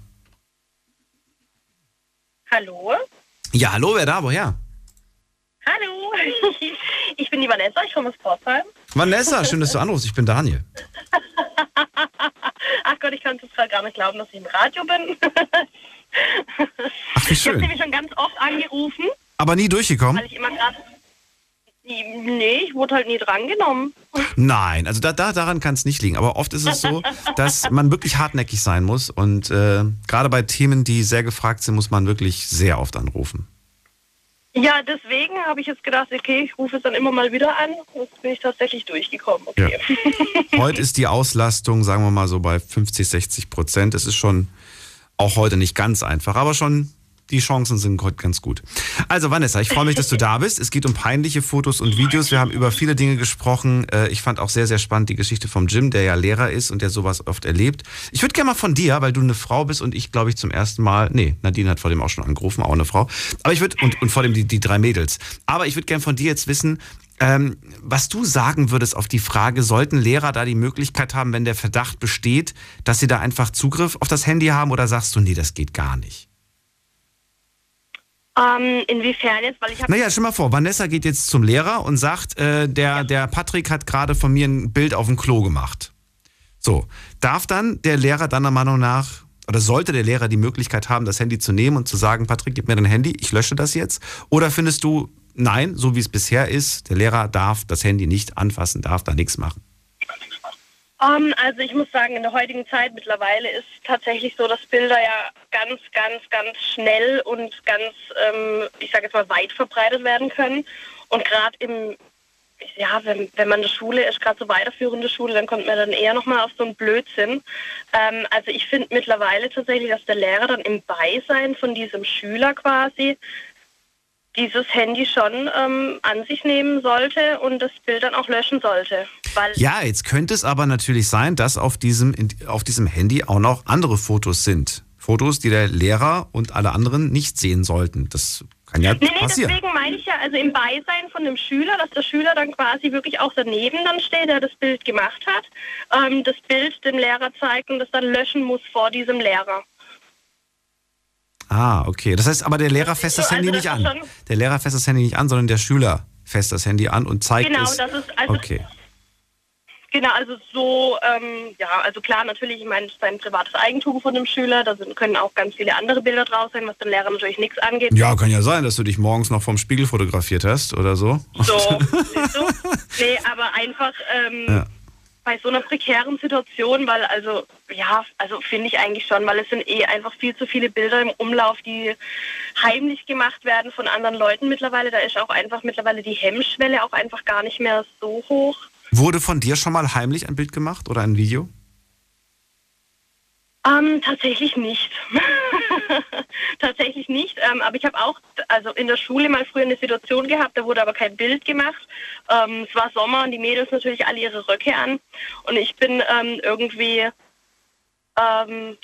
Hallo? Ja, hallo, wer da? Woher? Hallo? Ich bin die Vanessa, ich komme aus Pforzheim. Vanessa, schön, dass du anrufst. Ich bin Daniel. Ach Gott, ich kann es gerade gar nicht glauben, dass ich im Radio bin. Ach, wie Ich habe schön. nämlich schon ganz oft angerufen, Aber nie durchgekommen? weil ich immer gerade... Nee, ich wurde halt nie drangenommen. Nein, also da, da, daran kann es nicht liegen. Aber oft ist es so, dass man wirklich hartnäckig sein muss. Und äh, gerade bei Themen, die sehr gefragt sind, muss man wirklich sehr oft anrufen. Ja, deswegen habe ich jetzt gedacht, okay, ich rufe es dann immer mal wieder an. Jetzt bin ich tatsächlich durchgekommen. Okay. Heute ist die Auslastung, sagen wir mal so, bei 50, 60 Prozent. Es ist schon auch heute nicht ganz einfach, aber schon die Chancen sind heute ganz gut. Also Vanessa, ich freue mich, dass du da bist. Es geht um peinliche Fotos und Videos. Wir haben über viele Dinge gesprochen. Äh, Ich fand auch sehr, sehr spannend die Geschichte vom Jim, der ja Lehrer ist und der sowas oft erlebt. Ich würde gerne mal von dir, weil du eine Frau bist und ich, glaube ich, zum ersten Mal, nee, Nadine hat vor dem auch schon angerufen, auch eine Frau. Aber ich würde, und, und vor dem die, die drei Mädels. Aber ich würde gerne von dir jetzt wissen, ähm, was du sagen würdest auf die Frage, sollten Lehrer da die Möglichkeit haben, wenn der Verdacht besteht, dass sie da einfach Zugriff auf das Handy haben oder sagst du, nee, das geht gar nicht? Ähm, inwiefern jetzt? Weil ich. Naja, stell mal vor, Vanessa geht jetzt zum Lehrer und sagt, äh, der, der Patrick hat gerade von mir ein Bild auf dem Klo gemacht. So, darf dann der Lehrer deiner Meinung nach, oder sollte der Lehrer die Möglichkeit haben, das Handy zu nehmen und zu sagen, Patrick, gib mir dein Handy, ich lösche das jetzt? Oder findest du, nein, so wie es bisher ist, der Lehrer darf das Handy nicht anfassen, darf da nichts machen? Ähm, also ich muss sagen, in der heutigen Zeit mittlerweile ist tatsächlich so, dass Bilder ja ganz, ganz, ganz schnell und ganz, ähm, ich sage jetzt mal, weit verbreitet werden können. Und gerade im, ja, wenn, wenn man in der Schule ist, gerade so weiterführende Schule, dann kommt man dann eher nochmal auf so einen Blödsinn. Ähm, also ich finde mittlerweile tatsächlich, dass der Lehrer dann im Beisein von diesem Schüler quasi dieses Handy schon ähm, an sich nehmen sollte und das Bild dann auch löschen sollte. Ja, jetzt könnte es aber natürlich sein, dass auf diesem, auf diesem Handy auch noch andere Fotos sind. Fotos, die der Lehrer und alle anderen nicht sehen sollten. Das kann ja Nee, nee, passieren. deswegen meine ich ja, also im Beisein von dem Schüler, dass der Schüler dann quasi wirklich auch daneben dann steht, der das Bild gemacht hat, ähm, das Bild dem Lehrer zeigt und das dann löschen muss vor diesem Lehrer. Ah, okay. Das heißt aber, der Lehrer fässt so, das Handy also nicht das an. ist schon- Der Lehrer fässt das Handy nicht an, sondern der Schüler fässt das Handy an und zeigt Genau, es. das ist also- okay. Genau, also so, ähm, ja, also klar, natürlich, ich meine, es ist ein privates Eigentum von dem Schüler, da sind, können auch ganz viele andere Bilder draus sein, was dem Lehrer natürlich nichts angeht. Ja, kann ja sein, dass du dich morgens noch vom Spiegel fotografiert hast oder so. So? Nee, aber einfach, ähm, Ja. Bei so einer prekären Situation, weil also, ja, also finde ich eigentlich schon, weil es sind eh einfach viel zu viele Bilder im Umlauf, die heimlich gemacht werden von anderen Leuten mittlerweile. Da ist auch einfach mittlerweile die Hemmschwelle auch einfach gar nicht mehr so hoch. Wurde von dir schon mal heimlich ein Bild gemacht oder ein Video? Ähm, tatsächlich nicht. tatsächlich nicht. Ähm, aber ich habe auch, also in der Schule mal früher eine Situation gehabt, da wurde aber kein Bild gemacht. Ähm, es war Sommer und die Mädels natürlich alle ihre Röcke an. Und ich bin ähm, irgendwie, ähm,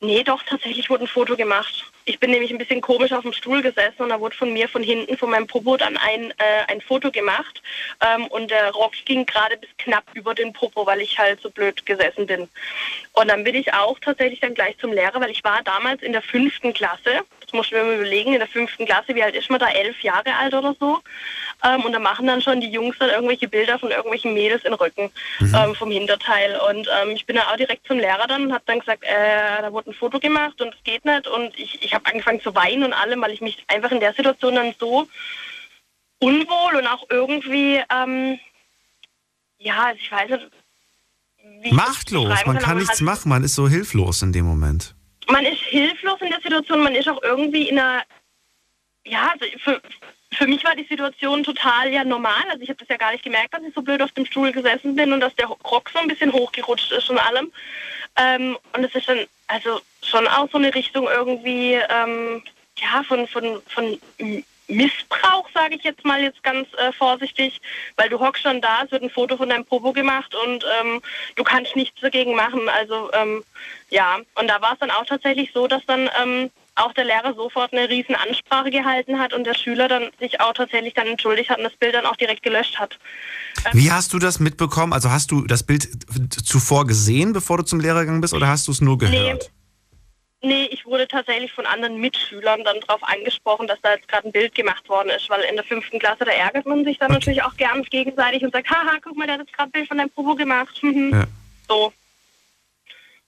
nee, doch, tatsächlich wurde ein Foto gemacht. Ich bin nämlich ein bisschen komisch auf dem Stuhl gesessen und da wurde von mir von hinten, von meinem Popo dann ein, äh, ein Foto gemacht. Ähm, und der Rock ging gerade bis knapp über den Popo, weil ich halt so blöd gesessen bin. Und dann bin ich auch tatsächlich dann gleich zum Lehrer, weil ich war damals in der fünften Klasse. Muss mir mal überlegen, in der fünften Klasse, wie alt ist man da? Elf Jahre alt oder so. Ähm, und da machen dann schon die Jungs dann irgendwelche Bilder von irgendwelchen Mädels in Rücken Mhm. ähm, vom Hinterteil. Und ähm, ich bin dann auch direkt zum Lehrer dann und habe dann gesagt, äh, da wurde ein Foto gemacht und es geht nicht. Und ich, ich habe angefangen zu weinen und allem, weil ich mich einfach in der Situation dann so unwohl und auch irgendwie, ähm, ja, also ich weiß nicht, wie Machtlos, man aber kann nichts hat- machen, man ist so hilflos in dem Moment. Man ist hilflos in der Situation, man ist auch irgendwie in einer, ja, also für, für mich war die Situation total ja normal. Also ich habe das ja gar nicht gemerkt, dass ich so blöd auf dem Stuhl gesessen bin und dass der Rock so ein bisschen hochgerutscht ist und allem. Ähm, und es ist dann also schon auch so eine Richtung irgendwie, ähm, ja, von, von, von Missbrauch, sage ich jetzt mal jetzt ganz äh, vorsichtig, weil du hockst schon da, es wird ein Foto von deinem Popo gemacht und ähm, du kannst nichts dagegen machen. Also ähm, ja, und da war es dann auch tatsächlich so, dass dann ähm, auch der Lehrer sofort eine riesen Ansprache gehalten hat und der Schüler dann sich auch tatsächlich dann entschuldigt hat und das Bild dann auch direkt gelöscht hat. Wie hast du das mitbekommen? Also hast du das Bild zuvor gesehen, bevor du zum Lehrer gegangen bist, oder hast du es nur gehört? Nee, ich wurde tatsächlich von anderen Mitschülern dann darauf angesprochen, dass da jetzt gerade ein Bild gemacht worden ist, weil in der fünften Klasse, da ärgert man sich dann natürlich auch gern gegenseitig und sagt, haha, guck mal, der hat jetzt gerade ein Bild von deinem Probo gemacht. Mhm. Ja. So.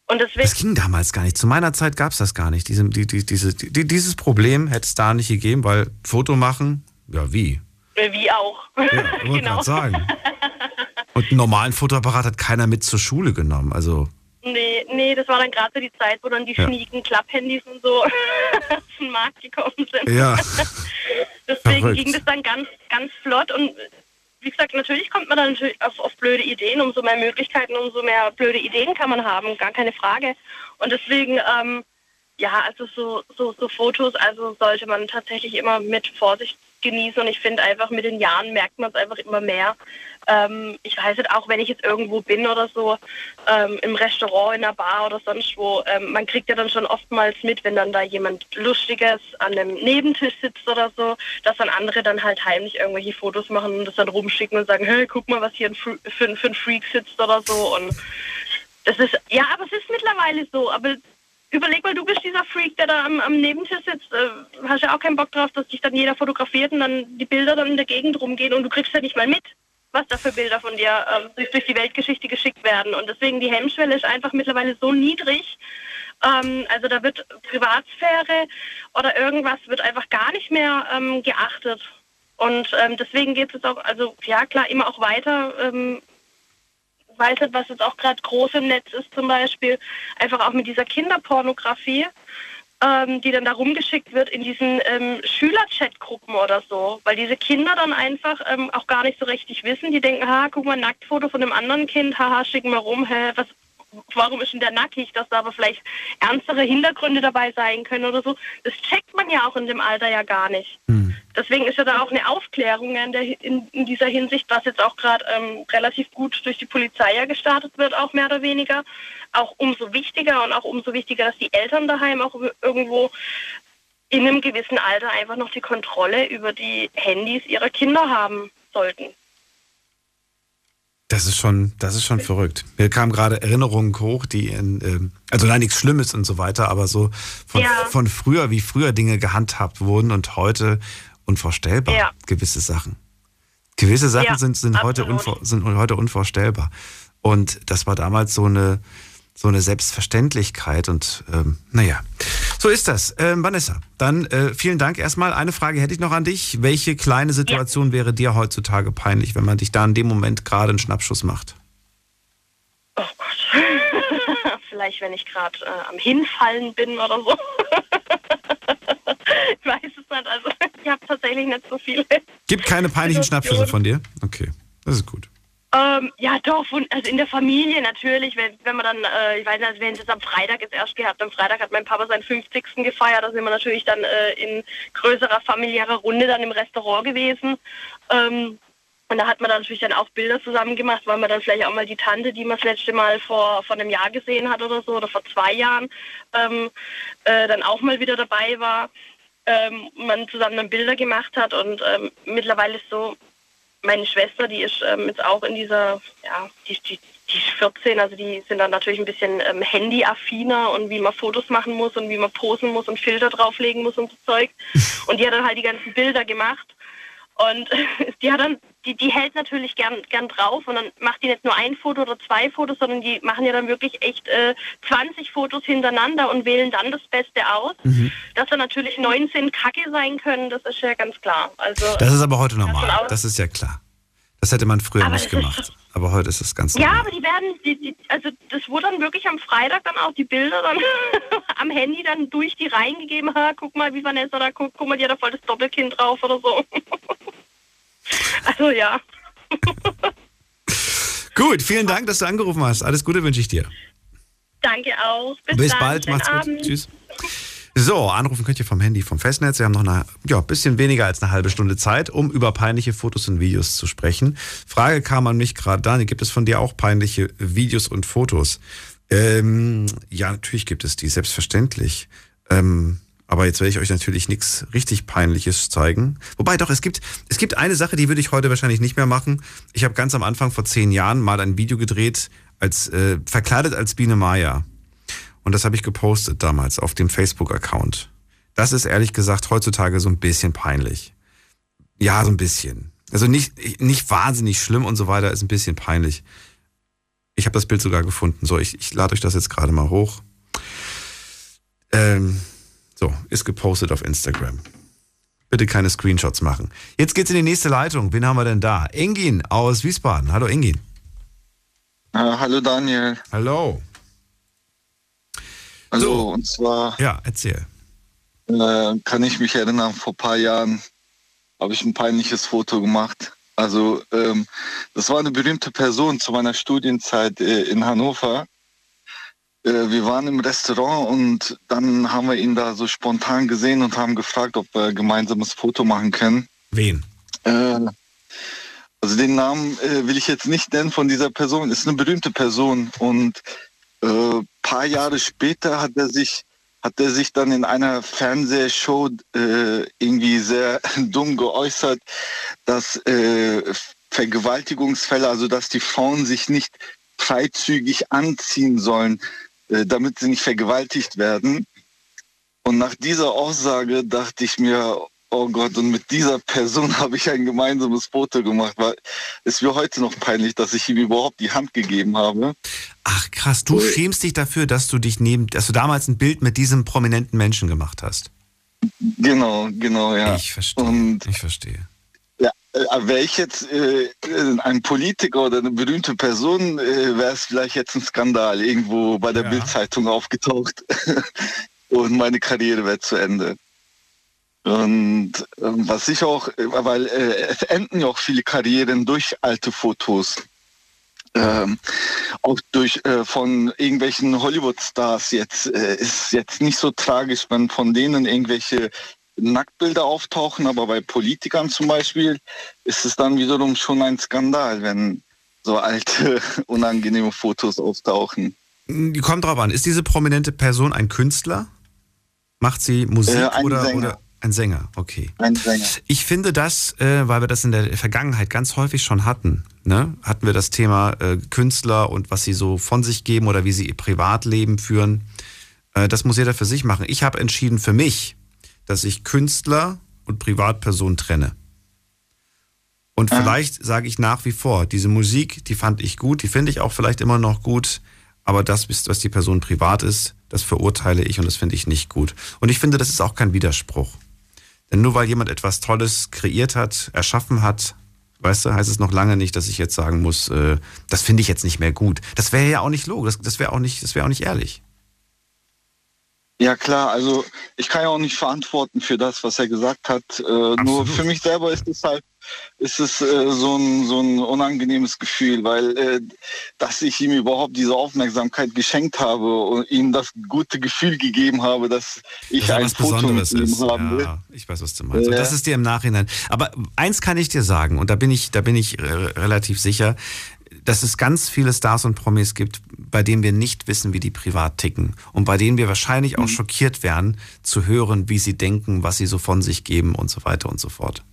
Und deswegen, Das ging damals gar nicht. Zu meiner Zeit gab es das gar nicht. Diese, die, die, diese, die, dieses Problem hätte es da nicht gegeben, weil Foto machen, ja wie? äh, wie auch. Wollte gerade sagen. Und einen normalen Fotoapparat hat keiner mit zur Schule genommen. Also Nee, nee, das war dann gerade so die Zeit, wo dann die Ja. schnieken Klapphandys und so auf den Markt gekommen sind. Ja. Deswegen Verrückt. ging das dann ganz, ganz flott und wie gesagt, natürlich kommt man dann natürlich auf, auf blöde Ideen. Umso mehr Möglichkeiten, umso mehr blöde Ideen kann man haben, gar keine Frage. Und deswegen, ähm, ja, also so, so, so Fotos, also sollte man tatsächlich immer mit Vorsicht genießen. Und ich finde einfach, mit den Jahren merkt man es einfach immer mehr. Ähm, ich weiß nicht, auch wenn ich jetzt irgendwo bin oder so, ähm, im Restaurant, in einer Bar oder sonst wo, ähm, man kriegt ja dann schon oftmals mit, wenn dann da jemand Lustiges an einem Nebentisch sitzt oder so, dass dann andere dann halt heimlich irgendwelche Fotos machen und das dann rumschicken und sagen, hey, guck mal, was hier für, ein- für ein Freak sitzt oder so. Und das ist, ja, aber es ist mittlerweile so, aber überleg mal, du bist dieser Freak, der da am, am Nebentisch sitzt. Äh, hast ja auch keinen Bock drauf, dass dich dann jeder fotografiert und dann die Bilder dann in der Gegend rumgehen und du kriegst ja nicht mal mit, was da für Bilder von dir ähm, durch, die Weltgeschichte geschickt werden. Und deswegen die Hemmschwelle ist einfach mittlerweile so niedrig. Ähm, also da wird Privatsphäre oder irgendwas wird einfach gar nicht mehr ähm, geachtet. Und ähm, deswegen geht es jetzt auch, also ja klar, immer auch weiter. Weiß nicht, was jetzt auch gerade groß im Netz ist zum Beispiel, einfach auch mit dieser Kinderpornografie, ähm, die dann da rumgeschickt wird in diesen ähm, Schülerchatgruppen oder so, weil diese Kinder dann einfach ähm, auch gar nicht so richtig wissen, die denken, ha, guck mal, Nacktfoto von einem anderen Kind, haha, schicken wir rum, hä, was, warum ist denn der nackig, dass da aber vielleicht ernstere Hintergründe dabei sein können oder so. Das checkt man ja auch in dem Alter ja gar nicht. Deswegen ist ja da auch eine Aufklärung in, der, in, in dieser Hinsicht, was jetzt auch gerade ähm, relativ gut durch die Polizei ja gestartet wird, auch mehr oder weniger. Auch umso wichtiger und auch umso wichtiger, dass die Eltern daheim auch irgendwo in einem gewissen Alter einfach noch die Kontrolle über die Handys ihrer Kinder haben sollten. Das ist schon, das ist schon verrückt. Mir kamen gerade Erinnerungen hoch, die in, ähm, also nein, nichts Schlimmes und so weiter, aber so von, Ja. von früher, wie früher Dinge gehandhabt wurden und heute unvorstellbar. Ja. Gewisse Sachen. Gewisse Sachen Ja, sind, sind, heute unvor, sind heute unvorstellbar. Und das war damals so eine, so eine Selbstverständlichkeit und ähm, naja, so ist das. Ähm, Vanessa, dann äh, vielen Dank erstmal. Eine Frage hätte ich noch an dich. Welche kleine Situation wäre dir heutzutage peinlich, wenn man dich da in dem Moment gerade einen Schnappschuss macht? vielleicht, wenn ich gerade äh, am Hinfallen bin oder so. ich weiß es nicht. Also ich habe tatsächlich nicht so viele. Gibt keine peinlichen Schnappschüsse von dir? Okay, das ist gut. Ähm, ja, doch, von, also in der Familie natürlich, wenn, wenn man dann, äh, ich weiß nicht, wir haben es am Freitag jetzt erst gehabt. Am Freitag hat mein Papa seinen 50. gefeiert, da sind wir natürlich dann äh, in größerer familiärer Runde dann im Restaurant gewesen. Ähm, und da hat man dann natürlich dann auch Bilder zusammen gemacht, weil man dann vielleicht auch mal die Tante, die man das letzte Mal vor, vor einem Jahr gesehen hat oder so, oder vor zwei Jahren, ähm, äh, dann auch mal wieder dabei war. Ähm, man zusammen dann Bilder gemacht hat und ähm, mittlerweile ist so, meine Schwester, die ist ähm, jetzt auch in dieser, ja, die, die, die ist 14, also die sind dann natürlich ein bisschen ähm, handyaffiner und wie man Fotos machen muss und wie man posen muss und Filter drauflegen muss und so Zeug. Und die hat dann halt die ganzen Bilder gemacht. Und die hat dann, die, die hält natürlich gern, gern drauf und dann macht die nicht nur ein Foto oder zwei Fotos, sondern die machen ja dann wirklich echt äh, 20 Fotos hintereinander und wählen dann das Beste aus. Mhm. Dass da natürlich 19 Kacke sein können, das ist ja ganz klar. Also, Das ist aber heute normal. Das ist ja klar. Das hätte man früher Aber nicht ist gemacht. Aber heute ist es ganz Ja, normal. aber die werden, die, die, also das wurde dann wirklich am Freitag dann auch die Bilder dann am Handy dann durch die Reihen gegeben. Ha, guck mal, wie Vanessa da guckt, guck mal, die hat da voll das Doppelkind drauf oder so. also ja. Gut, vielen Dank, dass du angerufen hast. Alles Gute wünsche ich dir. Danke auch. Bis, Bis bald, macht's gut. Abend. Tschüss. So, anrufen könnt ihr vom Handy, vom Festnetz. Wir haben noch eine, ja, bisschen weniger als eine halbe Stunde Zeit, um über peinliche Fotos und Videos zu sprechen. Frage kam an mich gerade, Dani, gibt es von dir auch peinliche Videos und Fotos? Ähm, ja, natürlich gibt es die, selbstverständlich. Ähm, aber jetzt werde ich euch natürlich nichts richtig Peinliches zeigen. Wobei doch, es gibt, es gibt eine Sache, die würde ich heute wahrscheinlich nicht mehr machen. Ich habe ganz am Anfang vor zehn Jahren mal ein Video gedreht, als äh, verkleidet als Biene Maya. Und das habe ich gepostet damals auf dem Facebook-Account. Das ist ehrlich gesagt heutzutage so ein bisschen peinlich. Ja, so ein bisschen. Also nicht, nicht wahnsinnig schlimm und so weiter, ist ein bisschen peinlich. Ich habe das Bild sogar gefunden. So, ich, ich lade euch das jetzt gerade mal hoch. Ähm, so, ist gepostet auf Instagram. Bitte keine Screenshots machen. Jetzt geht's in die nächste Leitung. Wen haben wir denn da? Engin aus Wiesbaden. Hallo Engin. Ah, hallo Daniel. Hallo. Also und zwar Ja, erzähl. äh, kann ich mich erinnern, vor ein paar Jahren habe ich ein peinliches Foto gemacht. Also ähm, das war eine berühmte Person zu meiner Studienzeit äh, in Hannover. Äh, wir waren im Restaurant und dann haben wir ihn da so spontan gesehen und haben gefragt, ob wir ein gemeinsames Foto machen können. Wen? Äh, also den Namen äh, will ich jetzt nicht nennen von dieser Person. Ist eine berühmte Person und äh, paar Jahre später hat er sich hat er sich dann in einer Fernsehshow äh, irgendwie sehr dumm geäußert, dass äh, Vergewaltigungsfälle, also dass die Frauen sich nicht freizügig anziehen sollen, damit sie nicht vergewaltigt werden. Und nach dieser Aussage dachte ich mir, oh Gott, und mit dieser Person habe ich ein gemeinsames Foto gemacht, weil es mir heute noch peinlich, dass ich ihm überhaupt die Hand gegeben habe. Ach krass, du schämst dich dafür, dass du dich neben, dass du damals ein Bild mit diesem prominenten Menschen gemacht hast. Genau, genau, ja. Ich verstehe. Und ich verstehe. Wäre ich jetzt äh, ein Politiker oder eine berühmte Person, äh, wäre es vielleicht jetzt ein Skandal irgendwo bei der Ja. Bildzeitung aufgetaucht und meine Karriere wäre zu Ende. Und ähm, was ich auch, äh, weil äh, es enden ja auch viele Karrieren durch alte Fotos. Ähm, auch durch äh, von irgendwelchen Hollywood-Stars jetzt äh, ist jetzt nicht so tragisch, wenn von denen irgendwelche Nacktbilder auftauchen, aber bei Politikern zum Beispiel ist es dann wiederum schon ein Skandal, wenn so alte, unangenehme Fotos auftauchen. Die Kommt drauf an, ist diese prominente Person ein Künstler? Macht sie Musik Äh, ein oder, Sänger. oder ein Sänger? Okay. Ein Sänger. Ich finde das, äh, weil wir das in der Vergangenheit ganz häufig schon hatten, ne? hatten wir das Thema äh, Künstler und was sie so von sich geben oder wie sie ihr Privatleben führen. Äh, das muss jeder für sich machen. Ich habe entschieden für mich, dass ich Künstler und Privatperson trenne. Und vielleicht sage ich nach wie vor, diese Musik, die fand ich gut, die finde ich auch vielleicht immer noch gut, aber das, was die Person privat ist, das verurteile ich und das finde ich nicht gut. Und ich finde, das ist auch kein Widerspruch. Denn nur weil jemand etwas Tolles kreiert hat, erschaffen hat, Weißt du, heißt es noch lange nicht, dass ich jetzt sagen muss, äh, das finde ich jetzt nicht mehr gut. Das wäre ja auch nicht logisch, das, das wäre auch nicht, das wäre auch nicht ehrlich. Ja klar, also ich kann ja auch nicht verantworten für das, was er gesagt hat. Äh, nur für mich selber ist es halt, ist es äh, so, ein, so ein unangenehmes Gefühl, weil äh, dass ich ihm überhaupt diese Aufmerksamkeit geschenkt habe und ihm das gute Gefühl gegeben habe, dass ich Das ein Foto mit Besonderes ihm ist. haben will. Ja, ich weiß, was du meinst. Ja. das ist dir im Nachhinein. Aber eins kann ich dir sagen, und da bin ich, da bin ich äh, relativ sicher, dass es ganz viele Stars und Promis gibt, bei denen wir nicht wissen, wie die privat ticken. Und bei denen wir wahrscheinlich Mhm. auch schockiert wären, zu hören, wie sie denken, was sie so von sich geben und so weiter und so fort.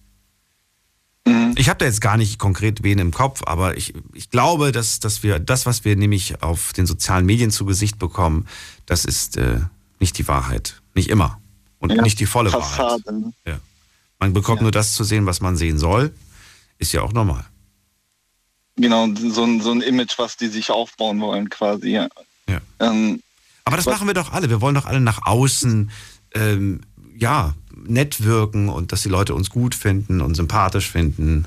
Mhm. Ich habe da jetzt gar nicht konkret wen im Kopf, aber ich, ich glaube, dass, dass wir das, was wir nämlich auf den sozialen Medien zu Gesicht bekommen, das ist äh, nicht die Wahrheit. Nicht immer. Und Ja, nicht die volle Wahrheit. Fassade. ne? Ja. Man bekommt nur das zu sehen, was man sehen soll. Ist ja auch normal. Genau, so ein, so ein Image, was die sich aufbauen wollen quasi. Ja. Ja. Ähm, Aber das was- machen wir doch alle. Wir wollen doch alle nach außen, ähm, ja, nett wirken und dass die Leute uns gut finden und sympathisch finden.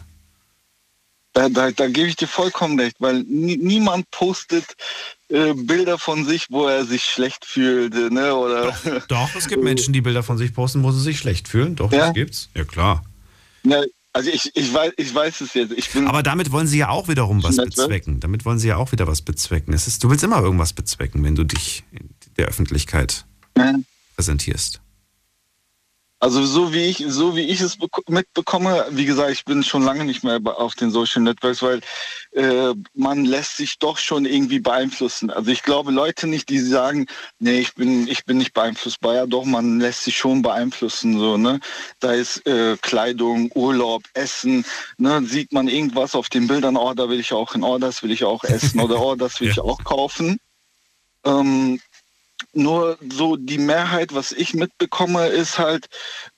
Da, da, da gebe ich dir vollkommen recht, weil nie, niemand postet äh, Bilder von sich, wo er sich schlecht fühlt. Ne? Oder Doch, es gibt Menschen, die Bilder von sich posten, wo sie sich schlecht fühlen. Doch, Ja? das gibt's. Ja, klar. Ja, also ich, ich, weiß, ich weiß es jetzt. Ich bin Aber damit wollen sie ja auch wiederum was bezwecken. Damit wollen sie ja auch wieder was bezwecken. Es ist, du willst immer irgendwas bezwecken, wenn du dich in der Öffentlichkeit präsentierst. Also so wie ich, so wie ich es bek- mitbekomme, wie gesagt, ich bin schon lange nicht mehr auf den Social Networks, weil äh, man lässt sich doch schon irgendwie beeinflussen. Also ich glaube Leute nicht, die sagen, nee, ich bin, ich bin nicht beeinflussbar. Ja, doch, man lässt sich schon beeinflussen. So, ne? Da ist äh, Kleidung, Urlaub, Essen, ne? sieht man irgendwas auf den Bildern, oh, da will ich auch hin, oh, das will ich auch essen oder oh, das will ich auch kaufen. Ähm, nur so die Mehrheit, was ich mitbekomme, ist halt,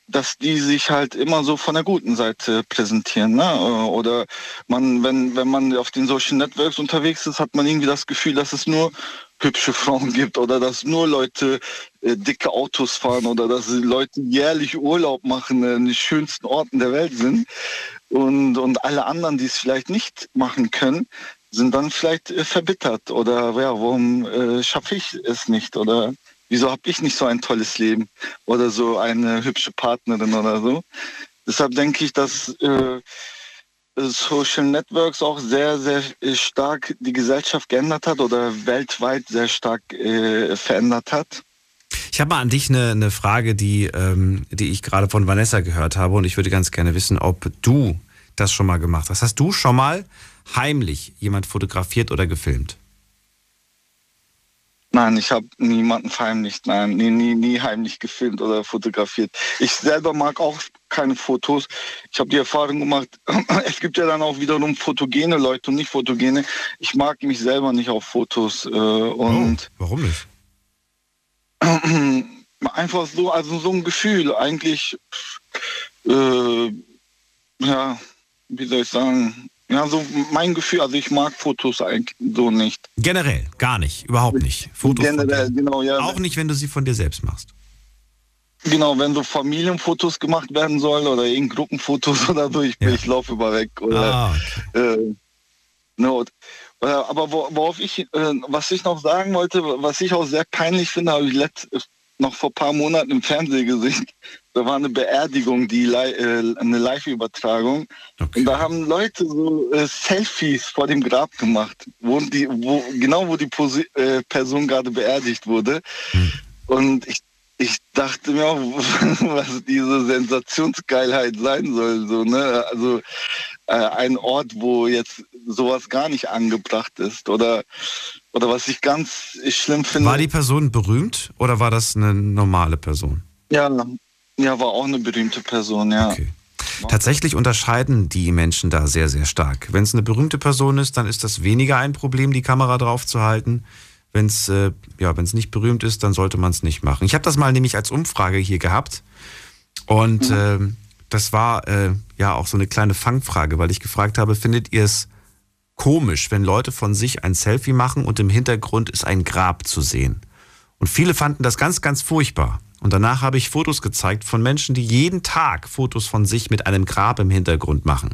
dass die sich halt immer so von der guten Seite präsentieren. Ne? Oder man, wenn, wenn man auf den Social Networks unterwegs ist, hat man irgendwie das Gefühl, dass es nur hübsche Frauen gibt oder dass nur Leute äh, dicke Autos fahren oder dass Leute jährlich Urlaub machen äh, in den schönsten Orten der Welt sind. Und, und alle anderen, die es vielleicht nicht machen können, sind dann vielleicht äh, verbittert oder ja, warum äh, schaffe ich es nicht oder wieso habe ich nicht so ein tolles Leben oder so eine hübsche Partnerin oder so. Deshalb denke ich, dass äh, Social Networks auch sehr, sehr äh, stark die Gesellschaft geändert hat oder weltweit sehr stark äh, verändert hat. Ich habe mal an dich eine, eine Frage, die, ähm, die ich gerade von Vanessa gehört habe und ich würde ganz gerne wissen, ob du das schon mal gemacht hast. Hast du schon mal heimlich jemand fotografiert oder gefilmt? Nein, ich habe niemanden verheimlicht, nein, nie, nie, nie heimlich gefilmt oder fotografiert. Ich selber mag auch keine Fotos. Ich habe die Erfahrung gemacht, es gibt ja dann auch wiederum fotogene Leute und nicht fotogene. Ich mag mich selber nicht auf Fotos äh, und Warum nicht? einfach so, also so ein Gefühl, eigentlich, äh, ja, wie soll ich sagen, ja, so mein Gefühl, also ich mag Fotos eigentlich so nicht. Generell, gar nicht, überhaupt nicht. Fotos Generell, genau, ja. Auch nicht, wenn du sie von dir selbst machst. Genau, wenn so Familienfotos gemacht werden sollen oder irgend Gruppenfotos oder so, ich, ich laufe über weg. Oder, Ah, äh, ne, äh, aber wo, worauf ich, äh, was ich noch sagen wollte, was ich auch sehr peinlich finde, habe ich letzt, noch vor ein paar Monaten im Fernsehen gesehen. Da war eine Beerdigung, die äh, eine Live-Übertragung. Und da haben Leute so äh, Selfies vor dem Grab gemacht, wo die, wo, genau wo die Posi äh, Person gerade beerdigt wurde. Und ich, ich dachte mir auch, was diese Sensationsgeilheit sein soll. So, ne? Also äh, ein Ort, wo jetzt sowas gar nicht angebracht ist. Oder, oder was ich ganz schlimm finde. War die Person berühmt oder war das eine normale Person? Ja, ja, war auch eine berühmte Person, ja. Tatsächlich unterscheiden die Menschen da sehr, sehr stark. Wenn es eine berühmte Person ist, dann ist das weniger ein Problem, die Kamera drauf zu halten. Wenn es äh, ja, wenn's nicht berühmt ist, dann sollte man es nicht machen. Ich habe das mal nämlich als Umfrage hier gehabt. Und ähm, das war äh, ja auch so eine kleine Fangfrage, weil ich gefragt habe, findet ihr es komisch, wenn Leute von sich ein Selfie machen und im Hintergrund ist ein Grab zu sehen? Und viele fanden das ganz, ganz furchtbar. Und danach habe ich Fotos gezeigt von Menschen, die jeden Tag Fotos von sich mit einem Grab im Hintergrund machen.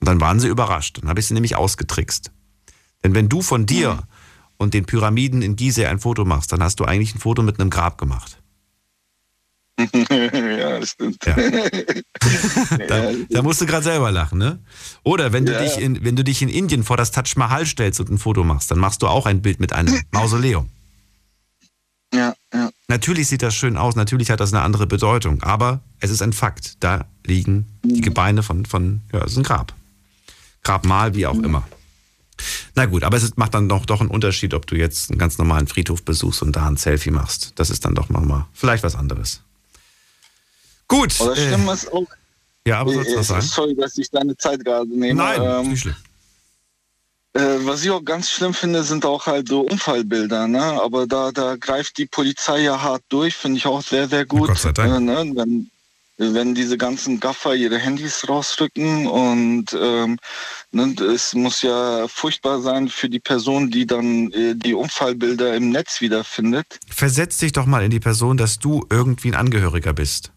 Und dann waren sie überrascht. Dann habe ich sie nämlich ausgetrickst. Denn wenn du von dir und den Pyramiden in Gizeh ein Foto machst, dann hast du eigentlich ein Foto mit einem Grab gemacht. ja, das stimmt. Ja. da, da, musst du gerade selber lachen, ne? Oder wenn du, ja. dich in, wenn du dich in Indien vor das Taj Mahal stellst und ein Foto machst, dann machst du auch ein Bild mit einem Mausoleum. Ja, ja. Natürlich sieht das schön aus, natürlich hat das eine andere Bedeutung, aber es ist ein Fakt. Da liegen die Gebeine von, von ja, es ist ein Grab. Grabmal, wie auch mhm. immer. Na gut, aber es macht dann doch, doch einen Unterschied, ob du jetzt einen ganz normalen Friedhof besuchst und da ein Selfie machst. Das ist dann doch mal vielleicht was anderes. Gut. Oder stimmt äh, es auch? Ja, aber sollst du was sagen? Sorry, dass ich deine Zeit gerade nehme. Nein, ähm, nicht schlimm. Äh, was ich auch ganz schlimm finde, sind auch halt so Unfallbilder, ne? Aber da, da greift die Polizei ja hart durch, finde ich auch sehr, sehr gut. Gott sei Dank. Äh, ne? wenn, wenn diese ganzen Gaffer ihre Handys rausrücken und ähm, ne, es muss ja furchtbar sein für die Person, die dann äh, die Unfallbilder im Netz wiederfindet. Versetz dich doch mal in die Person, dass du irgendwie ein Angehöriger bist.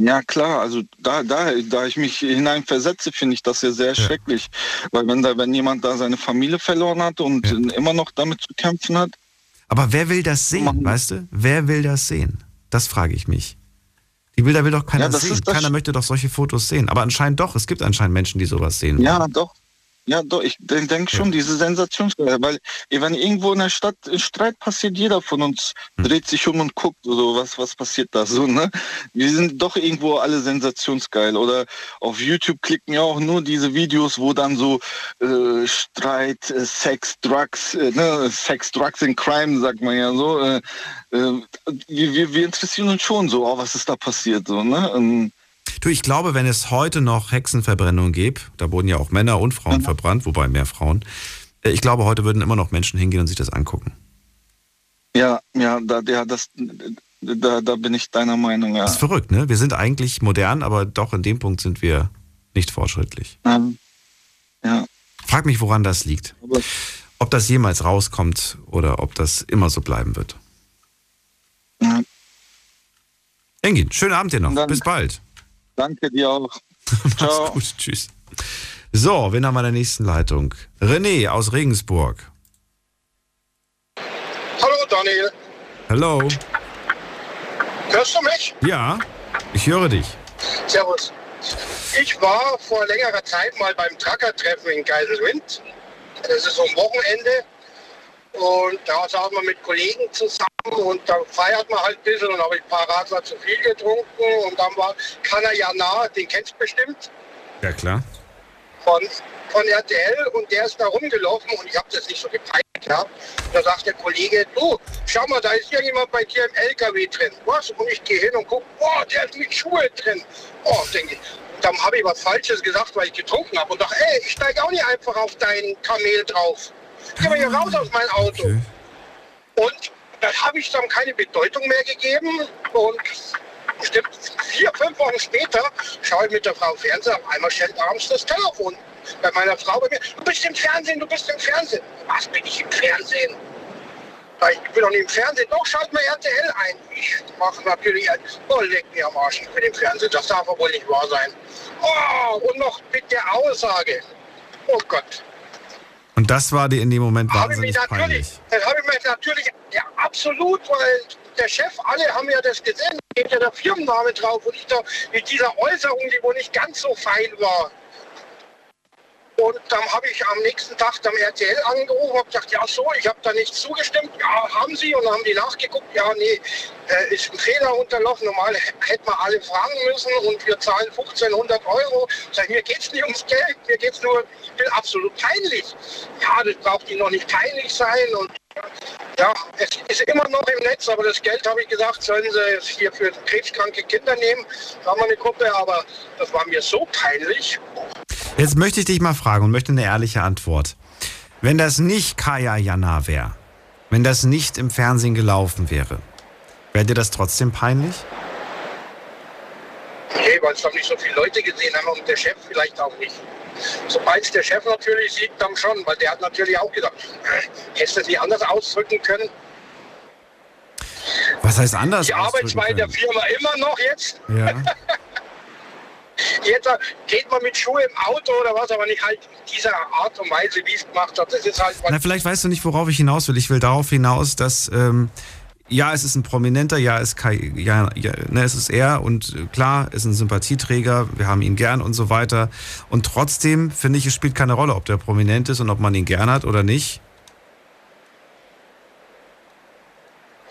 Ja klar, also da, da, da ich mich hineinversetze, finde ich das ja sehr ja. schrecklich. Weil wenn da, wenn jemand da seine Familie verloren hat und ja. immer noch damit zu kämpfen hat. Aber wer will das sehen, man, weißt du? Wer will das sehen? Das frage ich mich. Die Bilder will doch keiner ja, sehen. Keiner möchte doch solche Fotos sehen. Aber anscheinend doch, es gibt anscheinend Menschen, die sowas sehen. Ja, doch. Ja, doch, ich denke schon, diese Sensationsgeil, weil wenn irgendwo in der Stadt ein Streit passiert, jeder von uns hm. dreht sich um und guckt, so was, was passiert da so, ne? Wir sind doch irgendwo alle sensationsgeil. Oder auf YouTube klicken ja auch nur diese Videos, wo dann so äh, Streit, äh, Sex, Drugs, äh, ne? Sex, Drugs and Crime, sagt man ja so. Äh, äh, wir, wir interessieren uns schon so, oh, was ist da passiert, so, ne? Und, Du, ich glaube, wenn es heute noch Hexenverbrennung gäbe, da wurden ja auch Männer und Frauen mhm. verbrannt, wobei mehr Frauen, äh, ich glaube, heute würden immer noch Menschen hingehen und sich das angucken. Ja, ja, da, ja das, da, da bin ich deiner Meinung, ja. Das ist verrückt, ne? Wir sind eigentlich modern, aber doch in dem Punkt sind wir nicht fortschrittlich. Ähm, ja. Frag mich, woran das liegt. Aber ob das jemals rauskommt oder ob das immer so bleiben wird. Ja. Engin, schönen Abend dir noch. Bis bald. Danke dir auch. Ciao. gut, tschüss. So, wen haben wir in der nächsten Leitung? René aus Regensburg. Hallo Daniel. Hallo. Hörst du mich? Ja, ich höre dich. Servus. Ich war vor längerer Zeit mal beim Trucker-Treffen in Geiselwind. Das ist so ein Wochenende. Und da saß man mit Kollegen zusammen und da feiert man halt ein bisschen und habe ich ein paar Radler zu viel getrunken und dann war Kanayana, den kennst du bestimmt. Ja, klar. Von, von RTL und der ist da rumgelaufen und ich habe das nicht so gepeilt. Ja. Da sagt der Kollege, du, schau mal, da ist irgendjemand bei dir im LKW drin. Was? Und ich gehe hin und gucke, boah, der ist mit Schuhe drin. Oh, denke ich. Und dann habe ich was Falsches gesagt, weil ich getrunken habe und dachte, ey, ich steige auch nicht einfach auf dein Kamel drauf. Geh mal hier raus aus meinem Auto. Okay. Und das habe ich dann keine Bedeutung mehr gegeben. Und bestimmt vier, fünf Wochen später schaue ich mit der Frau Fernseher, auf einmal stellt abends das Telefon bei meiner Frau bei mir. Du bist im Fernsehen, du bist im Fernsehen. Was bin ich im Fernsehen? Ich bin doch nicht im Fernsehen. Doch, schalt mal RTL ein. Ich mache natürlich, oh, leg mir am Arsch. Ich bin im Fernsehen, das darf aber wohl nicht wahr sein. Oh, und noch mit der Aussage. Oh Gott, und das war dir in dem Moment wahnsinnig peinlich. Das habe ich mir natürlich, ja absolut, weil der Chef, alle haben ja das gesehen, da steht ja der Firmenname drauf und ich da mit dieser Äußerung, die wohl nicht ganz so fein war, und dann habe ich am nächsten Tag beim RTL angerufen und gesagt, ja so, ich habe da nicht zugestimmt. Ja, haben Sie? Und dann haben die nachgeguckt, ja, nee, äh, ist ein Fehler unterlaufen. Normal hätten wir alle fragen müssen und wir zahlen 1500 Euro. Sag ich, mir geht es nicht ums Geld, mir geht es nur, ich bin absolut peinlich. Ja, das braucht Ihnen noch nicht peinlich sein. Und ja, es ist immer noch im Netz, aber das Geld, habe ich gesagt, sollen Sie hier für krebskranke Kinder nehmen. Da haben wir eine Gruppe, aber das war mir so peinlich. Jetzt möchte ich dich mal fragen und möchte eine ehrliche Antwort. Wenn das nicht Kaya Jana wäre, wenn das nicht im Fernsehen gelaufen wäre, wäre dir das trotzdem peinlich? Nee, weil es doch nicht so viele Leute gesehen haben und der Chef vielleicht auch nicht. Sobald der Chef natürlich sieht, dann schon, weil der hat natürlich auch gesagt, äh, hättest du es nicht anders ausdrücken können. Was heißt anders? Ich arbeite bei der Firma immer noch jetzt. Ja. jetzt geht man mit Schuhe im Auto oder was, aber nicht halt dieser Art und Weise, wie es gemacht hat. Das ist halt Na, vielleicht weißt du nicht, worauf ich hinaus will. Ich will darauf hinaus, dass ähm, ja, es ist ein Prominenter, ja, es, kann, ja, ja ne, es ist er und äh, klar, es ist ein Sympathieträger, wir haben ihn gern und so weiter. Und trotzdem finde ich, es spielt keine Rolle, ob der prominent ist und ob man ihn gern hat oder nicht.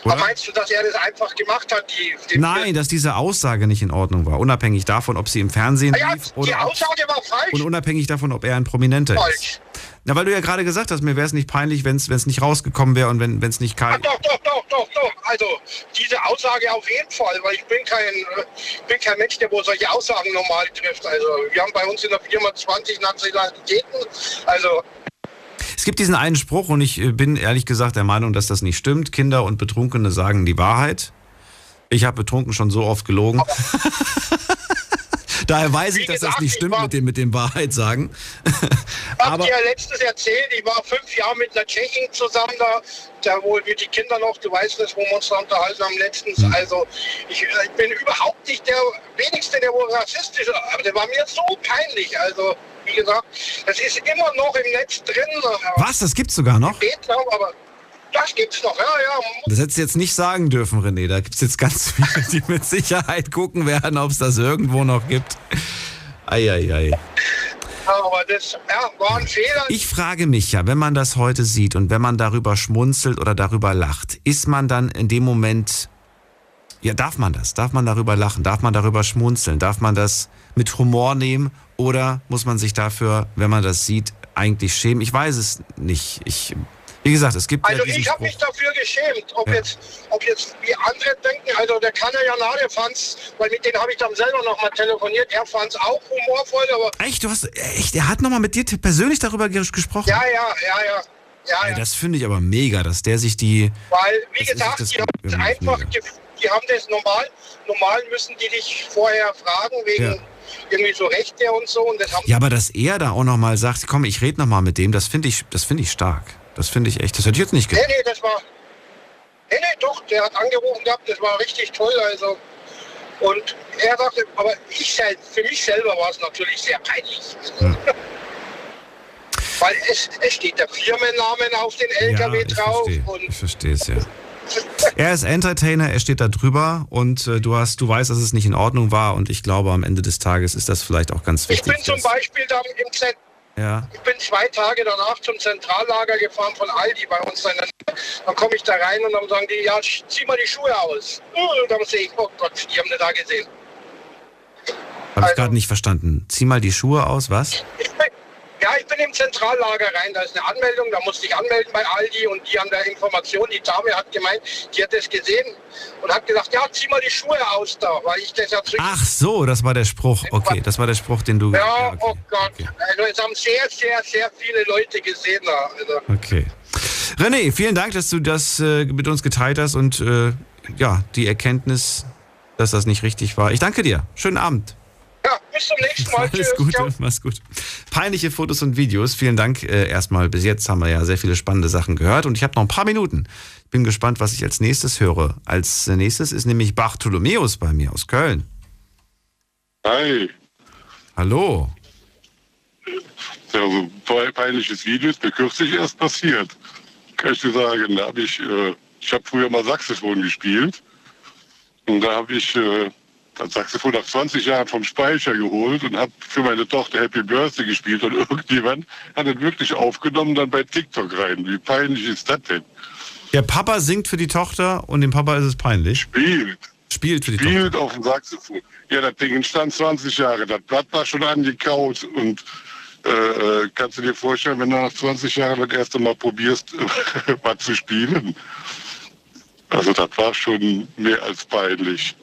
Aber meinst du, dass er das einfach gemacht hat? Die, die Nein, dass diese Aussage nicht in Ordnung war, unabhängig davon, ob sie im Fernsehen Ja, lief die oder ob, Aussage war falsch. und unabhängig davon, ob er ein Prominenter ist. Falsch. Na, weil du ja gerade gesagt hast, mir wäre es nicht peinlich, wenn es nicht rausgekommen wäre und wenn es nicht Kai. Doch, doch, doch, doch, doch. Also diese Aussage auf jeden Fall, weil ich bin kein, äh, bin kein Mensch, der wohl solche Aussagen normal trifft. Also wir haben bei uns in der Firma 20 Nationalitäten. Also Es gibt diesen einen Spruch und ich äh, bin ehrlich gesagt der Meinung, dass das nicht stimmt. Kinder und Betrunkene sagen die Wahrheit. Ich habe betrunken schon so oft gelogen. Daher weiß ich, dass das nicht stimmt mit dem, mit dem Wahrheit sagen. hab dir ja letztes erzählt, ich war fünf Jahre mit einer Tschechin zusammen da, da wohl mit die Kinder noch, du weißt das, wo wir uns da unterhalten haben letztens. Hm. Also ich, ich bin überhaupt nicht der wenigste, der wohl rassistisch ist, aber der war mir so peinlich. Also wie gesagt, das ist immer noch im Netz drin. Was? Das gibt's sogar noch? Betlauf, aber das gibt's noch, ja, ja. Das hättest du jetzt nicht sagen dürfen, René. Da gibt es jetzt ganz viele, die mit Sicherheit gucken werden, ob es das irgendwo noch gibt. Eieiei. Aber das ja, war ein Fehler. Ich frage mich ja, wenn man das heute sieht und wenn man darüber schmunzelt oder darüber lacht, ist man dann in dem Moment, ja, darf man das? Darf man darüber lachen? Darf man darüber schmunzeln? Darf man das mit Humor nehmen? Oder muss man sich dafür, wenn man das sieht, eigentlich schämen? Ich weiß es nicht. Ich, wie gesagt, es gibt Also ja ich habe mich dafür geschämt, ob Ja. jetzt, ob jetzt wie andere denken, also der Kanner Janade fand's, weil mit denen habe ich dann selber noch mal telefoniert, er fand's auch humorvoll, aber Echt, du hast, echt, er hat nochmal mit dir persönlich darüber ges- gesprochen? ja, ja, ja, ja, ja, ja. das finde ich aber mega, dass der sich die. Weil, wie Das gesagt, das die haben es Problem, einfach, ge- die haben das normal, normal müssen die dich vorher fragen, wegen Ja. Irgendwie so Rechte und so, und das haben Ja, aber dass er da auch nochmal sagt, komm, ich rede nochmal mit dem, das finde ich, das finde ich stark. Das finde ich echt. Das hätte ich jetzt nicht Nee, gedacht. nee, das war. Nee, nee, doch, der hat angerufen gehabt, das war richtig toll, also. Und er sagte, aber ich selbst, für mich selber war es natürlich sehr peinlich. Weil es, es steht der Firmennamen auf den LKW ich drauf verstehe. Ich verstehe es ja. Er ist Entertainer, er steht da drüber und äh, du hast, du weißt, dass es nicht in Ordnung war und ich glaube, am Ende des Tages ist das vielleicht auch ganz ich wichtig. bin zum Beispiel dann im Zent ja. ich bin zwei Tage danach zum Zentrallager gefahren von Aldi bei uns. Dann komme ich da rein und dann sagen die, ja, zieh mal die Schuhe aus. Und dann sehe ich, oh Gott, die haben das da gesehen. Habe ich gerade nicht verstanden. Zieh mal die Schuhe aus, was? Ich bin, ja, ich bin im Zentrallager rein. Da ist eine Anmeldung, da musste ich anmelden bei Aldi und die haben da Informationen. Die Dame hat gemeint, die hat das gesehen und hat gesagt, ja, zieh mal die Schuhe aus da, weil ich das ja zurück. Ach so, das war der Spruch. Okay, das war der Spruch, den du. ja, oh Gott. Also es haben sehr, sehr, sehr viele Leute gesehen da. Also, Okay. René, vielen Dank, dass du das äh, mit uns geteilt hast und äh, ja, die Erkenntnis, dass das nicht richtig war. Ich danke dir. Schönen Abend. Ja, bis zum nächsten Mal. Alles Tschüss. Gute, Ciao. mach's gut. Peinliche Fotos und Videos. Vielen Dank äh, erstmal. Bis jetzt haben wir ja sehr viele spannende Sachen gehört und ich habe noch ein paar Minuten. Ich bin gespannt, was ich als nächstes höre. Als nächstes ist nämlich Bartholomäus bei mir aus Köln. Hi. Hallo. Ja, so ein pe- peinliches Video ist mir kürzlich erst passiert. Kann ich dir sagen, da habe ich, äh, ich habe früher mal Saxophon gespielt. Und da habe ich äh, das Saxophon nach 20 Jahren vom Speicher geholt und habe für meine Tochter Happy Birthday gespielt. Und irgendjemand hat das wirklich aufgenommen, dann bei TikTok rein. Wie peinlich ist das denn? Der Papa singt für die Tochter und dem Papa ist es peinlich. Spielt. Spielt für die Spielt auf dem Saxophon. Ja, das Ding stand 20 Jahre. Das Blatt war schon angekaut. Und äh, äh, kannst du dir vorstellen, wenn du nach 20 Jahren das erste Mal probierst, was zu spielen? Also das war schon mehr als peinlich.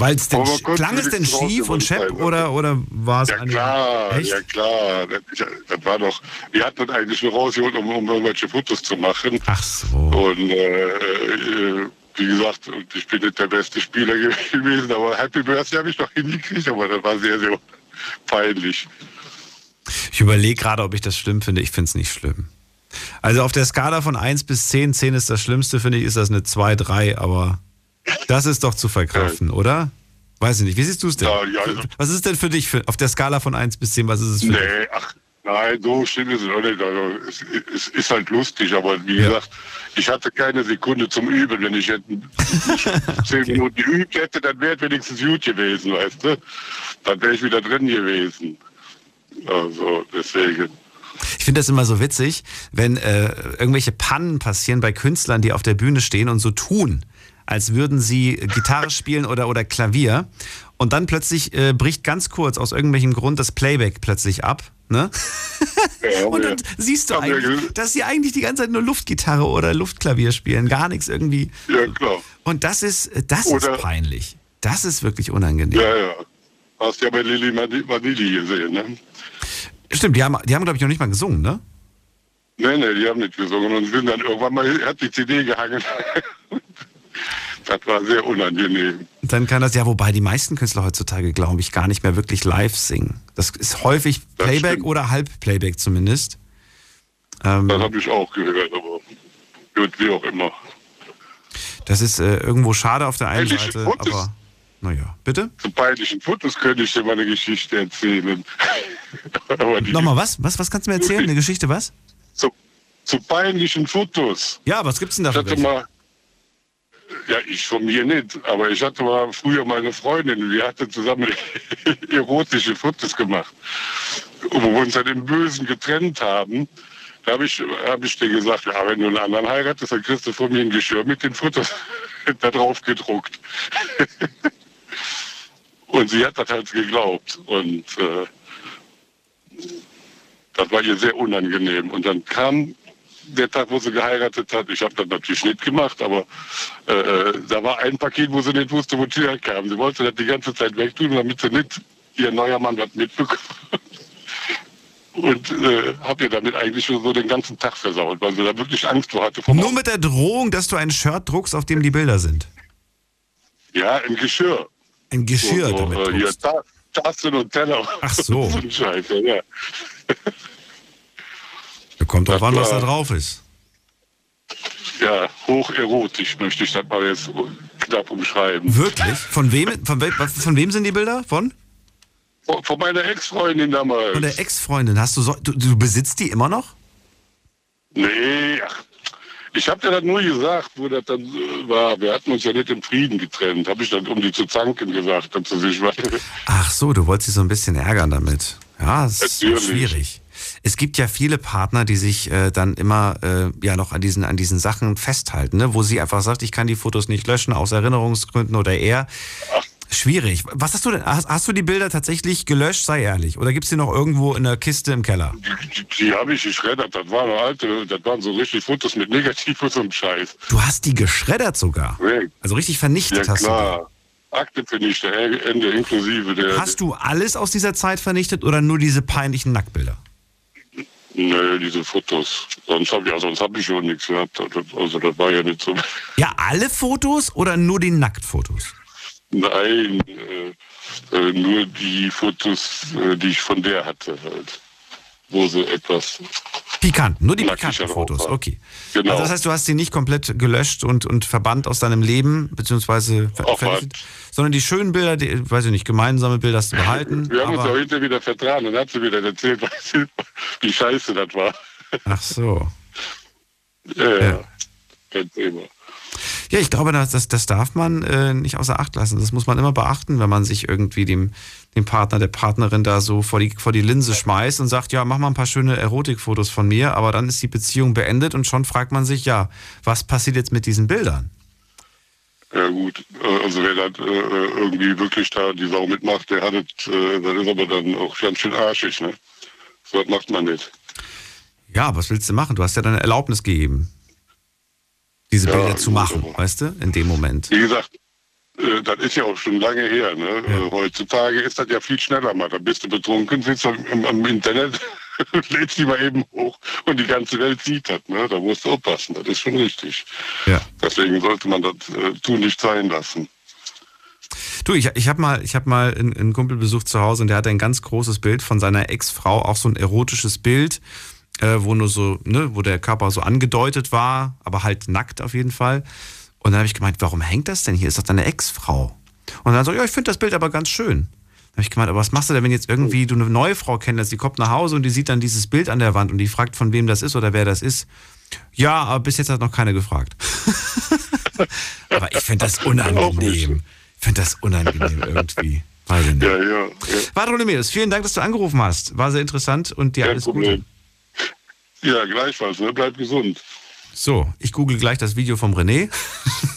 Weil es denn klang es denn schief und schepp oder oder war es Ja klar, Echt? ja klar. Das, das war doch, wir hatten das eigentlich nur rausgeholt, um, um irgendwelche Fotos zu machen. Ach so. Und äh, äh, wie gesagt, ich bin nicht der beste Spieler gewesen, aber Happy Birthday habe ich noch hingekriegt, aber das war sehr, sehr peinlich. Ich überlege gerade, ob ich das schlimm finde. Ich finde es nicht schlimm. Also auf der Skala von 1 bis 10, 10 ist das Schlimmste, finde ich, ist das eine 2, 3, aber das ist doch zu verkraften, oder? Weiß ich nicht. Wie siehst du es denn? Ja, ja, also, Was ist denn für dich für, auf der Skala von 1 bis 10? Was ist es für dich? nee, ach, nein, so schlimm ist es auch nicht. Also, es, es ist halt lustig, aber wie gesagt, ich hatte keine Sekunde zum Üben. Wenn ich hätte zehn Minuten geübt hätte, dann wäre es wenigstens gut gewesen, weißt du? Dann wäre ich wieder drin gewesen. Also, deswegen. Ich finde das immer so witzig, wenn äh, irgendwelche Pannen passieren bei Künstlern, die auf der Bühne stehen und so tun, als würden sie Gitarre spielen oder, oder Klavier. Und dann plötzlich äh, bricht ganz kurz aus irgendwelchem Grund das Playback plötzlich ab. Ne? und dann siehst du eigentlich, ge- dass sie eigentlich die ganze Zeit nur Luftgitarre oder Luftklavier spielen. Gar nichts irgendwie. Ja, klar. Und das ist, das Oder- ist peinlich. Das ist wirklich unangenehm. Ja, ja. Hast ja bei Lili Vanilli gesehen, ne? Stimmt, die haben, die haben glaube ich, noch nicht mal gesungen, ne? Nee, nee, die haben nicht gesungen und sind dann irgendwann mal, hat die CD gehangen. das war sehr unangenehm. Dann kann das ja, wobei die meisten Künstler heutzutage, glaube ich, gar nicht mehr wirklich live singen. Das ist häufig Playback oder Halbplayback zumindest. Ähm, Das habe ich auch gehört, aber gut, wie auch immer. das ist äh, irgendwo schade auf der einen Peinliche Seite, Fotos. aber naja, bitte? Zu peinlichen Fotos könnte ich dir mal eine Geschichte erzählen. Nochmal was? was? Was kannst du mir erzählen? Eine Geschichte, was? zu, zu peinlichen Fotos. Ja, was gibt's denn da für ja, ich von mir nicht, aber ich hatte mal früher meine Freundin, wir hatten zusammen erotische Fotos gemacht. Und wo wir uns dann im Bösen getrennt haben, da habe ich, hab ich dir gesagt, ja, wenn du einen anderen heiratest, dann kriegst du von mir ein Geschirr mit den Fotos da drauf gedruckt. Und sie hat das halt geglaubt. Und äh, das war ihr sehr unangenehm. Und dann kam der Tag, wo sie geheiratet hat. Ich habe das natürlich nicht gemacht, aber äh, äh, da war ein Paket, wo sie nicht wusste, wo es herkam. Sie wollte das die ganze Zeit wegtun, damit sie nicht ihr neuer Mann was mitbekommt. Und äh, habe ihr damit eigentlich schon so den ganzen Tag versaut, weil sie da wirklich Angst vor hatte. Nur mit der Drohung, dass du ein Shirt druckst, auf dem die Bilder sind. ja, ein Geschirr. Ein Geschirr so, so, damit äh, hier, Tassen und Teller. Ach so. so ein Scheiß, ja, ja. Kommt drauf an, was da drauf ist. ja, hocherotisch möchte ich das mal jetzt knapp umschreiben. Wirklich? Von wem, von, wel, von wem sind die Bilder? Von? Von, von meiner Ex-Freundin damals. Von der Ex-Freundin. Hast du, so, du, du besitzt die immer noch? Nee, ach, ich habe dir das nur gesagt, wo das dann äh, war. Wir hatten uns ja nicht im Frieden getrennt. Habe ich dann, um die zu zanken, gesagt, dass sie sich. Ach so, du wolltest sie so ein bisschen ärgern damit. Ja, das ist schwierig. Es gibt ja viele Partner, die sich äh, dann immer äh, ja noch an diesen, an diesen Sachen festhalten, ne? wo sie einfach sagt, ich kann die Fotos nicht löschen aus Erinnerungsgründen oder er. Schwierig. Was hast du denn? Hast, hast du die Bilder tatsächlich gelöscht? Sei ehrlich. Oder gibt's die noch irgendwo in der Kiste im Keller? Die, die habe ich geschreddert. Das waren alte, das waren so richtig Fotos mit Negativ und Scheiß. Du hast die geschreddert sogar. Also richtig vernichtet Ja hast du. klar. Akte vernichtet, Ende inklusive der. Hast du alles aus dieser Zeit vernichtet oder nur diese peinlichen Nacktbilder? Nö, diese Fotos. Sonst habe ja, sonst hab ich schon nichts gehabt. Das- Also das war ja nicht so. Ja, alle Fotos oder nur die Nacktfotos? Nein, äh, äh, nur die Fotos, äh, die ich von der hatte halt. Wo sie etwas. Pikant, nur die pikanten Fotos, war. okay. Genau. Also das heißt, du hast sie nicht komplett gelöscht und, und verbannt aus deinem Leben, beziehungsweise ver vernichtet, sondern die schönen Bilder, die, weiß ich nicht, gemeinsame Bilder hast du behalten. Wir haben uns auch hinterher wieder vertragen. Dann hat sie wieder erzählt, wie scheiße das war. ach so. Ja, ja. Kein Thema. Ja, ich glaube, das, das, das darf man äh, nicht außer Acht lassen. Das muss man immer beachten, wenn man sich irgendwie dem, dem Partner, der Partnerin da so vor die, vor die Linse schmeißt und sagt, ja, mach mal ein paar schöne Erotikfotos von mir, aber dann ist die Beziehung beendet und schon fragt man sich, ja, was passiert jetzt mit diesen Bildern? Ja gut, äh, also wer das äh, irgendwie wirklich da die Sau mitmacht, der hat es, äh, das ist aber dann auch ganz schön arschig, ne? So was macht man nicht. Ja, was willst du machen? Du hast ja deine Erlaubnis gegeben, diese Ja, Bilder zu machen, weißt du, in dem Moment. Wie gesagt, äh, das ist ja auch schon lange her, ne? Äh, heutzutage ist das ja viel schneller mal. Da bist du betrunken, sitzt am, am Internet, lädst die mal eben hoch und die ganze Welt sieht das, ne? Da musst du aufpassen, das ist schon richtig. Ja. Deswegen sollte man das äh, tun nicht sein lassen. Du, ich, ich habe mal, ich hab mal einen, einen Kumpel besucht zu Hause und der hatte ein ganz großes Bild von seiner Ex-Frau, auch so ein erotisches Bild, äh, wo nur so, ne, wo der Körper so angedeutet war, aber halt nackt auf jeden Fall. Und dann habe ich gemeint, warum hängt das denn hier? Ist doch deine Ex-Frau. Und dann so, ja, ich finde das Bild aber ganz schön. Da habe ich gemeint, aber was machst du denn, wenn jetzt irgendwie du eine neue Frau kennst, die kommt nach Hause und die sieht dann dieses Bild an der Wand und die fragt, von wem das ist oder wer das ist? Ja, aber bis jetzt hat noch keiner gefragt. aber ich finde das unangenehm. Ich finde das unangenehm irgendwie. Weiß ich nicht. Ja, ja. ja. Bartholomäus, vielen Dank, dass du angerufen hast. War sehr interessant und dir Kein alles Problem. Gute. Ja, gleichfalls. Ne? Bleib gesund. So, ich google gleich das Video vom René.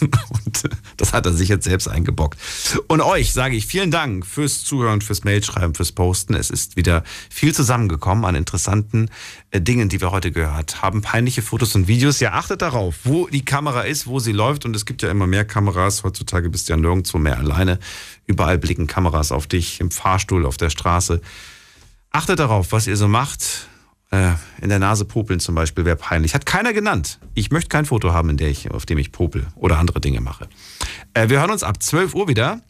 und das hat er sich jetzt selbst eingebockt. Und euch sage ich vielen Dank fürs Zuhören, fürs Mailschreiben, fürs Posten. Es ist wieder viel zusammengekommen an interessanten äh, Dingen, die wir heute gehört haben. Peinliche Fotos und Videos. Ja, achtet darauf, wo die Kamera ist, wo sie läuft. Und es gibt ja immer mehr Kameras. Heutzutage bist du ja nirgendwo mehr alleine. Überall blicken Kameras auf dich, im Fahrstuhl, auf der Straße. Achtet darauf, was ihr so macht. Äh, in der Nase popeln zum Beispiel wäre peinlich. Hat keiner genannt. Ich möchte kein Foto haben, in der ich, auf dem ich popel oder andere Dinge mache. Äh, wir hören uns ab 12 Uhr wieder.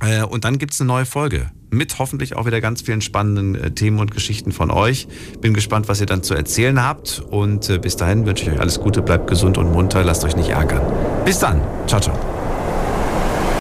Äh, und dann gibt es eine neue Folge. Mit hoffentlich auch wieder ganz vielen spannenden Themen und Geschichten von euch. Bin gespannt, was ihr dann zu erzählen habt. Und bis dahin wünsche ich euch alles Gute, bleibt gesund und munter, lasst euch nicht ärgern. Bis dann. Ciao, ciao.